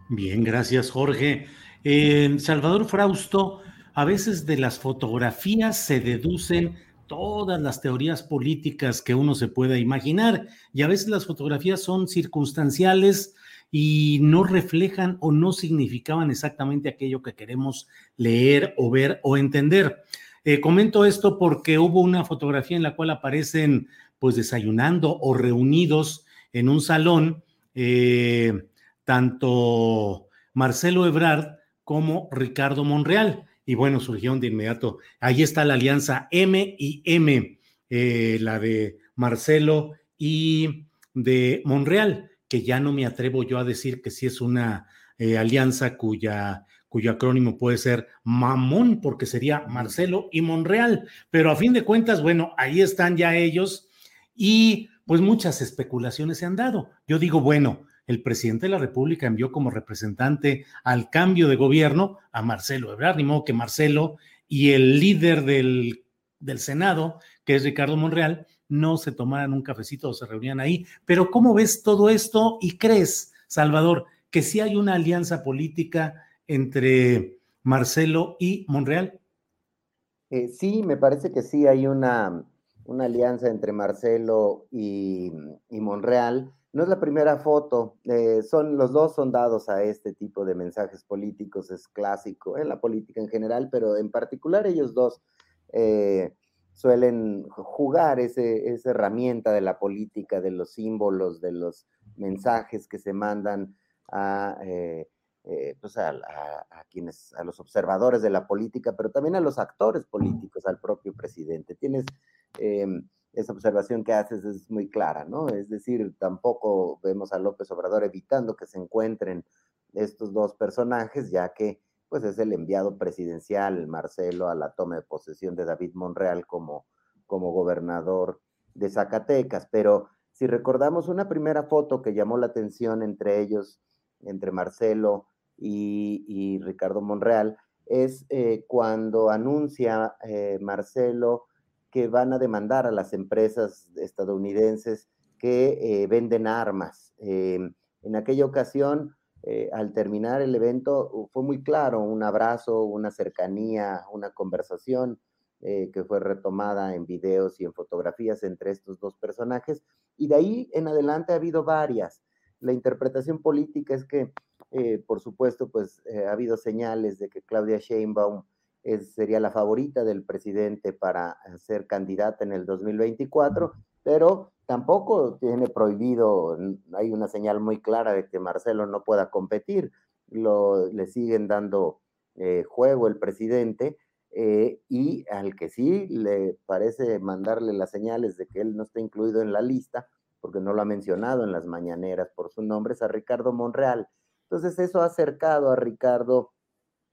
Bien, gracias Jorge. Eh, Salvador Frausto, a veces de las fotografías se deducen todas las teorías políticas que uno se pueda imaginar. Y a veces las fotografías son circunstanciales y no reflejan o no significaban exactamente aquello que queremos leer o ver o entender. Eh, comento esto porque hubo una fotografía en la cual aparecen pues desayunando o reunidos en un salón, eh, tanto Marcelo Ebrard como Ricardo Monreal. Y bueno, surgieron de inmediato. Ahí está la alianza M y M, eh, la de Marcelo y de Monreal, que ya no me atrevo yo a decir que sí es una alianza cuya cuyo acrónimo puede ser Mamón, porque sería Marcelo y Monreal. Pero a fin de cuentas, bueno, ahí están ya ellos y pues muchas especulaciones se han dado. Yo digo, bueno, el presidente de la República envió como representante al cambio de gobierno a Marcelo Ebrard, ni modo que Marcelo y el líder del, del Senado, que es Ricardo Monreal, no se tomaran un cafecito o se reunían ahí. Pero ¿cómo ves todo esto y crees, Salvador, que si hay una alianza política entre Marcelo y Monreal? Eh, sí, me parece que sí hay una, una alianza entre Marcelo y, Monreal. No es la primera foto, eh, son, los dos son dados a este tipo de mensajes políticos, es clásico en la política en general, pero en particular ellos dos eh, suelen jugar ese, esa herramienta de la política, de los símbolos, de los mensajes que se mandan a eh, pues a, quienes, a los observadores de la política, pero también a los actores políticos, al propio presidente. Tienes em, esa observación que haces es muy clara, ¿no? Es decir, tampoco vemos a López Obrador evitando que se encuentren estos dos personajes, ya que pues es el enviado presidencial, Marcelo, a la toma de posesión de David Monreal como, como gobernador de Zacatecas. Pero si recordamos una primera foto que llamó la atención entre ellos, entre Marcelo y, Ricardo Monreal, es eh, cuando anuncia eh, Marcelo que van a demandar a las empresas estadounidenses que eh, venden armas. en aquella ocasión, al terminar el evento, fue muy claro, un abrazo, una cercanía, una conversación que fue retomada en videos y en fotografías entre estos dos personajes, y de ahí en adelante ha habido varias. La interpretación política es que eh, por supuesto, pues eh, ha habido señales de que Claudia Sheinbaum sería la favorita del presidente para ser candidata en el 2024, pero tampoco tiene prohibido, hay una señal muy clara de que Marcelo no pueda competir, lo, le siguen dando eh, juego el presidente. y al que sí le parece mandarle las señales de que él no está incluido en la lista, porque no lo ha mencionado en las mañaneras por su nombre, es a Ricardo Monreal. Entonces eso ha acercado a Ricardo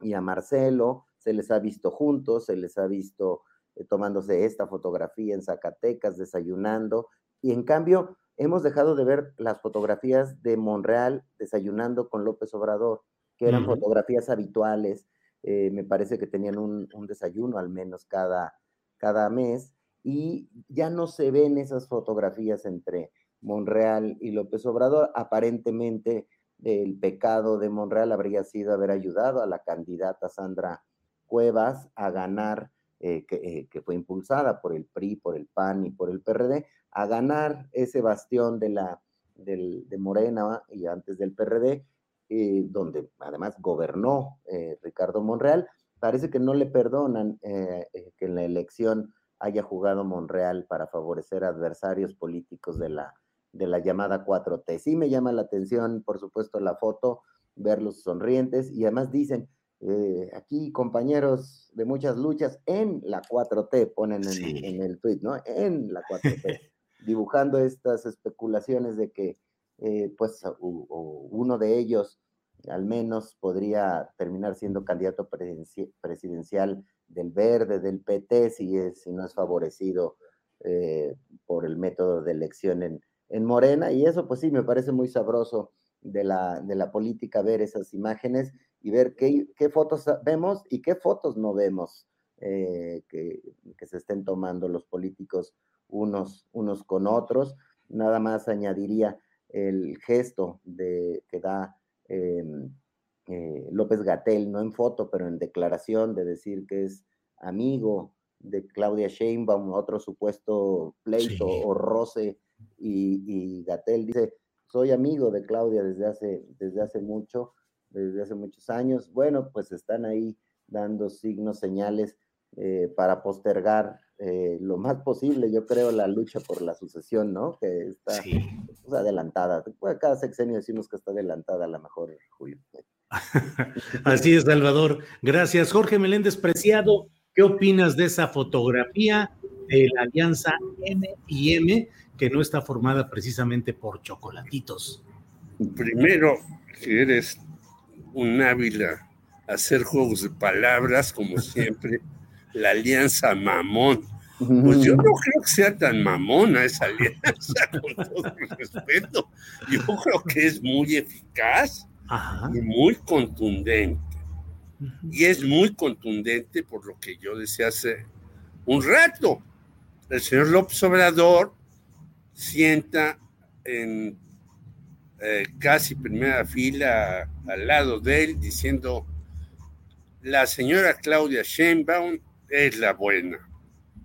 y a Marcelo, se les ha visto juntos, se les ha visto eh, tomándose esta fotografía en Zacatecas, desayunando, y en cambio hemos dejado de ver las fotografías de Monreal desayunando con López Obrador, que eran fotografías habituales, eh, me parece que tenían un, desayuno al menos cada, cada mes, y ya no se ven esas fotografías entre Monreal y López Obrador, aparentemente el pecado de Monreal habría sido haber ayudado a la candidata Sandra Cuevas a ganar, eh, eh, que, fue impulsada por el PRI, por el PAN y por el PRD, a ganar ese bastión de, la, de Morena y antes del PRD, eh, donde además gobernó Ricardo Monreal. Parece que no le perdonan que en la elección haya jugado Monreal para favorecer adversarios políticos de la, de la llamada 4T. Sí me llama la atención, por supuesto, la foto, verlos sonrientes y además dicen, eh, aquí compañeros de muchas luchas en la 4T, ponen en, el tweet, ¿no? En la 4T, dibujando estas especulaciones de que, eh, pues, uno de ellos al menos podría terminar siendo candidato presidencial del Verde, del PT, si, es, si no es favorecido eh, por el método de elección en, en Morena, y eso pues sí, me parece muy sabroso de la, de la política ver esas imágenes y ver qué, qué fotos vemos y qué fotos no vemos eh, que, se estén tomando los políticos unos, unos con otros. Nada más añadiría el gesto de, que da em, eh, López Gatel, no en foto, pero en declaración de decir que es amigo de Claudia Sheinbaum, otro supuesto pleito o roce y, Gatel dice, soy amigo de Claudia desde hace, desde hace mucho, desde hace muchos años. Bueno, pues están ahí dando signos, señales eh, para postergar eh, lo más posible, yo creo, la lucha por la sucesión, ¿no? Que está pues, adelantada. Cada sexenio decimos que está adelantada a lo mejor, Julio. Así es, Salvador. Gracias. Jorge Meléndez Preciado, ¿qué opinas de esa fotografía de la alianza M y M que no está formada precisamente por chocolatitos? Primero, que eres un hábil a hacer juegos de palabras, como siempre la alianza mamón. Pues yo no creo que sea tan mamona esa alianza, con todo el respeto. Yo creo que es muy eficaz y muy contundente. Y es muy contundente por lo que yo decía hace un rato. El señor López Obrador sienta en eh, casi primera fila al lado de él diciendo, la señora Claudia Sheinbaum es la buena.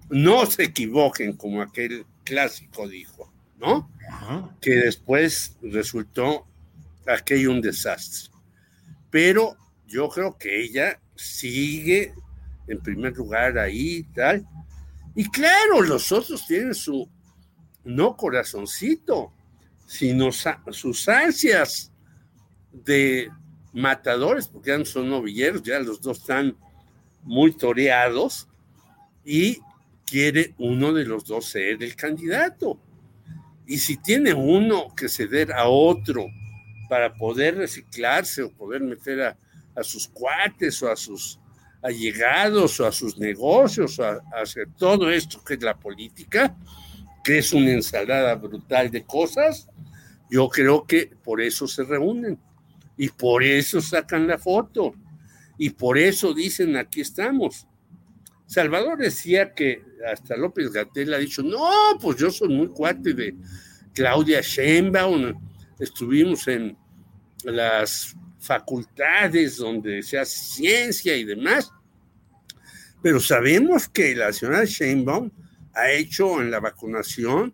No se equivoquen, como aquel clásico dijo, ¿no? Que después resultó aquello un desastre. Pero yo creo que ella sigue en primer lugar ahí y tal. Y claro, los otros tienen su, no corazoncito, sino sus ansias de matadores, porque ya no son novilleros, ya los dos están muy toreados y quiere uno de los dos ser el candidato. Y si tiene uno que ceder a otro para poder reciclarse o poder meter a, sus cuates o a sus allegados o a sus negocios o a, hacer todo esto que es la política, que es una ensalada brutal de cosas, yo creo que por eso se reúnen y por eso sacan la foto y por eso dicen aquí estamos. Salvador decía que hasta López Gatel ha dicho, no, pues yo soy muy cuate de Claudia Sheinbaum, estuvimos en las facultades donde se hace ciencia y demás, pero sabemos que la señora Sheinbaum ha hecho en la vacunación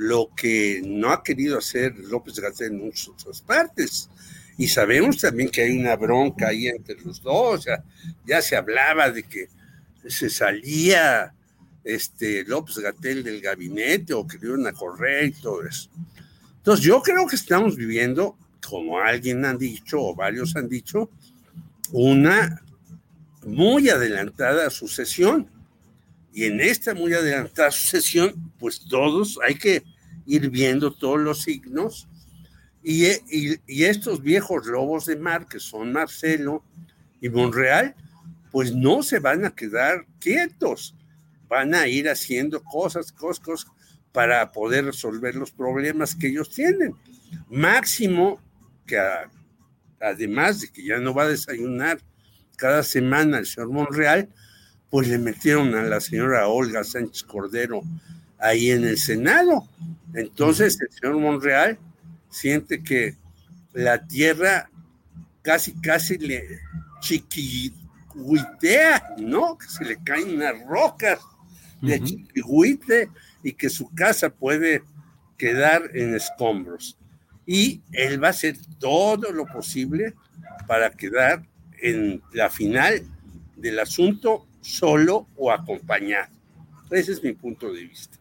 lo que no ha querido hacer López Gatel en muchas otras partes. Y sabemos también que hay una bronca ahí entre los dos, ya, ya se hablaba de que se salía este López Gatel del gabinete o que le iban a correr y todo eso. Entonces yo creo que estamos viviendo, como alguien han dicho o varios han dicho, una muy adelantada sucesión. Y en esta muy adelantada sucesión, pues todos hay que ir viendo todos los signos e, y, estos viejos lobos de mar, que son Marcelo y Monreal, pues no se van a quedar quietos, van a ir haciendo cosas, cosas, para poder resolver los problemas que ellos tienen. Máximo que además de que ya no va a desayunar cada semana el señor Monreal, pues le metieron a la señora Olga Sánchez Cordero ahí en el Senado. Entonces el señor Monreal siente que la tierra casi, casi le chiquihuitea, ¿no? Que se le caen unas rocas de chiquihuite y que su casa puede quedar en escombros. Y él va a hacer todo lo posible para quedar en la final del asunto solo o acompañado. Ese es mi punto de vista.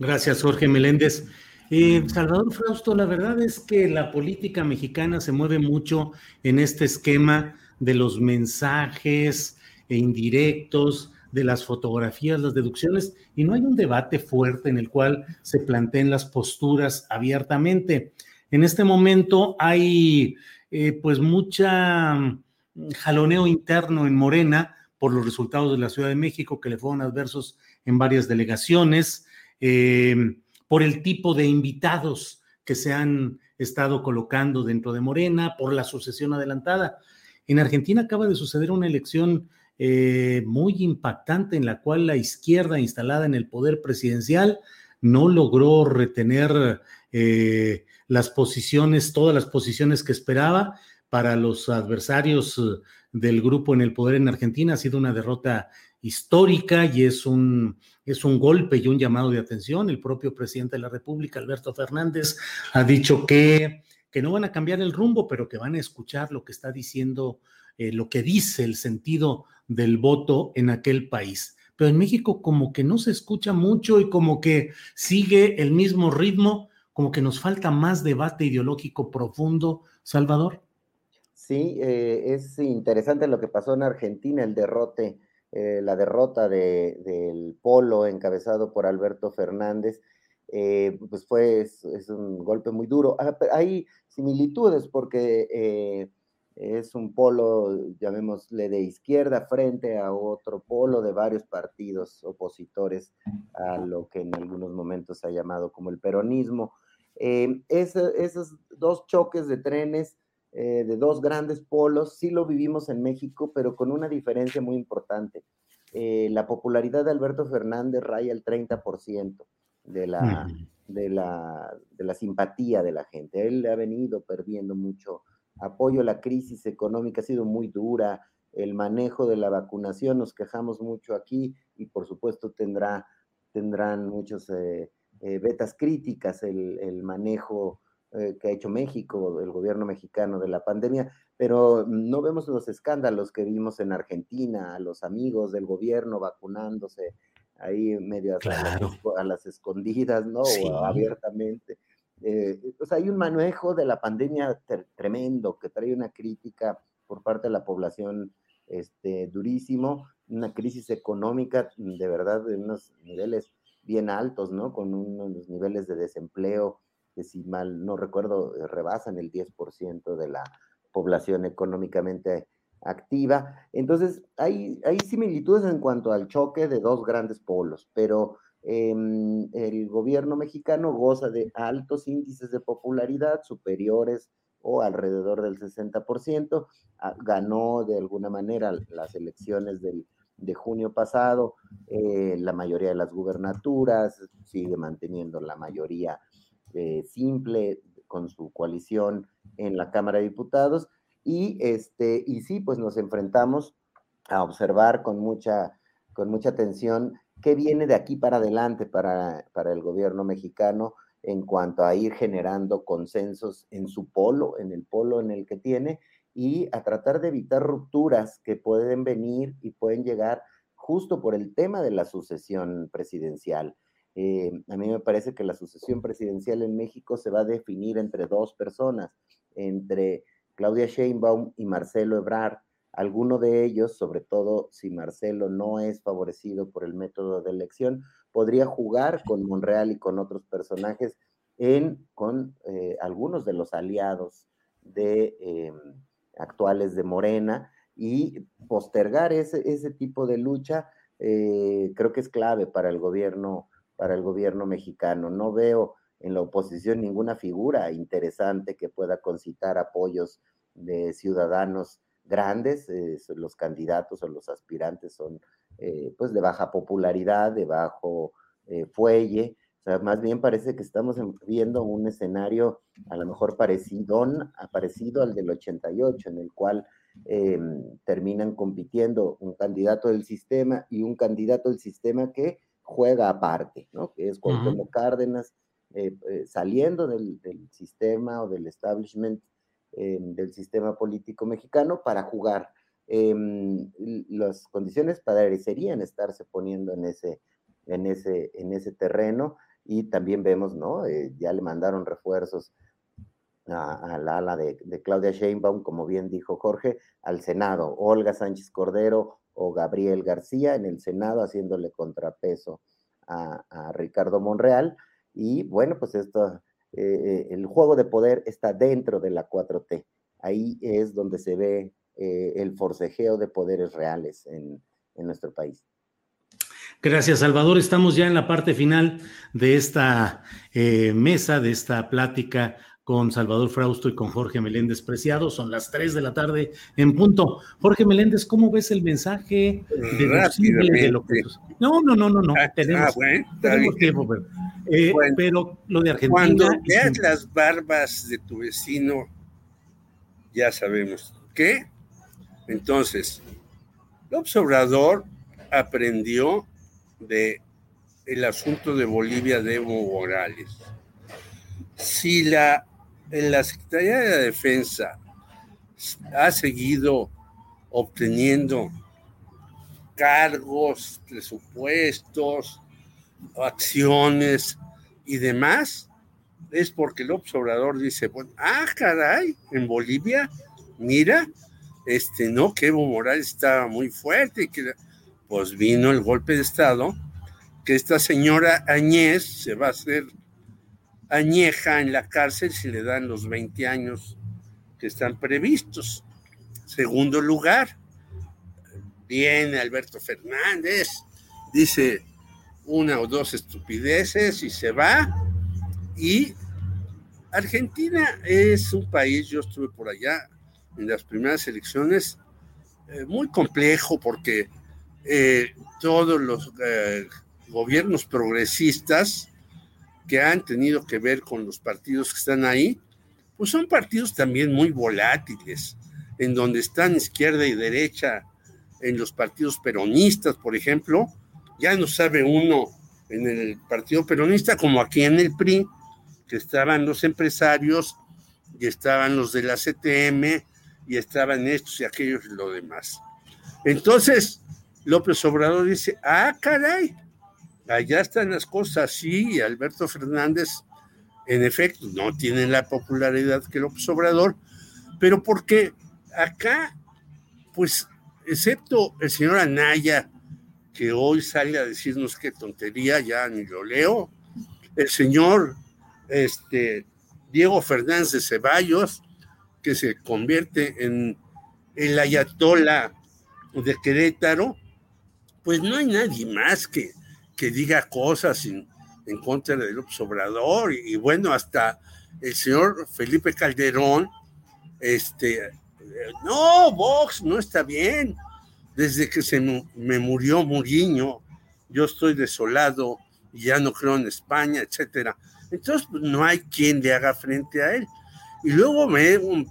Gracias, Jorge Meléndez. Eh, Salvador Frausto, la verdad es que la política mexicana se mueve mucho en este esquema de los mensajes e indirectos, de las fotografías, las deducciones, y no hay un debate fuerte en el cual se planteen las posturas abiertamente. En este momento hay eh, pues mucha mm, jaloneo interno en Morena por los resultados de la Ciudad de México que le fueron adversos en varias delegaciones. Eh, por el tipo de invitados que se han estado colocando dentro de Morena, por la sucesión adelantada. En Argentina acaba de suceder una elección eh, muy impactante en la cual la izquierda instalada en el poder presidencial no logró retener eh, las posiciones, todas las posiciones que esperaba para los adversarios del grupo en el poder en Argentina. Ha sido una derrota histórica y es un, es un golpe y un llamado de atención. El propio presidente de la República, Alberto Fernández, ha dicho que, que no van a cambiar el rumbo, pero que van a escuchar lo que está diciendo, eh, lo que dice el sentido del voto en aquel país. Pero en México como que no se escucha mucho y como que sigue el mismo ritmo, como que nos falta más debate ideológico profundo, Salvador. Sí, eh, es interesante lo que pasó en Argentina, el derrote eh, la derrota del Polo encabezado por Alberto Fernández, eh, pues fue es, un golpe muy duro. Ah, hay similitudes porque eh, es un polo, llamémosle de izquierda, frente a otro polo de varios partidos opositores a lo que en algunos momentos se ha llamado como el peronismo. esos dos choques de trenes eh, de dos grandes polos, sí lo vivimos en México, pero con una diferencia muy importante. Eh, la popularidad de Alberto Fernández raya el 30% de la, de, la, de la simpatía de la gente. Él ha venido perdiendo mucho apoyo. La crisis económica ha sido muy dura. El manejo de la vacunación, nos quejamos mucho aquí y por supuesto tendrá, tendrán muchos eh, betas críticas el, el manejo eh, que ha hecho México, el gobierno mexicano de la pandemia, pero no vemos los escándalos que vimos en Argentina, a los amigos del gobierno vacunándose ahí medio a, las, escondidas, ¿no? O abiertamente. Eh, o sea, hay un manejo de la pandemia tremendo que trae una crítica por parte de la población este, durísimo, una crisis económica de verdad de unos niveles bien altos, ¿no? Con unos niveles de desempleo que si mal no recuerdo, eh, rebasan el 10% de la población económicamente activa. Entonces, hay, similitudes en cuanto al choque de dos grandes polos, pero em, el gobierno mexicano goza de altos índices de popularidad superiores o alrededor del 60%, ah, ganó de alguna manera las elecciones del, de junio pasado, eh, la mayoría de las gubernaturas, sigue manteniendo la mayoría eh, simple con su coalición en la Cámara de Diputados. Y, este, y sí, pues nos enfrentamos a observar con mucha, con mucha atención qué viene de aquí para adelante para, para el gobierno mexicano en cuanto a ir generando consensos en su polo, en el polo en el que tiene, y a tratar de evitar rupturas que pueden venir y pueden llegar justo por el tema de la sucesión presidencial. Eh, a mí me parece que la sucesión presidencial en México se va a definir entre dos personas, entre Claudia Sheinbaum y Marcelo Ebrard. Alguno de ellos, sobre todo si Marcelo no es favorecido por el método de elección, podría jugar con Monreal y con otros personajes en, con eh, algunos de los aliados de, em, actuales de Morena y postergar ese, ese tipo de lucha eh, creo que es clave para el gobierno para el gobierno mexicano. No veo en la oposición ninguna figura interesante que pueda concitar apoyos de ciudadanos grandes. los candidatos o los aspirantes son eh, pues de baja popularidad, de bajo eh, fuelle. O sea, más bien parece que estamos viendo un escenario a lo mejor parecido, parecido al del 88, en el cual em, terminan compitiendo un candidato del sistema y un candidato del sistema que juega aparte, ¿no? Que es Cuauhtémoc Cárdenas eh, eh, saliendo del, sistema o del establishment eh, del sistema político mexicano para jugar. Em, las condiciones parecerían estarse poniendo en ese, en ese, en ese terreno y también vemos, ¿no? ya le mandaron refuerzos a, la ala de, de, Claudia Sheinbaum, como bien dijo Jorge, al Senado. Olga Sánchez Cordero o Gabriel García en el Senado haciéndole contrapeso a, Ricardo Monreal. Y bueno, pues esto, eh, eh, el juego de poder está dentro de la 4T. Ahí es donde se ve eh, el forcejeo de poderes reales en, en nuestro país. Gracias, Salvador. Estamos ya en la parte final de esta mesa, de esta plática con Salvador Frausto y con Jorge Meléndez Preciado. Son las 3 de la tarde en punto. Jorge Meléndez, ¿cómo ves el mensaje de lo que... No, no, no, no, no. Ah, tenemos, ah, tiempo, pero, eh, pero, lo de Argentina... Cuando veas las barbas de tu vecino, ya sabemos qué. Entonces, López Obrador aprendió de el asunto de Bolivia de Evo Morales. Si la, en la Secretaría de Defensa ha seguido obteniendo cargos, presupuestos, acciones y demás, es porque el observador dice, bueno, ah, caray, en Bolivia, mira, este, no, que Evo Morales estaba muy fuerte y que, pues vino el golpe de Estado, que esta señora Añez se va a hacer añeja en la cárcel si le dan los 20 años que están previstos. Segundo lugar, viene Alberto Fernández, dice una o dos estupideces y se va. Y Argentina es un país, yo estuve por allá en las primeras elecciones, eh, muy complejo porque eh, todos los eh, gobiernos progresistas que han tenido que ver con los partidos que están ahí, pues son partidos también muy volátiles, en donde están izquierda y derecha, en los partidos peronistas, por ejemplo, ya no sabe uno en el partido peronista como aquí en el PRI, que estaban los empresarios y estaban los de la CTM y estaban estos y aquellos y lo demás. Entonces, López Obrador dice, ah, caray, allá están las cosas, sí, Alberto Fernández, en efecto, no tiene la popularidad que López Obrador, pero porque acá, pues, excepto el señor Anaya, que hoy sale a decirnos qué tontería, ya ni lo leo, el señor este, Diego Fernández de Ceballos, que se convierte en el ayatola de Querétaro, pues no hay nadie más que que diga cosas en, contra de López Obrador y, bueno, hasta el señor Felipe Calderón, este, no, Vox no está bien. Desde que se me murió Muriño, yo estoy desolado y ya no creo en España, etcétera. Entonces, pues, no hay quien le haga frente a él. Y luego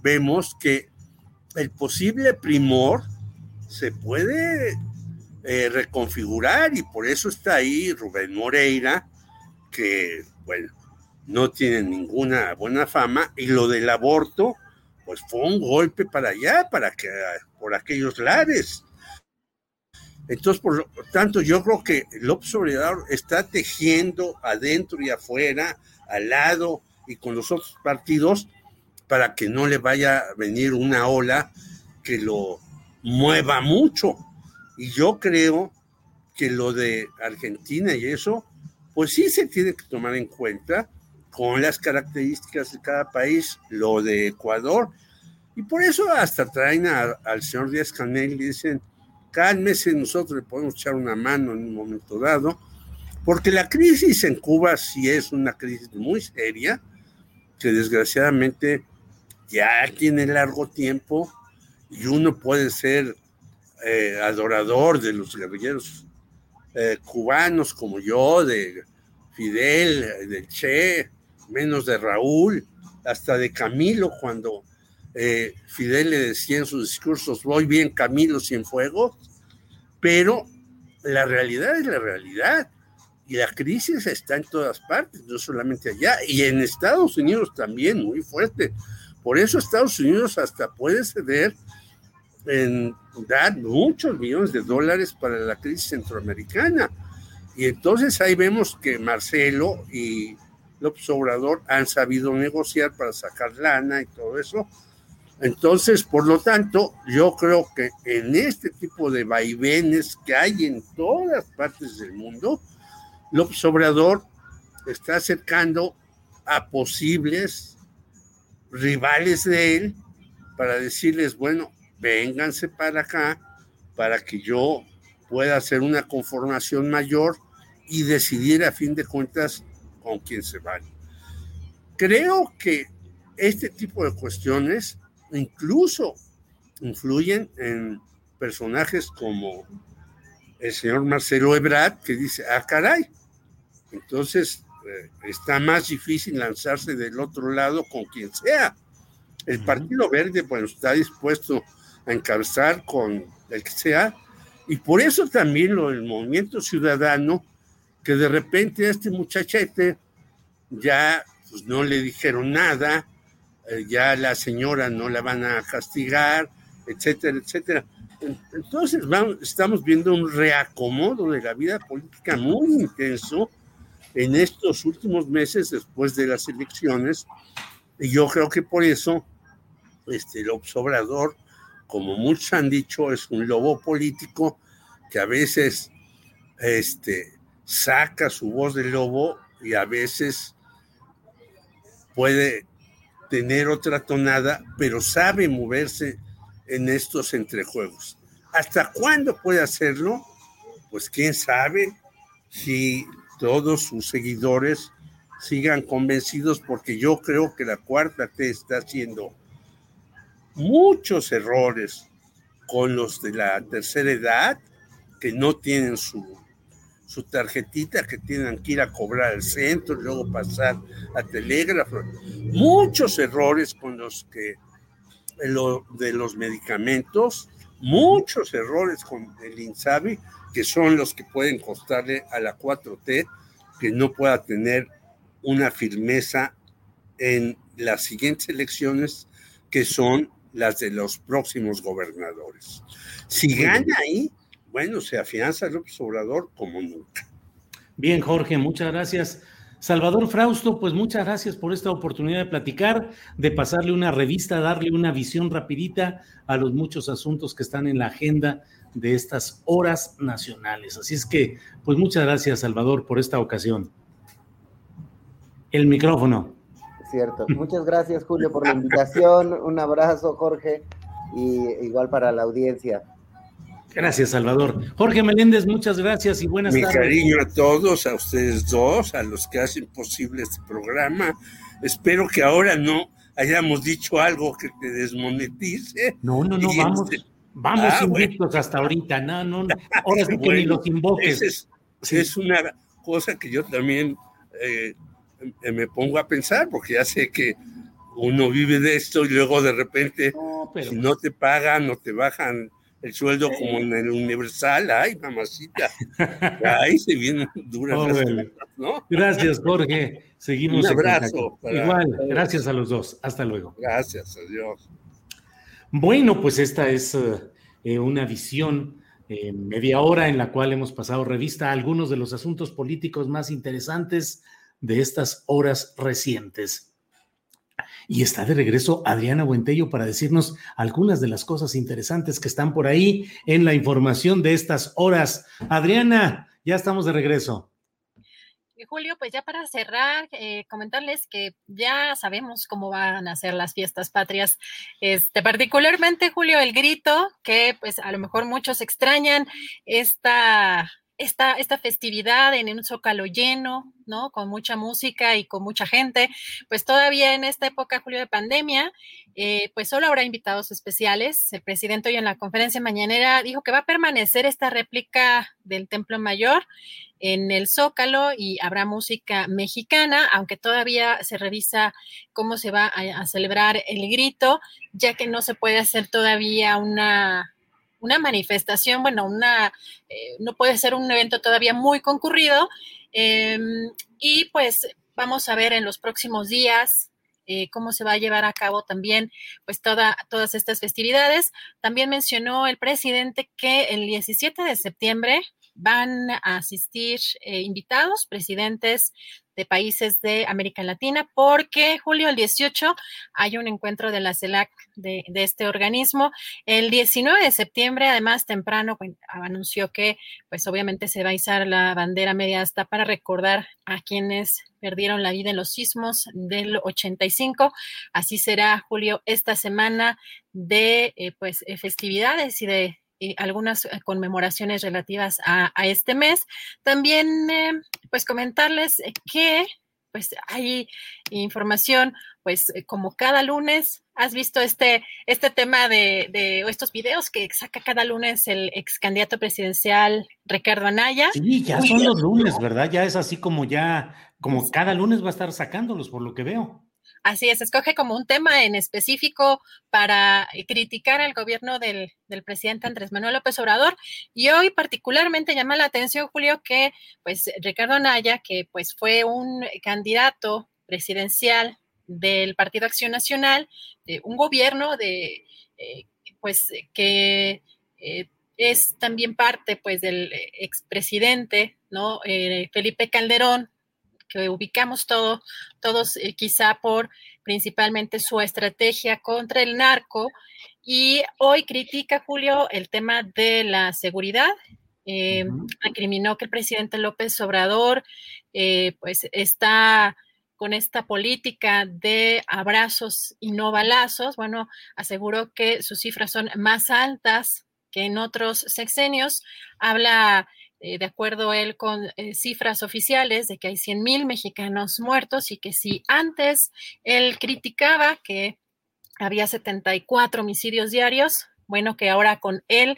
vemos que el posible primor se puede eh, reconfigurar y por eso está ahí Rubén Moreira, que, bueno, no tiene ninguna buena fama, y lo del aborto, pues fue un golpe para allá, para que, por aquellos lares. Entonces, por lo tanto, yo creo que López Obrador está tejiendo adentro y afuera, al lado y con los otros partidos, para que no le vaya a venir una ola que lo mueva mucho. Y yo creo que lo de Argentina y eso, pues sí se tiene que tomar en cuenta con las características de cada país, lo de Ecuador. Y por eso hasta traen al señor Díaz Canel y dicen, cálmese, nosotros le podemos echar una mano en un momento dado, porque la crisis en Cuba sí es una crisis muy seria, que desgraciadamente ya tiene largo tiempo y uno puede ser eh, adorador de los guerrilleros eh, cubanos como yo, de Fidel, de Che, menos de Raúl, hasta de Camilo, cuando eh, Fidel le decía en sus discursos, voy bien Camilo sin fuego, pero la realidad es la realidad. Y la crisis está en todas partes, no solamente allá, y en Estados Unidos también, muy fuerte. Por eso Estados Unidos hasta puede ceder en dar muchos millones de dólares para la crisis centroamericana. Y entonces ahí vemos que Marcelo y López Obrador han sabido negociar para sacar lana y todo eso. Entonces, por lo tanto, yo creo que en este tipo de vaivenes que hay en todas partes del mundo, López Obrador está acercando a posibles rivales de él para decirles, bueno, vénganse para acá para que yo pueda hacer una conformación mayor y decidir a fin de cuentas con quién se van. Creo que este tipo de cuestiones incluso influyen en personajes como el señor Marcelo Ebrard, que dice, ah, caray, entonces eh, está más difícil lanzarse del otro lado con quien sea. El Partido Verde, bueno, está dispuesto encabezar con el que sea, Y por eso también lo del movimiento ciudadano, que de repente a este muchachete ya pues, no le dijeron nada, eh, ya la señora no la van a castigar, etcétera, etcétera. Entonces estamos viendo un reacomodo de la vida política muy intenso en estos últimos meses después de las elecciones. Y yo creo que por eso este, el observador, como muchos han dicho, es un lobo político que a veces este, saca su voz de lobo y a veces puede tener otra tonada, pero sabe moverse en estos entrejuegos. ¿Hasta cuándo puede hacerlo? Pues quién sabe si todos sus seguidores sigan convencidos, porque yo creo que la cuarta T está haciendo muchos errores con los de la tercera edad, que no tienen su, su tarjetita, que tienen que ir a cobrar al centro, luego pasar a telégrafo. Muchos errores con los que lo, de los medicamentos, muchos errores con el INSABI, que son los que pueden costarle a la 4T que no pueda tener una firmeza en las siguientes elecciones, que son las de los próximos gobernadores. Si gana ahí, bueno, se afianza López Obrador como nunca. Bien, Jorge, muchas gracias. Salvador Frausto, pues muchas gracias por esta oportunidad de platicar, de pasarle una revista, darle una visión rapidita a los muchos asuntos que están en la agenda de estas horas nacionales. Así es que, pues muchas gracias, Salvador, por esta ocasión. El micrófono. Cierto. Muchas gracias, Julio, por la invitación. Un abrazo, Jorge, y igual para la audiencia. Gracias, Salvador. Jorge Meléndez, muchas gracias y buenas Mi tardes. Mi cariño a todos, a ustedes dos, a los que hacen posible este programa. Espero que ahora no hayamos dicho algo que te desmonetice. No, no, no, vamos, vamos ah, invictos hasta ahorita. No, no, ahora sí que ni los invoques. Es, es, una cosa que yo también eh, me pongo a pensar, porque ya sé que uno vive de esto y luego de repente, no, pero... si no te pagan, no te bajan el sueldo como en el Universal, ay, mamacita, ahí se vienen duras oh, las bueno. ¿no? Gracias, Jorge. Seguimos. Un abrazo. Para... Igual, gracias a los dos. Hasta luego. Gracias, adiós. Bueno, pues esta es eh, una visión eh, media hora en la cual hemos pasado revista a algunos de los asuntos políticos más interesantes de estas horas recientes. Y está de regreso Adriana Buentello para decirnos algunas de las cosas interesantes que están por ahí en la información de estas horas. Adriana, ya estamos de regreso. Julio, pues ya para cerrar, eh, comentarles que ya sabemos cómo van a ser las fiestas patrias. Este, particularmente, Julio, el grito, que pues a lo mejor muchos extrañan esta esta, esta festividad en un zócalo lleno, ¿no? Con mucha música y con mucha gente, pues todavía en esta época, julio de pandemia, eh, pues solo habrá invitados especiales. El presidente hoy en la conferencia mañanera dijo que va a permanecer esta réplica del Templo Mayor en el Zócalo y habrá música mexicana, aunque todavía se revisa cómo se va a, a celebrar el grito, ya que no se puede hacer todavía una una manifestación, bueno, una, eh, no puede ser un evento todavía muy concurrido. Eh, y pues vamos a ver en los próximos días eh, cómo se va a llevar a cabo también pues toda, todas estas festividades. También mencionó el presidente que el 17 de septiembre van a asistir eh, invitados, presidentes de países de América Latina, porque julio el 18 hay un encuentro de la CELAC de, este organismo. El 19 de septiembre, además, temprano anunció que, pues obviamente se va a izar la bandera media hasta para recordar a quienes perdieron la vida en los sismos del 85. Así será, Julio, esta semana de eh, pues festividades y de y algunas eh, conmemoraciones relativas a, a este mes. También, eh, pues comentarles que pues hay información, pues eh, como cada lunes, has visto este, este tema de, de estos videos que saca cada lunes el ex candidato presidencial Ricardo Anaya. Sí, ya son los lunes, ¿verdad? Ya es así como ya, como cada lunes va a estar sacándolos, por lo que veo. Así es, escoge como un tema en específico para eh, criticar al gobierno del, presidente Andrés Manuel López Obrador. Y hoy particularmente llama la atención, Julio, que pues Ricardo Naya, que pues fue un candidato presidencial del Partido Acción Nacional, de un gobierno de eh, pues que eh, es también parte pues del expresidente, ¿no? Felipe Calderón, que ubicamos todo, todos eh, quizá por principalmente su estrategia contra el narco. Y hoy critica, Julio, el tema de la seguridad. Eh, acriminó que el presidente López Obrador eh, pues está con esta política de abrazos y no balazos. Bueno, aseguró que sus cifras son más altas que en otros sexenios. Habla eh, de acuerdo él con eh, cifras oficiales de que hay 100 mil mexicanos muertos y que si antes él criticaba que había 74 homicidios diarios, bueno, que ahora con él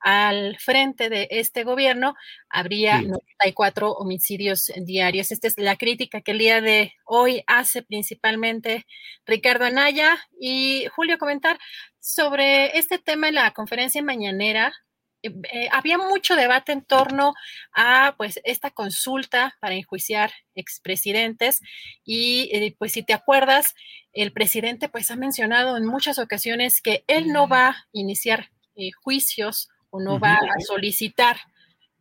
al frente de este gobierno habría 94 homicidios diarios. Esta es la crítica que el día de hoy hace principalmente Ricardo Anaya y Julio comentar sobre este tema en la conferencia mañanera eh, eh, había mucho debate en torno a pues esta consulta para enjuiciar expresidentes y eh, pues si te acuerdas el presidente pues ha mencionado en muchas ocasiones que él no va a iniciar juicios o no va a solicitar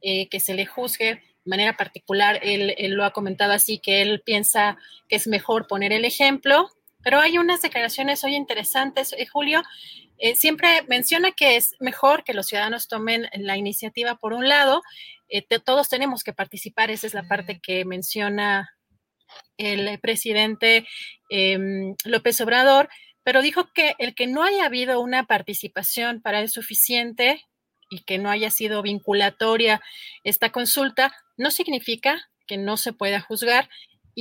que se le juzgue. De manera particular él, él lo ha comentado así que él piensa que es mejor poner el ejemplo pero hay unas declaraciones hoy interesantes, Julio, eh, siempre menciona que es mejor que los ciudadanos tomen la iniciativa por un lado. Eh, todos tenemos que participar, esa es la parte que menciona el presidente em, López Obrador, pero dijo que el que no haya habido una participación para el suficiente y que no haya sido vinculatoria esta consulta, no significa que no se pueda juzgar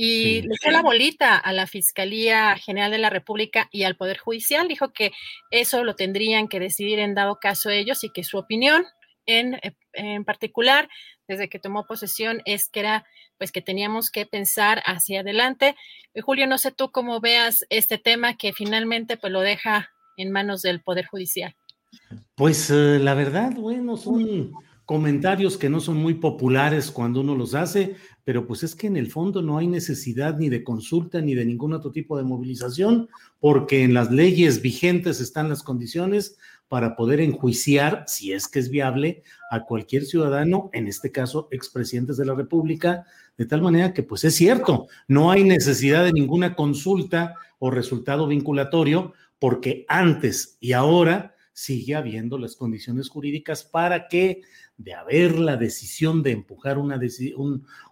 y le dio la bolita a la Fiscalía General de la República y al Poder Judicial. Dijo que eso lo tendrían que decidir en dado caso ellos y que su opinión en, eh, en particular, desde que tomó posesión, es que era pues que teníamos que pensar hacia adelante. Eh, Julio, no sé tú cómo veas este tema que finalmente pues lo deja en manos del Poder Judicial. Pues eh, la verdad, bueno, son comentarios que no son muy populares cuando uno los hace, pero pues es que en el fondo no hay necesidad ni de consulta ni de ningún otro tipo de movilización, porque en las leyes vigentes están las condiciones para poder enjuiciar, si es que es viable, a cualquier ciudadano, en este caso expresidentes de la República, de tal manera que pues es cierto, no hay necesidad de ninguna consulta o resultado vinculatorio, porque antes y ahora sigue habiendo las condiciones jurídicas para que de haber la decisión de empujar una,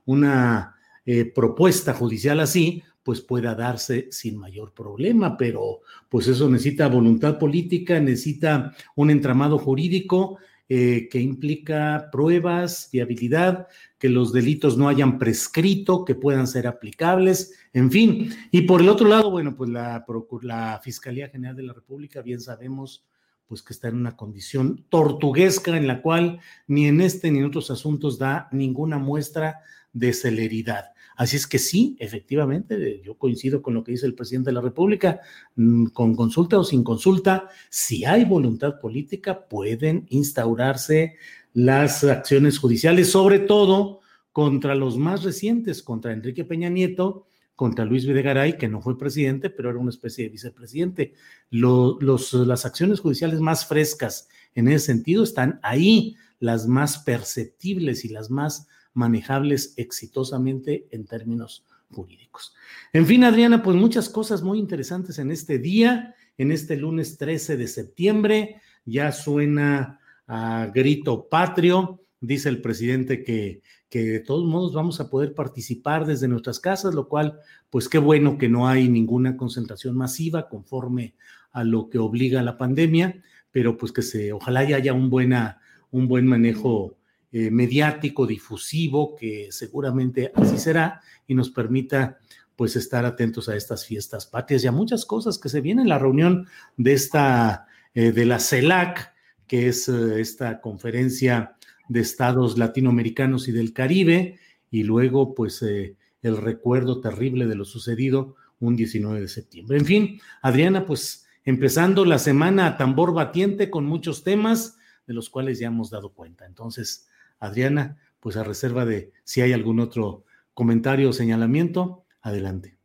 una eh, propuesta judicial así, pues pueda darse sin mayor problema, pero pues eso necesita voluntad política, necesita un entramado jurídico eh, que implica pruebas, viabilidad, que los delitos no hayan prescrito, que puedan ser aplicables, en fin. Y por el otro lado, bueno, pues la Fiscalía General de la República, bien sabemos, pues que está en una condición tortuguesca en la cual ni en este ni en otros asuntos da ninguna muestra de celeridad. Así es que sí, efectivamente, yo coincido con lo que dice el presidente de la República, mm, con consulta o sin consulta, si hay voluntad política, pueden instaurarse las acciones judiciales, sobre todo contra los más recientes, contra Enrique Peña Nieto contra Luis Videgaray, que no fue presidente, pero era una especie de vicepresidente. los, las acciones judiciales más frescas en ese sentido están ahí, las más perceptibles y las más manejables exitosamente en términos jurídicos. En fin, Adriana, pues muchas cosas muy interesantes en este día, en este lunes 13 de septiembre. Ya suena a grito patrio, dice el presidente que que de todos modos vamos a poder participar desde nuestras casas, lo cual, pues qué bueno que no hay ninguna concentración masiva conforme a lo que obliga la pandemia, pero pues que se, ojalá haya un, buena, un buen manejo eh, mediático, difusivo, que seguramente así será y nos permita pues estar atentos a estas fiestas patrias y a muchas cosas que se vienen. La reunión de esta, eh, de la CELAC, que es eh, esta conferencia de estados latinoamericanos y del Caribe, y luego pues eh, el recuerdo terrible de lo sucedido un 19 de septiembre. En fin, Adriana, pues empezando la semana a tambor batiente con muchos temas de los cuales ya hemos dado cuenta. Entonces, Adriana, pues a reserva de si hay algún otro comentario o señalamiento, adelante.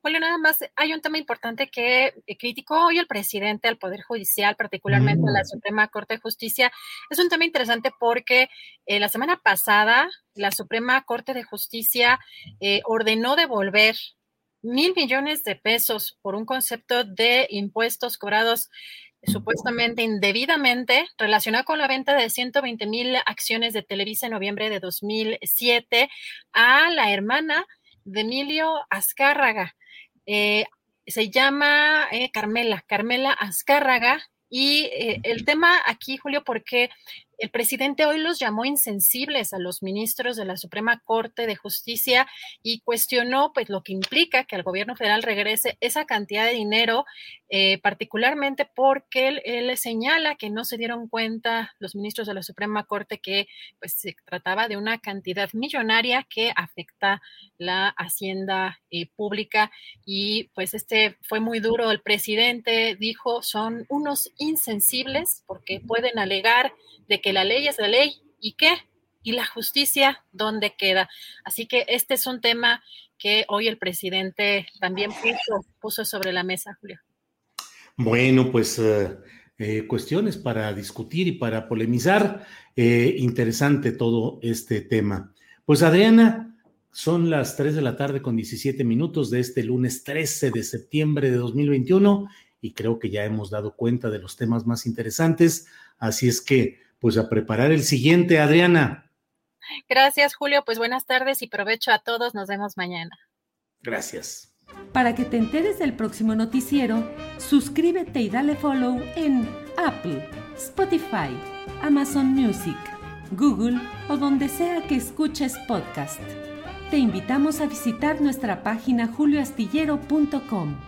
Bueno, nada más, hay un tema importante que eh, criticó hoy el presidente al Poder Judicial, particularmente a la mm. Suprema Corte de Justicia. Es un tema interesante porque eh, la semana pasada la Suprema Corte de Justicia eh, ordenó devolver mil millones de pesos por un concepto de impuestos cobrados supuestamente indebidamente relacionado con la venta de 120 mil acciones de Televisa en noviembre de 2007 a la hermana de Emilio Azcárraga. Eh, se llama eh, Carmela, Carmela Azcárraga. Y eh, el tema aquí, Julio, porque el presidente hoy los llamó insensibles a los ministros de la Suprema Corte de Justicia y cuestionó pues lo que implica que el gobierno federal regrese esa cantidad de dinero, eh, particularmente porque él, él, señala que no se dieron cuenta los ministros de la Suprema Corte que pues se trataba de una cantidad millonaria que afecta la hacienda eh, pública y pues este fue muy duro. El presidente dijo son unos insensibles porque pueden alegar de que la ley es la ley y qué, y la justicia, ¿dónde queda? Así que este es un tema que hoy el presidente también puso, sobre la mesa, Julio. Bueno, pues eh, eh, cuestiones para discutir y para polemizar. Eh, interesante todo este tema. Pues Adriana, son las 3 de la tarde con 17 minutos de este lunes 13 de septiembre de 2021 y creo que ya hemos dado cuenta de los temas más interesantes. Así es que pues a preparar el siguiente, Adriana. Gracias, Julio. Pues buenas tardes y provecho a todos. Nos vemos mañana. Gracias. Para que te enteres del próximo noticiero, suscríbete y dale follow en Apple, Spotify, Amazon Music, Google o donde sea que escuches podcast. Te invitamos a visitar nuestra página julioastillero.com.